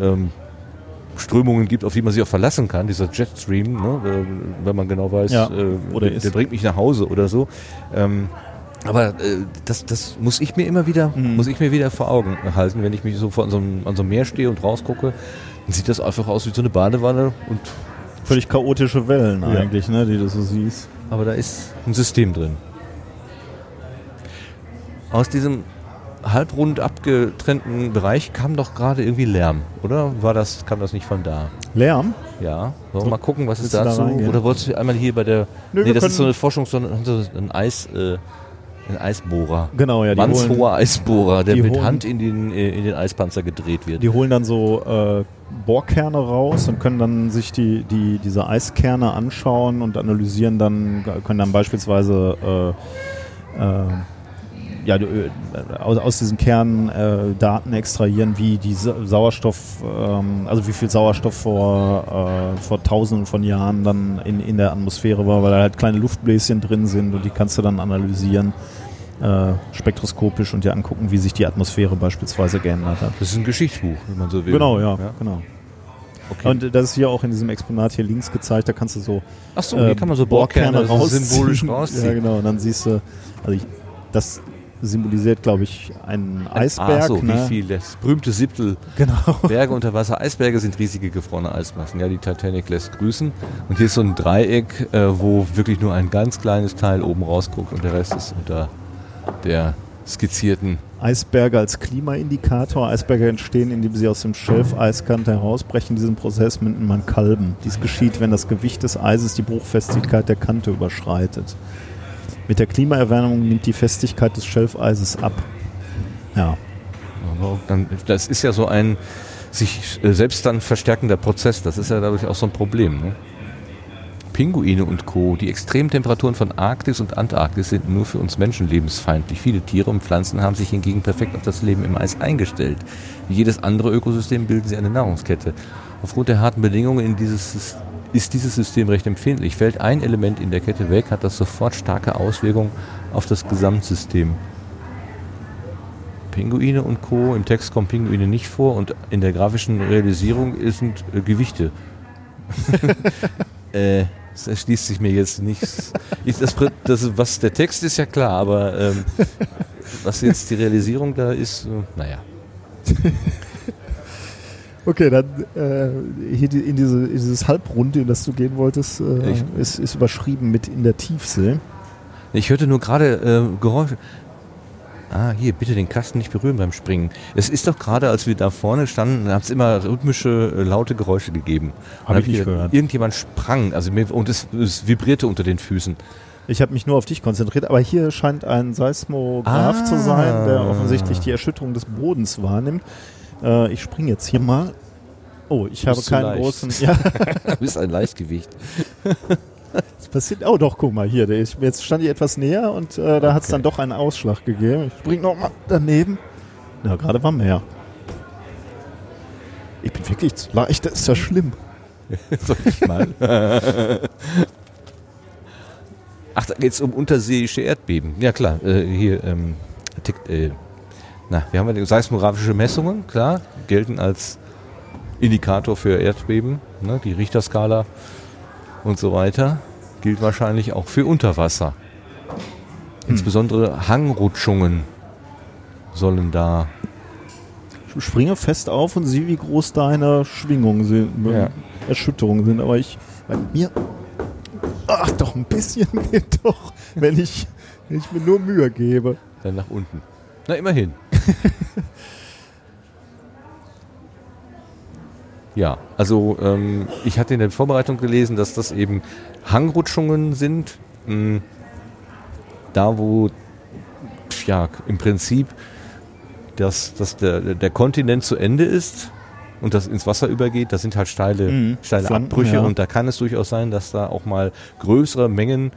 ähm, Strömungen gibt, auf die man sich auch verlassen kann, dieser Jetstream, ne, äh, wenn man genau weiß, ja, äh, der, bringt mich nach Hause oder so. Ähm, aber äh, das, das muss ich mir immer wieder, mhm. muss ich mir wieder vor Augen halten, wenn ich mich so vor so einem, an so einem Meer stehe und rausgucke, dann sieht das einfach aus wie so eine Badewanne und völlig chaotische Wellen ja. eigentlich, ne, die du so siehst aber da ist ein System drin. Aus diesem halbrund abgetrennten Bereich kam doch gerade irgendwie Lärm, oder? War das, kam das nicht von da? Lärm? Ja. Wollen wir mal gucken, was ist dazu? Da oder wolltest du einmal hier bei der. Nö, nee, das ist so eine Forschung, so ein Eis. Äh, ein Eisbohrer. Genau, ja. Die Mannshoher Eisbohrer, der mit Hand in den, äh, in den Eispanzer gedreht wird. Die holen dann so äh, Bohrkerne raus und können dann sich die, die, diese Eiskerne anschauen und analysieren dann, können dann beispielsweise äh, äh, ja, äh, aus, aus diesen Kernen äh, Daten extrahieren, wie die Sauerstoff, ähm, also wie viel Sauerstoff vor, äh, vor tausenden von Jahren dann in, in der Atmosphäre war, weil da halt kleine Luftbläschen drin sind und die kannst du dann analysieren. Äh, spektroskopisch und dir angucken, wie sich die Atmosphäre beispielsweise geändert hat. Das ist ein Geschichtsbuch, wenn man so will. Genau, ja, ja? genau. Okay. Und das ist hier auch in diesem Exponat hier links gezeigt, da kannst du so, Ach so, hier kann man so Bohrkerne, Bohrkerne raus symbolisch rausziehen. Ja, genau, und dann siehst du, also ich, das symbolisiert, glaube ich, einen Eisberg. Ach so, ne? wie viel, das berühmte Siebtel. Genau. Berge unter Wasser. Eisberge sind riesige gefrorene Eismassen. Ja, die Titanic lässt grüßen. Und hier ist so ein Dreieck, äh, wo wirklich nur ein ganz kleines Teil oben rausguckt und der Rest ist unter der skizzierten. Eisberge als Klimaindikator. Eisberge entstehen, indem sie aus dem Schelfeiskante herausbrechen. Diesen Prozess nennt man Kalben. Dies geschieht, wenn das Gewicht des Eises die Bruchfestigkeit der Kante überschreitet. Mit der Klimaerwärmung nimmt die Festigkeit des Schelfeises ab. Ja. Das ist ja so ein sich äh, selbst dann verstärkender Prozess. Das ist ja dadurch auch so ein Problem. Ne? Pinguine und Co. Die Extremtemperaturen von Arktis und Antarktis sind nur für uns Menschen lebensfeindlich. Viele Tiere und Pflanzen haben sich hingegen perfekt auf das Leben im Eis eingestellt. Wie jedes andere Ökosystem bilden sie eine Nahrungskette. Aufgrund der harten Bedingungen in dieses, ist dieses System recht empfindlich. Fällt ein Element in der Kette weg, hat das sofort starke Auswirkungen auf das Gesamtsystem. Pinguine und Co. Im Text kommen Pinguine nicht vor und in der grafischen Realisierung sind äh, Gewichte. äh, das erschließt sich mir jetzt nichts. das, das, was der Text ist ja klar, aber ähm, was jetzt die Realisierung da ist, äh, naja. Okay, dann äh, hier die, in, diese, in dieses Halbrunde, in das du gehen wolltest, äh, ist, ist überschrieben mit in der Tiefsee. Ich hörte nur gerade äh, Geräusche. Ah, hier, bitte den Kasten nicht berühren beim Springen. Es ist doch gerade, als wir da vorne standen, hat es immer rhythmische, äh, laute Geräusche gegeben. Hab ich nicht hier- gehört. Irgendjemand sprang, also mir, und es, es vibrierte unter den Füßen. Ich habe mich nur auf dich konzentriert, aber hier scheint ein Seismograph Ah. zu sein, der offensichtlich die Erschütterung des Bodens wahrnimmt. Äh, ich springe jetzt hier mal. Oh, ich habe keinen leicht. großen. Ja, Du bist ein Leichtgewicht. Passiert. Oh, doch, guck mal hier. Ist, jetzt stand ich etwas näher und äh, da hat es Okay. dann doch einen Ausschlag gegeben. Ich spring noch mal daneben. Ja, gerade war mehr. Ich bin wirklich zu leicht, das ist ja schlimm. Soll ich mal? Ach, da geht es um unterseeische Erdbeben. Ja klar, äh, hier, ähm, tickt, äh, na, wir haben ja seismografische Messungen, klar, gelten als Indikator für Erdbeben, ne, die Richterskala und so weiter, gilt wahrscheinlich auch für Unterwasser. Insbesondere Hangrutschungen sollen da Ich springe fest auf und sehe, wie groß deine Schwingungen sind, Ja. Erschütterungen sind. Aber ich, bei mir, ach doch, ein bisschen geht doch, wenn ich, wenn ich mir nur Mühe gebe. dann nach unten. Na, immerhin. ja, also ähm, ich hatte in der Vorbereitung gelesen, dass das eben Hangrutschungen sind. mh, da, wo ja im Prinzip das, dass der, der Kontinent zu Ende ist und das ins Wasser übergeht, das sind halt steile, Mhm. steile Flanken, Abbrüche ja. und da kann es durchaus sein, dass da auch mal größere Mengen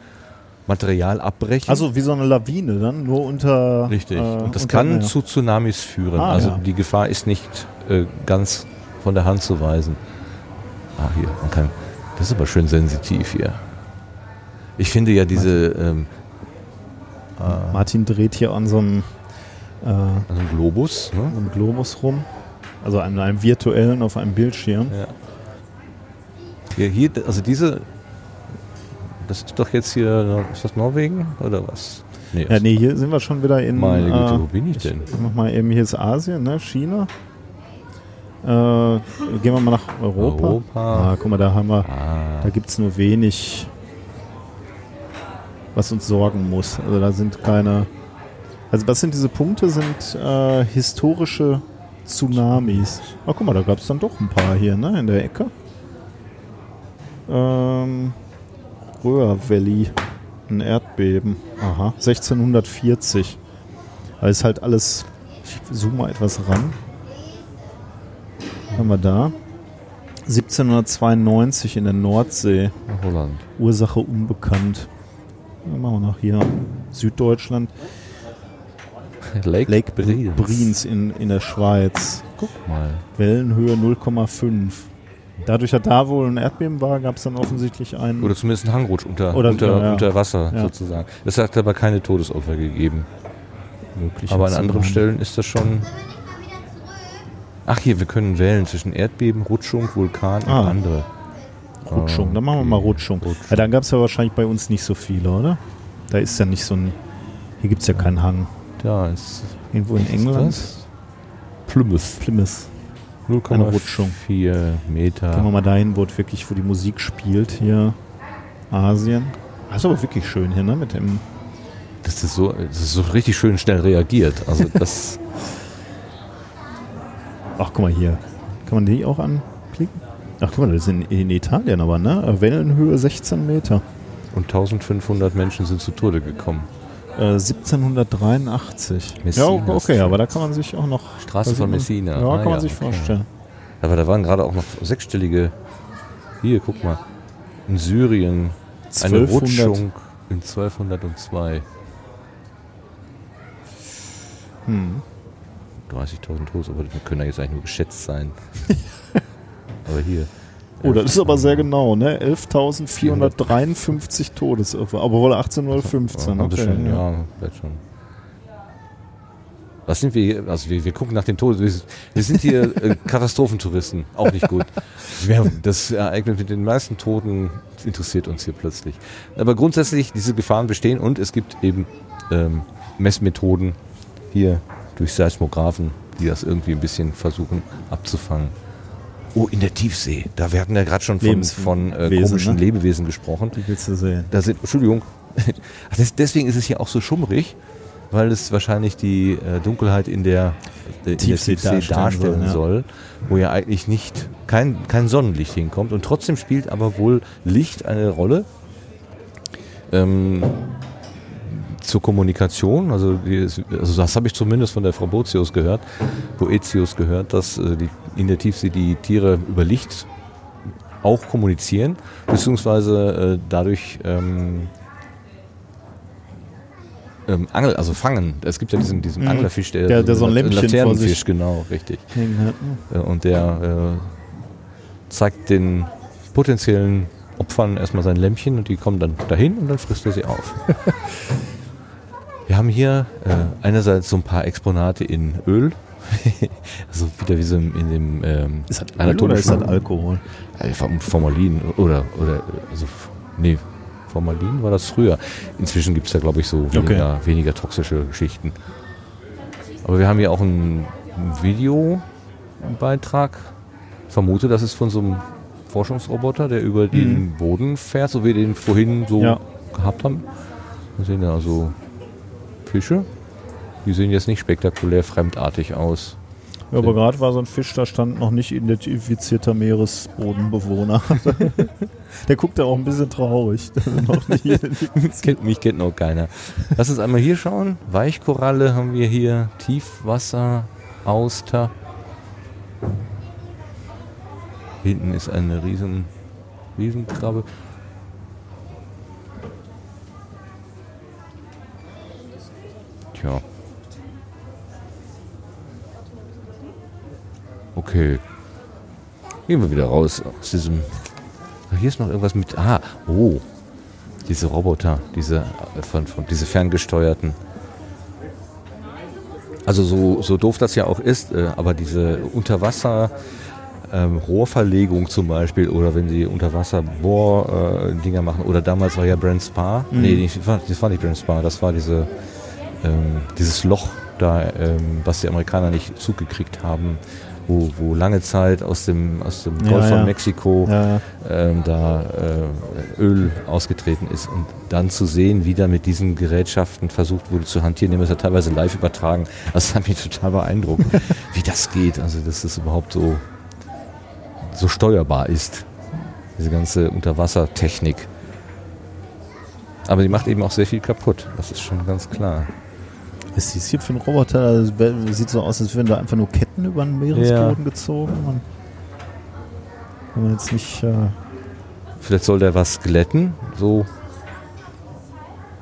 Material abbrechen. Also wie so eine Lawine dann, nur unter. Richtig. äh, und das unter kann Meer. zu Tsunamis führen. Ah, also ja. die Gefahr ist nicht äh, ganz von der Hand zu weisen. Ah, hier, man kann. Das ist aber schön sensitiv hier. Ich finde ja diese ähm, Martin dreht hier an so einem, äh, also ein Globus. Ne? einem Globus rum. Also an einem virtuellen auf einem Bildschirm. Ja. Hier, hier, also diese. Das ist doch jetzt hier. Ist das Norwegen oder was? Nee, Ja, nee, hier sind wir schon wieder in. Meine Güte, äh, wo bin ich denn? Ich mach mal eben, hier ist Asien, ne? China. Äh, gehen wir mal nach Europa. Europa. Ah, guck mal, da haben wir, Ah, da gibt es nur wenig, was uns sorgen muss. Also da sind keine. Also was sind diese Punkte? Sind äh, historische Tsunamis. Ah, guck mal, da gab es dann doch ein paar hier, ne? In der Ecke. Ähm, Röhr Valley. Ein Erdbeben. Aha. 1640. Weil es halt alles. Ich zoome mal etwas ran. Haben wir da? 1792 in der Nordsee. Holland. Ursache unbekannt. Dann machen wir nach hier. Süddeutschland. Lake, Lake Brienz. Brienz in, in der Schweiz. Guck mal. Wellenhöhe 0,5. Dadurch, dass da wohl ein Erdbeben war, gab es dann offensichtlich einen. Oder zumindest ein Hangrutsch unter, Oder- unter, ja, ja. unter Wasser Ja. sozusagen. Es hat aber keine Todesopfer gegeben. möglichen Aber an anderen. Stellen ist das schon. Ach hier, wir können wählen zwischen Erdbeben, Rutschung, Vulkan Ah. und andere. Rutschung, dann machen wir mal Rutschung. Ja, dann gab es ja wahrscheinlich bei uns nicht so viele, oder? Da ist ja nicht so ein. Hier gibt es ja keinen Hang. Da ist. Irgendwo in England. Plymouth. Plymouth. Eine 0,4 Rutschung. Meter. Gehen wir mal dahin, wo wirklich, wo die Musik spielt. Hier Asien. Das ist aber wirklich schön hier, ne? Mit dem. Das ist so, das ist so richtig schön schnell reagiert. Also das. Ach, guck mal hier. Kann man die auch anklicken? Ach, guck mal, das ist in, in Italien aber, ne? Wellenhöhe 16 Meter. und 1500 Menschen sind zu Tode gekommen. Äh, 1783. Messina ja, okay, aber da kann man sich auch noch. Straße von Messina. Ja, Ah, kann man ja, sich okay. vorstellen. Aber da waren gerade auch noch sechsstellige. Hier, guck mal. In Syrien eine 1200. Rutschung in 1202. Hm. 30.000 Todes, aber das können ja jetzt eigentlich nur geschätzt sein. aber hier. Oh, das ist aber sehr genau, ne? 11.453 Todesopfer. Aber wohl 1815. Ja, haben wir Okay, schon, ja. ja, vielleicht schon. Was sind wir hier? Also wir, wir gucken nach den Todes. Wir, wir sind hier äh, Katastrophentouristen. Auch nicht gut. Das Ereignis mit den meisten Toten interessiert uns hier plötzlich. Aber grundsätzlich, diese Gefahren bestehen und es gibt eben ähm, Messmethoden hier durch Seismographen, die das irgendwie ein bisschen versuchen abzufangen. Oh, in der Tiefsee. Da wir hatten ja gerade schon von, Lebenswesen, von äh, ne? komischen Lebewesen gesprochen. Die willst du sehen. Da sind, Entschuldigung, deswegen ist es hier auch so schummrig, weil es wahrscheinlich die äh, Dunkelheit in der, äh, in Tiefsee der Tiefsee darstellen darstellen soll, ja. soll, wo ja eigentlich nicht kein, kein Sonnenlicht hinkommt. Und trotzdem spielt aber wohl Licht eine Rolle. Ähm, zur Kommunikation, also, die, also das habe ich zumindest von der Frau Boetius gehört, Boetius gehört, dass äh, die, in der Tiefsee die Tiere über Licht auch kommunizieren, beziehungsweise äh, dadurch ähm, ähm, Angel, also fangen. Es gibt ja diesen, diesen Mhm. Anglerfisch, der, Der- der so ein Lämpchen vor Laternenfisch, sich- genau, richtig. Ne? Äh, Und der äh, zeigt den potenziellen Opfern erstmal sein Lämpchen und die kommen dann dahin und dann frisst er sie auf. Wir haben hier äh, einerseits so ein paar Exponate in Öl, also wieder wie so in dem ähm, Ist das Öl oder ist das Alkohol? Form- Formalin oder, oder also, nee, Formalin war das früher. Inzwischen gibt es ja, glaube ich, so weniger, weniger toxische Geschichten. Aber wir haben hier auch einen Videobeitrag. Ich vermute, das ist von so einem Forschungsroboter, der über den Boden fährt, so wie wir den vorhin so Ja. gehabt haben. Wir sehen da also Fische. Die sehen jetzt nicht spektakulär fremdartig aus. Ja, aber gerade war so ein Fisch, da stand noch nicht identifizierter Meeresbodenbewohner. Der guckt da auch ein bisschen traurig. kennt, mich kennt noch keiner. Lass uns einmal hier schauen. Weichkoralle haben wir hier. Tiefwasser, Auster. Hinten ist eine riesen, Riesenkrabbe. Tja. Okay. Gehen wir wieder raus aus diesem. Hier ist noch irgendwas mit. Ah, oh. Diese Roboter, diese, äh, von, von, diese ferngesteuerten. Also so, so doof das ja auch ist, äh, aber diese Unterwasser ähm, Rohrverlegung zum Beispiel oder wenn sie Unterwasser-Bohr-Dinger machen oder damals war ja Brand Spa, Mhm. nee, das war- das war nicht Brand Spa, das war diese, ähm, dieses Loch da, ähm, was die Amerikaner nicht zugekriegt haben, wo, wo lange Zeit aus dem, aus dem Ja, Golf von ja. Mexiko Ja, ähm, da äh, Öl ausgetreten ist und dann zu sehen, wie da mit diesen Gerätschaften versucht wurde zu hantieren, die haben das ja teilweise live übertragen. Also das hat mich total beeindruckt, wie das geht. Also dass das überhaupt so, so steuerbar ist, diese ganze Unterwassertechnik. Aber die macht eben auch sehr viel kaputt, das ist schon ganz klar. Was ist hier für ein Roboter? Das wär- sieht so aus, als wären da einfach nur Ketten über den Meeresboden gezogen. Und wenn man jetzt nicht. Äh, Vielleicht soll der was glätten, so.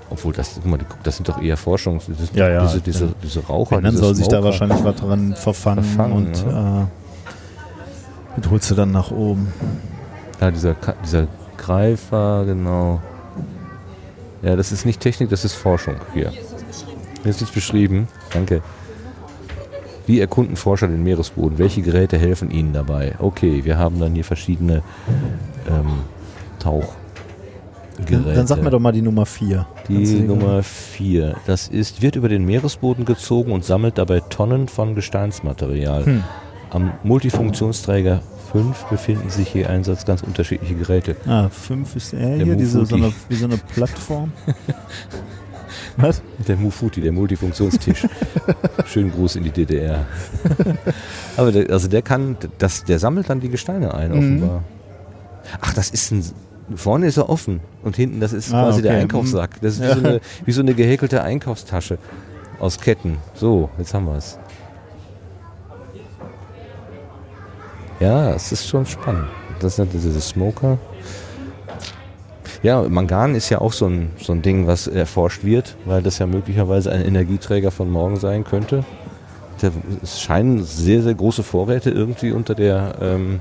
Obwohl, das, guck mal, das sind doch eher Forschungs... Das Ja, ja. Diese, diese, diese Raucher, wenn, dann soll sich da Smoker. wahrscheinlich was dran verfangen, Verfangen, und äh, das holst du dann nach oben. Ja, dieser, dieser Greifer, genau. Ja, das ist nicht Technik, das ist Forschung hier. Hier ist es beschrieben. Danke. Wie erkunden Forscher den Meeresboden? Welche Geräte helfen ihnen dabei? Okay, wir haben dann hier verschiedene ähm, Tauchgeräte. Dann, sag mir doch mal die Nummer 4. Die Nummer 4. Das ist, wird über den Meeresboden gezogen und sammelt dabei Tonnen von Gesteinsmaterial. Hm. Am Multifunktionsträger 5 befinden sich hier Einsatz ganz unterschiedliche Geräte. Ah, 5 ist er hier, diese, so eine, wie so eine Plattform. Was? Der Mufuti, der Multifunktionstisch. Schönen Gruß in die DDR. Aber der, also der kann, das, der sammelt dann die Gesteine ein, Mhm. offenbar. Ach, das ist ein. Vorne ist er offen und hinten, das ist Ah, quasi der okay. Einkaufssack. Das ist wie, Ja. so eine, wie so eine gehäkelte Einkaufstasche aus Ketten. So, jetzt haben wir es. Ja, es ist schon spannend. Das sind diese Smoker. Ja, Mangan ist ja auch so ein, so ein Ding, was erforscht wird, weil das ja möglicherweise ein Energieträger von morgen sein könnte. Es scheinen sehr, sehr große Vorräte irgendwie unter, der, ähm,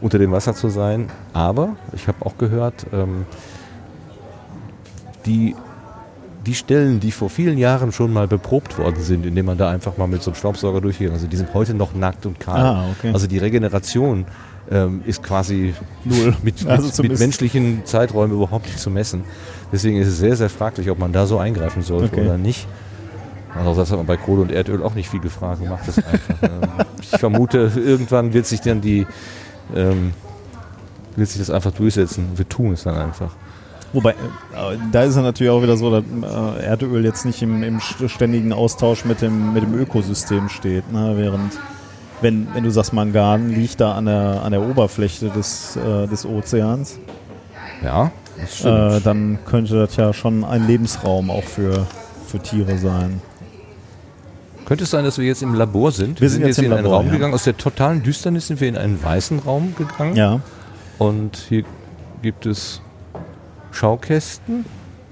unter dem Wasser zu sein. Aber ich habe auch gehört, ähm, die, die Stellen, die vor vielen Jahren schon mal beprobt worden sind, indem man da einfach mal mit so einem Staubsauger durchgeht, also die sind heute noch nackt und kahl. Ah, okay. Also die Regeneration ähm, ist quasi null mit, mit, Also mit zumindest- menschlichen Zeiträumen überhaupt nicht zu messen. Deswegen ist es sehr, sehr fraglich, ob man da so eingreifen sollte Okay. oder nicht. Also das hat man bei Kohle und Erdöl auch nicht viel gefragt, man macht das einfach. ähm, ich vermute, irgendwann wird sich dann die, ähm, wird sich das einfach durchsetzen. Wir tun es dann einfach. Wobei, äh, da ist es natürlich auch wieder so, dass äh, Erdöl jetzt nicht im, im ständigen Austausch mit dem, mit dem Ökosystem steht. Ne? Während, wenn, wenn du sagst, Mangan liegt da an der, an der Oberfläche des, äh, des Ozeans, Ja, das stimmt. äh, dann könnte das ja schon ein Lebensraum auch für, für Tiere sein. Könnte es sein, dass wir jetzt im Labor sind? Wir sind jetzt im in einen Labor, Raum ja. gegangen. Aus der totalen Düsternis sind wir in einen weißen Raum gegangen. Ja. Und hier gibt es Schaukästen.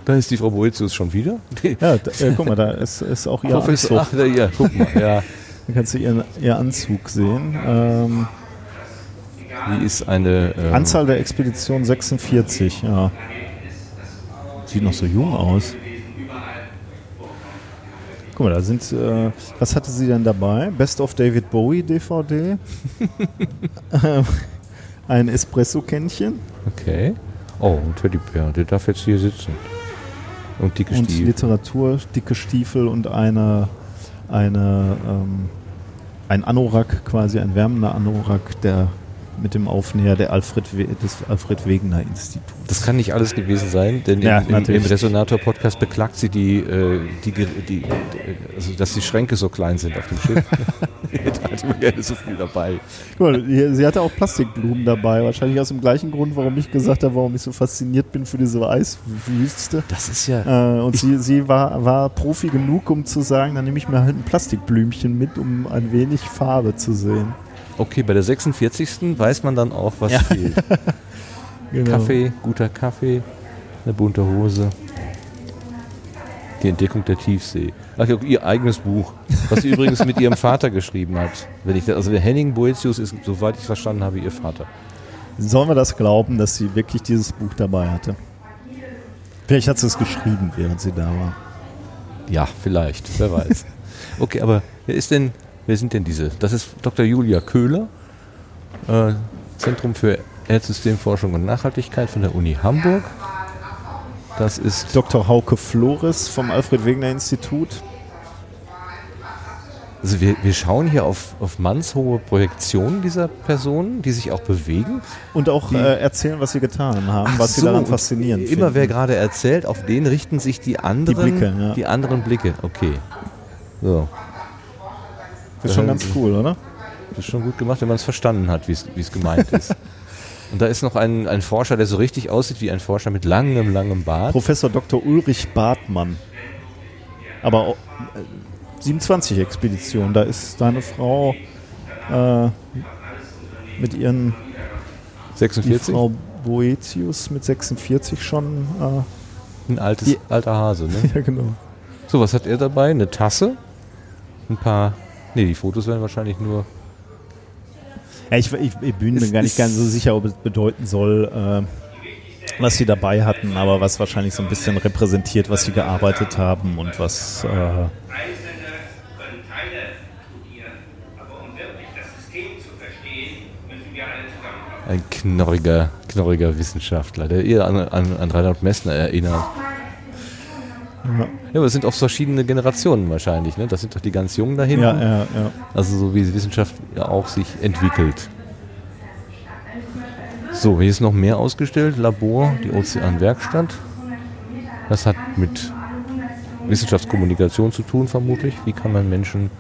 Da ist die Frau Boetius schon wieder. Ja, da, äh, guck mal, da ist, ist auch ihr Professor, Anzug. ach, da, ja, guck mal, ja. Da kannst du ihren, ihr Anzug sehen. Ähm, Die ist eine. Ähm, Anzahl der Expeditionen 46, ja. Sieht noch so jung aus. Guck mal, da sind, äh, was hatte sie denn dabei? Best of David Bowie DVD. Ähm, Ein Espresso-Kännchen Okay. Oh, ein Teddybär, der darf jetzt hier sitzen. Und dicke und Stiefel. Literatur, dicke Stiefel und eine, eine, ähm, ein Anorak, quasi ein wärmender Anorak, der mit dem Aufnäher der Alfred des Alfred Wegener Instituts. Das kann nicht alles gewesen sein, denn Ja, im, im, im. Resonator-Podcast beklagt sie die, äh, die, die, also dass die Schränke so klein sind auf dem Schiff. da hatte man gerne so viel dabei. Hier- sie hatte auch Plastikblumen dabei. Wahrscheinlich aus dem gleichen Grund, warum ich gesagt habe, warum ich so fasziniert bin für diese Eiswüste. Das ist ja. Äh, und sie, sie war, war Profi genug, um zu sagen, dann nehme ich mir halt ein Plastikblümchen mit, um ein wenig Farbe zu sehen. Okay, bei der 46. weiß man dann auch, was Ja. fehlt. Genau. Kaffee, guter Kaffee, eine bunte Hose. Die Entdeckung der Tiefsee. Ach ja, ihr eigenes Buch, was sie übrigens mit ihrem Vater geschrieben hat. Wenn ich, da- also der Henning Boetius ist, soweit ich es verstanden habe, ihr Vater. Sollen wir das glauben, dass sie wirklich dieses Buch dabei hatte? Vielleicht hat sie es geschrieben, während sie da war. Ja, vielleicht, wer weiß. Okay, aber wer ist denn, wer sind denn diese? Das ist Dr. Julia Köhler, äh, Zentrum für Erdsystemforschung und Nachhaltigkeit von der Uni Hamburg. Das ist Dr. Hauke Flores vom Alfred Wegener Institut. Also wir, wir schauen hier auf, auf mannshohe Projektionen dieser Personen, die sich auch bewegen. Und auch Die- äh, erzählen, was sie getan haben, was sie so, daran und faszinierend Immer wer finden. gerade erzählt, auf den richten sich die anderen, Blicke, ja. die anderen Blicke. Okay. So, Das ist schon ganz cool, oder? das ist schon gut gemacht, wenn man es verstanden hat, wie es gemeint ist. Und da ist noch ein, ein Forscher, der so richtig aussieht wie ein Forscher mit langem, langem Bart. Professor Dr. Ulrich Bartmann. Aber auch, äh, 27 Expeditionen, da ist deine Frau äh, mit ihren die 46, Frau Boetius mit 46 schon. Äh, ein altes, Die- alter Hase. Ne? ja, genau. So, was hat er dabei? Eine Tasse, ein paar, nee, die Fotos werden wahrscheinlich nur Ja, ich, ich, ich bin mir gar nicht ganz so sicher, ob es bedeuten soll, äh, was sie dabei hatten, aber was wahrscheinlich so ein bisschen repräsentiert, was sie gearbeitet haben und was. Äh. Ein knorriger, knorriger Wissenschaftler, der eher an, an, an Reinhard Messner erinnert. Ja, aber es sind auch verschiedene Generationen wahrscheinlich, ne? Das sind doch die ganz Jungen da hinten. ja, ja, ja. Also so wie Wissenschaft ja auch sich entwickelt. So, hier ist noch mehr ausgestellt. Labor, die Ozeanwerkstatt. Das hat mit Wissenschaftskommunikation zu tun, vermutlich. Wie kann man Menschen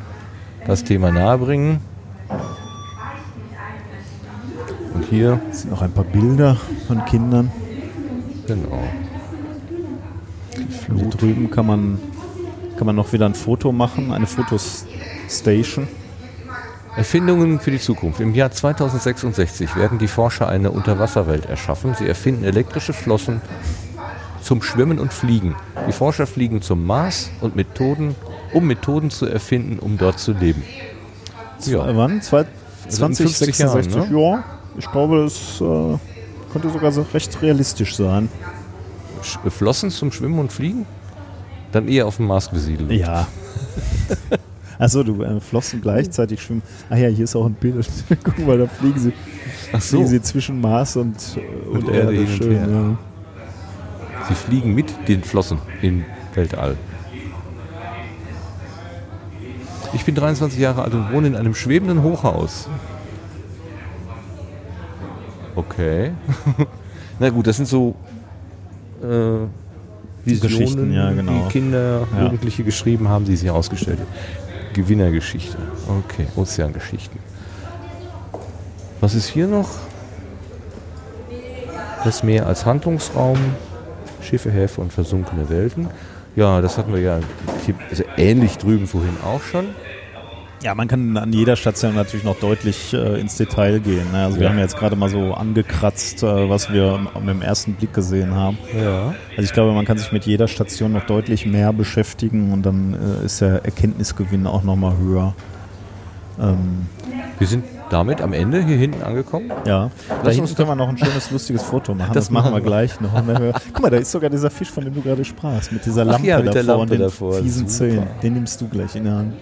das Thema nahebringen? Und hier, sind noch ein paar Bilder von Kindern. genau. Hier drüben kann man, kann man noch wieder ein Foto machen, eine Fotostation. Erfindungen für die Zukunft. Im Jahr 2066 werden die Forscher eine Unterwasserwelt erschaffen. Sie erfinden elektrische Flossen zum Schwimmen und Fliegen. Die Forscher fliegen zum Mars und Methoden, um Methoden zu erfinden, um dort zu leben. Ja. Wann? Zwei, Also in 50 2066? Jahren, Ja, ich glaube, das äh, könnte sogar so recht realistisch sein. Flossen zum Schwimmen und Fliegen? Dann eher auf dem Mars besiedelt. Ja. Achso, du äh, Flossen gleichzeitig schwimmen. Ach ja, hier ist auch ein Bild. Guck mal, da fliegen sie, Ach so, fliegen sie zwischen Mars und, äh, und, Und Erde Erde. Schön, ja. sie fliegen mit den Flossen im Weltall. Ich bin 23 Jahre alt und wohne in einem schwebenden Hochhaus. Okay. Na gut, das sind so äh, Visionen, Geschichten, ja, genau. die Kinder, Ja. Jugendliche geschrieben haben, die sie ausgestellt haben. Gewinnergeschichte. Okay, Ozeangeschichten. Was ist hier noch? Das Meer als Handlungsraum, Schiffe, Häfen und versunkene Welten. Ja, das hatten wir ja also ähnlich drüben vorhin auch schon. Ja, man kann an jeder Station natürlich noch deutlich äh, ins Detail gehen. Ne? Also wir Ja. haben jetzt gerade mal so angekratzt, äh, was wir mit dem ersten Blick gesehen haben. Ja. Also ich glaube, man kann sich mit jeder Station noch deutlich mehr beschäftigen und dann äh, ist der Erkenntnisgewinn auch nochmal höher. Ähm, Wir sind damit am Ende hier hinten angekommen. ja, da Lass uns können wir noch ein schönes, lustiges Foto machen. Das, Das machen wir wir. gleich noch. Guck mal, da ist sogar dieser Fisch, von dem du gerade sprachst, mit dieser Lampe ja, mit der davor Lampe und den davor. fiesen. Zähnen. Den nimmst du gleich in der Hand.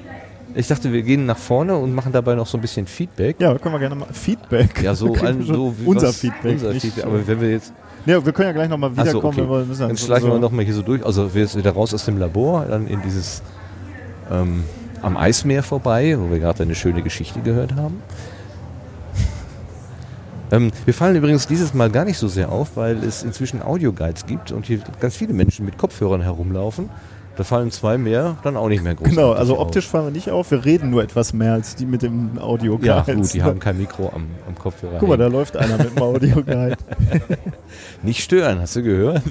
Ich dachte, wir gehen nach vorne und machen dabei noch so ein bisschen Feedback. Ja, können wir gerne mal. Feedback. Ja, so, ein, so unser was- Feedback. Unser Feedback. Aber wenn wir jetzt. Ja, wir können ja gleich nochmal Ach so, wiederkommen, okay. wir müssen Dann so- schleichen so- wir nochmal hier so durch. Also wir sind wieder raus aus dem Labor, dann in dieses ähm, am Eismeer vorbei, wo wir gerade eine schöne Geschichte gehört haben. Ähm, wir fallen übrigens dieses Mal gar nicht so sehr auf, weil es inzwischen Audioguides gibt und hier ganz viele Menschen mit Kopfhörern herumlaufen. Da fallen zwei mehr, dann auch nicht mehr groß. Genau, also optisch fallen wir nicht auf, wir reden nur etwas mehr als die mit dem audio -Guides. Ja, gut, die haben kein Mikro am, am Kopfhörer. Guck mal, da läuft einer mit dem Audio-Guide. Nicht stören, hast du gehört?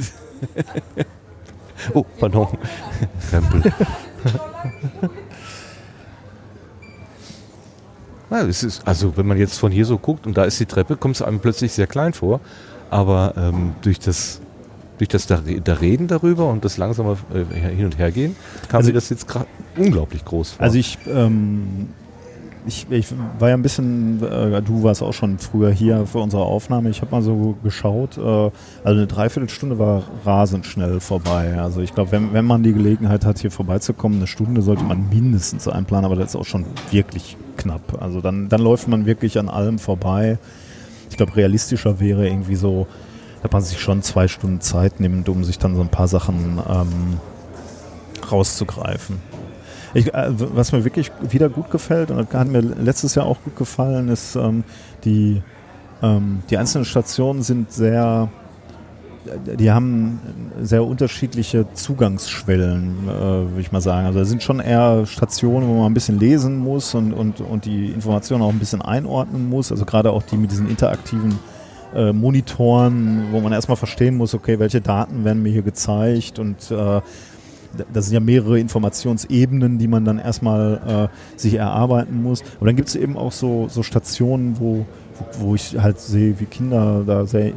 oh, pardon. Krempel. Ja, es ist, also wenn man jetzt von hier so guckt und da ist die Treppe, kommt es einem plötzlich sehr klein vor. Aber ähm, durch das, durch das da, da Reden darüber und das langsame äh, hin und her gehen, kam Also- mir das jetzt unglaublich groß vor. Also ich, ähm, ich, ich war ja ein bisschen, äh, du warst auch schon früher hier für unsere Aufnahme. Ich habe mal so geschaut, äh, also eine Dreiviertelstunde war rasend schnell vorbei. Also ich glaube, wenn, wenn man die Gelegenheit hat, hier vorbeizukommen, eine Stunde sollte man mindestens einplanen, aber das ist auch schon wirklich knapp. Also dann, dann läuft man wirklich an allem vorbei. Ich glaube, realistischer wäre irgendwie so, dass man sich schon zwei Stunden Zeit nimmt, um sich dann so ein paar Sachen ähm, rauszugreifen. Ich, äh, was mir wirklich wieder gut gefällt, und das hat mir letztes Jahr auch gut gefallen, ist, ähm, die, ähm, die einzelnen Stationen sind sehr, die haben sehr unterschiedliche Zugangsschwellen, äh, würde ich mal sagen. Also es sind schon eher Stationen, wo man ein bisschen lesen muss und, und, und die Informationen auch ein bisschen einordnen muss. Also gerade auch die mit diesen interaktiven äh, Monitoren, wo man erstmal verstehen muss, okay, welche Daten werden mir hier gezeigt und äh, das sind ja mehrere Informationsebenen, die man dann erstmal äh, sich erarbeiten muss. Aber dann gibt es eben auch so, so Stationen, wo, wo, ich halt sehe, wie Kinder da sehr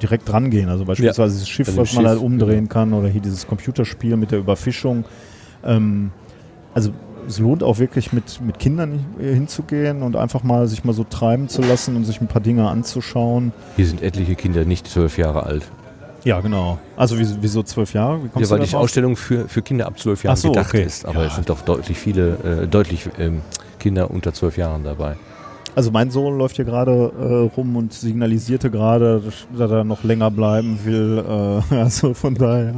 direkt dran gehen. Also beispielsweise dieses Schiff, dem was man Schiff, halt umdrehen kann oder hier dieses Computerspiel mit der Überfischung. Ähm, also es lohnt auch wirklich mit, mit Kindern hinzugehen und einfach mal sich mal so treiben zu lassen und sich ein paar Dinge anzuschauen. Hier sind etliche Kinder nicht zwölf Jahre alt. Ja, genau. Also wieso, zwölf Jahre? Ja, weil die? Ausstellung für, für Kinder ab zwölf Jahren so, gedacht okay. ist. Aber Ja. es sind doch deutlich viele, äh, deutlich ähm, Kinder unter zwölf Jahren dabei. Also mein Sohn läuft hier gerade äh, rum und signalisierte gerade, dass er noch länger bleiben will. Äh, also von daher,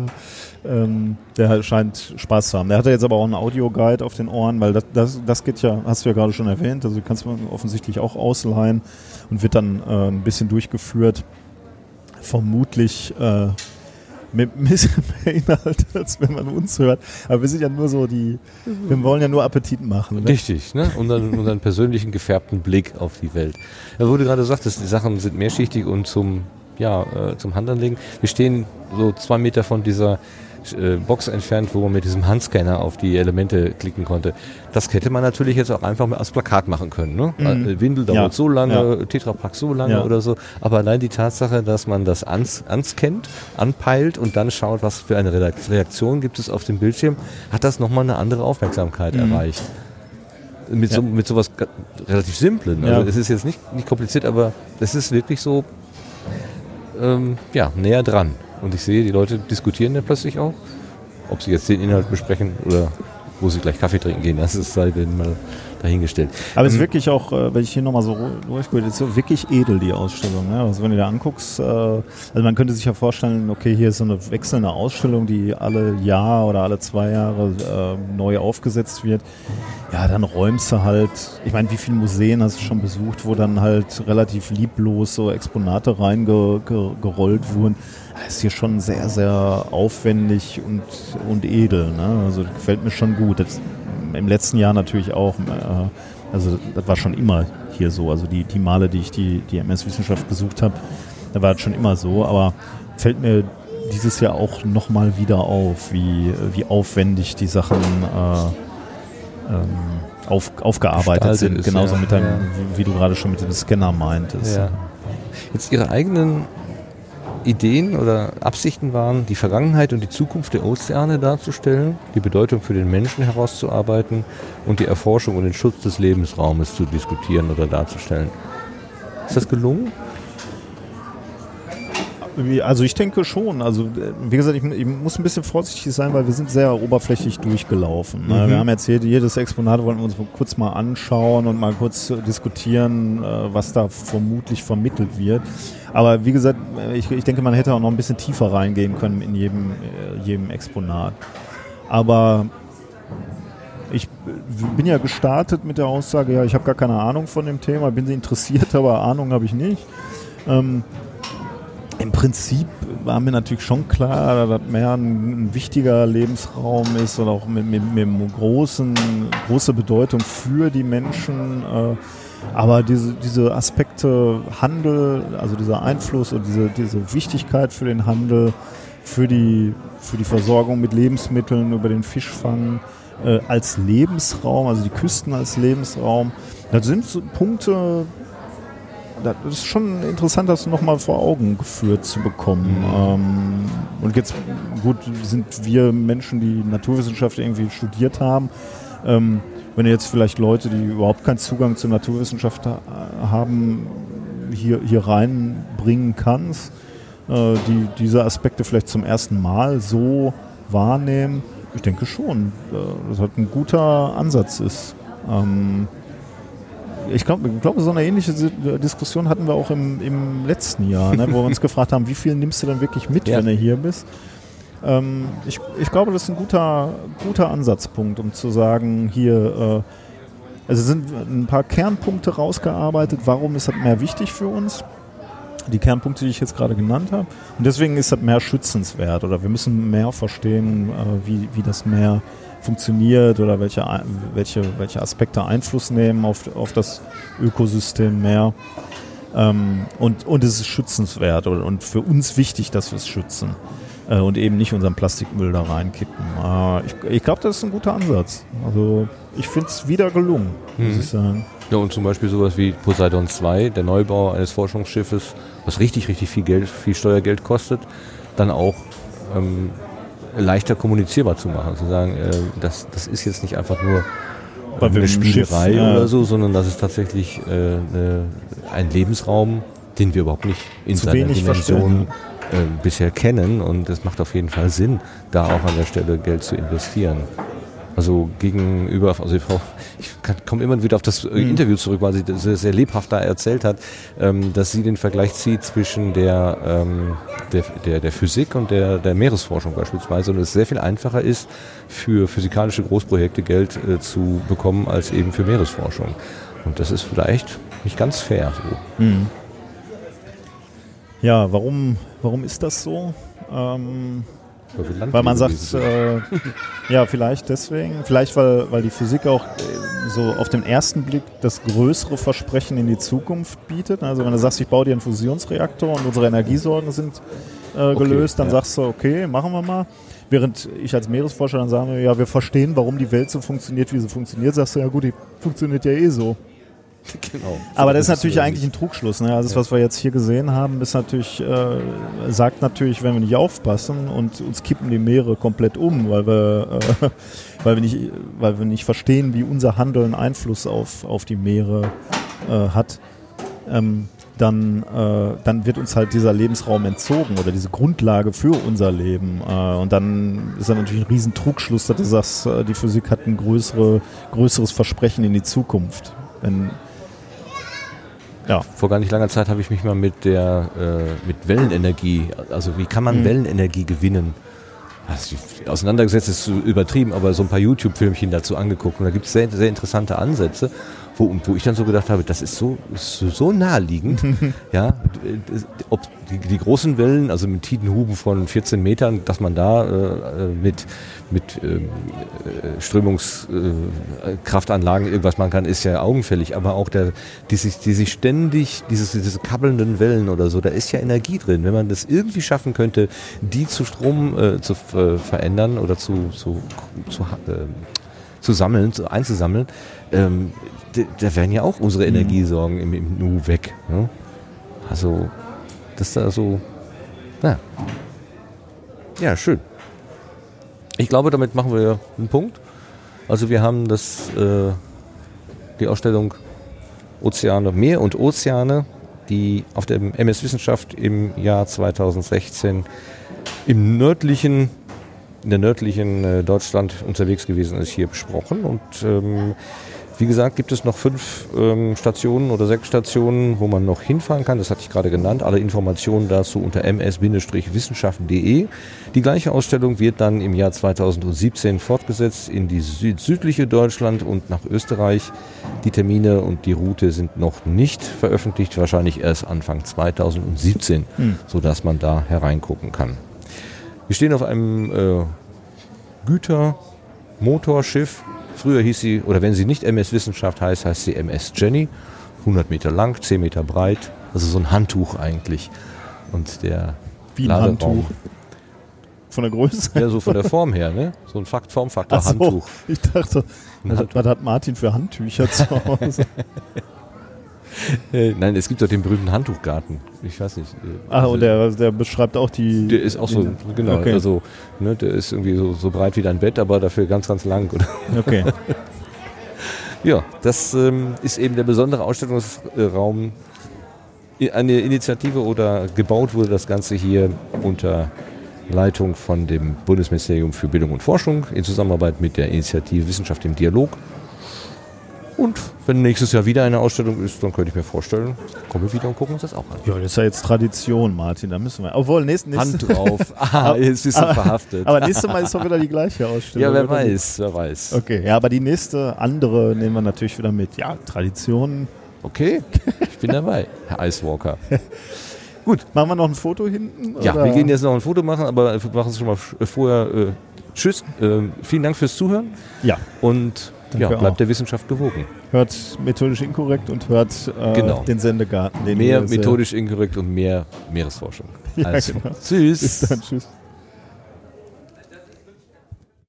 ähm, der scheint Spaß zu haben. Der hatte jetzt aber auch einen Audioguide auf den Ohren, weil das, das, das geht ja, hast du ja gerade schon erwähnt, also kannst du offensichtlich auch ausleihen und wird dann äh, ein bisschen durchgeführt. Vermutlich äh, mit mehr Inhalt, als wenn man uns hört. Aber wir sind ja nur so die, wir wollen ja nur Appetit machen. Ne? Richtig, ne? Unseren, unseren persönlichen gefärbten Blick auf die Welt. Ja, wo du gerade sagtest, die Sachen sind mehrschichtig und zum, ja, äh, zum Handanlegen. Wir stehen so zwei Meter von dieser äh, Box entfernt, wo man mit diesem Handscanner auf die Elemente klicken konnte. Das hätte man natürlich jetzt auch einfach mal als Plakat machen können. Ne? Mhm. Äh, Windel dauert Ja, so lange, ja. Tetrapack so lange Ja. oder so. Aber allein die Tatsache, dass man das ans, anscannt, anpeilt und dann schaut, was für eine Reakt- Reaktion gibt es auf dem Bildschirm, hat das nochmal eine andere Aufmerksamkeit Mhm. erreicht. Mit, so, Ja. mit sowas relativ Simplen. Also Ja. es ist jetzt nicht, nicht kompliziert, aber es ist wirklich so ähm, ja, näher dran. Und ich sehe, die Leute diskutieren dann plötzlich auch, ob sie jetzt den Inhalt besprechen oder wo sie gleich Kaffee trinken gehen. Das ist sei denn mal dahingestellt. Aber es ist Ähm, wirklich auch, äh, wenn ich hier nochmal so durchgehe, ist so wirklich edel, die Ausstellung. Ne? Also wenn du dir anguckst, äh, also man könnte sich ja vorstellen, okay, hier ist so eine wechselnde Ausstellung, die alle Jahr oder alle zwei Jahre äh, neu aufgesetzt wird. Ja, dann räumst du halt, ich meine, wie viele Museen hast du schon besucht, wo dann halt relativ lieblos so Exponate reingerollt wurden. Das ist hier schon sehr, sehr aufwendig und, und edel. Ne? Also gefällt mir schon gut. Das, Im letzten Jahr natürlich auch. Äh, also das war schon immer hier so. Also die, die Male, die ich die, die MS-Wissenschaft besucht habe, da war es schon immer so. Aber fällt mir dieses Jahr auch nochmal wieder auf, wie, wie aufwendig die Sachen äh, ähm, auf, aufgearbeitet sind. ist, Genauso ja, mit deinem, ja. wie, wie du gerade schon mit dem Scanner meintest. Ja. Jetzt Ihre eigenen Ideen oder Absichten waren, die Vergangenheit und die Zukunft der Ozeane darzustellen, die Bedeutung für den Menschen herauszuarbeiten und die Erforschung und den Schutz des Lebensraumes zu diskutieren oder darzustellen. Ist das gelungen? Also ich denke schon. Also äh, wie gesagt, ich, ich muss ein bisschen vorsichtig sein, weil wir sind sehr oberflächlich durchgelaufen. Ne? Mhm. Wir haben jetzt jedes Exponat wollten wir uns kurz mal anschauen und mal kurz äh, diskutieren, äh, was da vermutlich vermittelt wird. Aber wie gesagt, ich, ich denke, man hätte auch noch ein bisschen tiefer reingehen können in jedem, jedem Exponat. Aber ich bin ja gestartet mit der Aussage, ja, ich habe gar keine Ahnung von dem Thema, bin sie interessiert, aber Ahnung habe ich nicht. Ähm, im Prinzip war mir natürlich schon klar, dass Meer ein, ein wichtiger Lebensraum ist und auch mit, mit, mit großen, große Bedeutung für die Menschen. Äh, aber diese, diese Aspekte Handel, also dieser Einfluss und diese, diese Wichtigkeit für den Handel, für die, für die Versorgung mit Lebensmitteln, über den Fischfang äh, als Lebensraum, also die Küsten als Lebensraum, das sind so Punkte, das ist schon interessant, das nochmal vor Augen geführt zu bekommen. Ähm, und jetzt, gut, sind wir Menschen, die Naturwissenschaft irgendwie studiert haben. Ähm, wenn du jetzt vielleicht Leute, die überhaupt keinen Zugang zur Naturwissenschaft ha haben, hier, hier reinbringen kannst, äh, die diese Aspekte vielleicht zum ersten Mal so wahrnehmen, ich denke schon, äh, dass das ein guter Ansatz ist. Ähm, ich glaube, glaub, so eine ähnliche Si- Diskussion hatten wir auch im, im letzten Jahr, ne, wo wir uns gefragt haben, wie viel nimmst du denn wirklich mit, Ja. wenn du hier bist? Ähm, ich, ich glaube, das ist ein guter, guter Ansatzpunkt, um zu sagen, hier, äh, also sind ein paar Kernpunkte rausgearbeitet, warum ist das mehr wichtig für uns? Die Kernpunkte, die ich jetzt gerade genannt habe. Und deswegen ist das mehr schützenswert oder wir müssen mehr verstehen, äh, wie, wie das Meer funktioniert oder welche, welche, welche Aspekte Einfluss nehmen auf, auf das Ökosystem Meer. Ähm, und, und es ist schützenswert und, und für uns wichtig, dass wir es schützen äh, und eben nicht unseren Plastikmüll da reinkippen. Äh, ich ich glaube, das ist ein guter Ansatz. Also ich finde es wieder gelungen, muss Mhm. ich sagen. Ja, und zum Beispiel sowas wie Poseidon 2, der Neubau eines Forschungsschiffes, was richtig, richtig viel Geld, viel Steuergeld kostet, dann auch ähm, leichter kommunizierbar zu machen. Zu sagen, äh, das, das ist jetzt nicht einfach nur wir eine dem Schiff, Spielerei ja. oder so, sondern das ist tatsächlich äh, eine, ein Lebensraum, den wir überhaupt nicht in Zu seiner Dimension äh, bisher kennen. Und es macht auf jeden Fall Sinn, da auch an der Stelle Geld zu investieren. Also gegenüber, also ich, ich komme immer wieder auf das äh, Mhm. Interview zurück, weil sie das sehr, sehr lebhaft da erzählt hat, ähm, dass sie den Vergleich zieht zwischen der, ähm, der, der, der Physik und der, der Meeresforschung beispielsweise und es sehr viel einfacher ist, für physikalische Großprojekte Geld äh, zu bekommen, als eben für Meeresforschung. Und das ist vielleicht nicht ganz fair so. Mhm. Ja, warum, warum ist das so? Ähm, Weil, man sagt, äh, ja, vielleicht deswegen, vielleicht weil, weil die Physik auch äh, so auf den ersten Blick das größere Versprechen in die Zukunft bietet. Also wenn du sagst, ich baue dir einen Fusionsreaktor und unsere Energiesorgen sind äh, gelöst, dann ja. sagst du, okay, machen wir mal. Während ich als Meeresforscher dann sage, ja, wir verstehen, warum die Welt so funktioniert, wie sie funktioniert, sagst du, ja gut, die funktioniert ja eh so. genau. Aber das ist natürlich eigentlich ein Trugschluss. Ne? Also das, was wir jetzt hier gesehen haben, ist natürlich, äh, sagt natürlich, wenn wir nicht aufpassen und uns kippen die Meere komplett um, weil wir, äh, weil wir, nicht, weil wir nicht verstehen, wie unser Handeln Einfluss auf, auf die Meere äh, hat, ähm, dann, äh, dann wird uns halt dieser Lebensraum entzogen oder diese Grundlage für unser Leben. Äh, und dann ist dann natürlich ein riesen Trugschluss, dass du sagst, äh, die Physik hat ein größere, größeres Versprechen in die Zukunft. Wenn, ja. Vor gar nicht langer Zeit habe ich mich mal mit der äh, mit Wellenenergie, also wie kann man mhm. Wellenenergie gewinnen? Also auseinandergesetzt ist übertrieben, aber so ein paar YouTube-Filmchen dazu angeguckt und da gibt es sehr, sehr interessante Ansätze wo, wo ich dann so gedacht habe, das ist so, so, so naheliegend. ja, ob die, die, großen Wellen, also mit Tidenhuben von 14 Metern, dass man da äh, mit, mit ähm, äh, Strömungskraftanlagen äh, irgendwas machen kann, ist ja augenfällig. Aber auch der, die sich, die sich ständig, dieses, diese kabbelnden Wellen oder so, da ist ja Energie drin. Wenn man das irgendwie schaffen könnte, die zu Strom äh, zu äh, verändern oder zu, zu, zu, äh, zu sammeln, zu, einzusammeln, ähm, da werden ja auch unsere mhm. Energiesorgen im, im Nu weg. Ne? Also, das ist da so, na. Ja, schön. Ich glaube, damit machen wir einen Punkt. Also wir haben das, äh, die Ausstellung Ozeane, Meer und Ozeane, die auf dem MS Wissenschaft im Jahr 2016 im nördlichen, in der nördlichen äh, Deutschland unterwegs gewesen ist, hier besprochen. Und ähm, wie gesagt, gibt es noch fünf ähm, Stationen oder sechs Stationen, wo man noch hinfahren kann. Das hatte ich gerade genannt. Alle Informationen dazu unter ms-wissenschaften.de. Die gleiche Ausstellung wird dann im Jahr 2017 fortgesetzt in die süd südliche Deutschland und nach Österreich. Die Termine und die Route sind noch nicht veröffentlicht, wahrscheinlich erst Anfang 2017, hm. sodass man da hereingucken kann. Wir stehen auf einem äh, Gütermotorschiff Früher hieß sie, oder wenn sie nicht MS Wissenschaft heißt, heißt sie MS Jenny. 100 Meter lang, 10 Meter breit. Also so ein Handtuch eigentlich. Und der Wie ein Handtuch. Von der Größe? Ja, so von der Form her, ne? So ein Fakt, Formfaktor so, Handtuch. Ich dachte, hat, was hat Martin für Handtücher zu Hause? Äh, nein, es gibt doch den berühmten Handtuchgarten. Ich weiß nicht. Ah, und der, der beschreibt auch die. Der ist auch so, genau. Okay. Also, ne, der ist irgendwie so, so breit wie dein Bett, aber dafür ganz, ganz lang. Oder? Okay. ja, das ähm, ist eben der besondere Ausstellungsraum. Eine Initiative oder gebaut wurde das Ganze hier unter Leitung von dem Bundesministerium für Bildung und Forschung in Zusammenarbeit mit der Initiative Wissenschaft im Dialog und wenn nächstes Jahr wieder eine Ausstellung ist, dann könnte ich mir vorstellen, kommen wir wieder und gucken uns das auch an. Ja, das ist ja jetzt Tradition, Martin. Da müssen wir. Obwohl, nächstes Mal. Hand drauf. Ah, jetzt bist du verhaftet. Aber nächstes Mal ist doch wieder die gleiche Ausstellung. Ja, wer weiß, wer weiß. Okay, ja, aber die nächste andere nehmen wir natürlich wieder mit. Ja, Tradition. Okay, ich bin dabei, Herr Icewalker. Gut. Machen wir noch ein Foto hinten? Ja, oder? wir gehen jetzt noch ein Foto machen, aber wir machen es schon mal vorher. Äh, tschüss. Äh, vielen Dank fürs Zuhören. Ja. Und ja, bleibt der Wissenschaft gewogen. Hört methodisch inkorrekt und hört äh, genau. den Sendegarten. Den mehr methodisch inkorrekt und mehr Meeresforschung. Ja, also, genau. Tschüss. Bis dann, tschüss.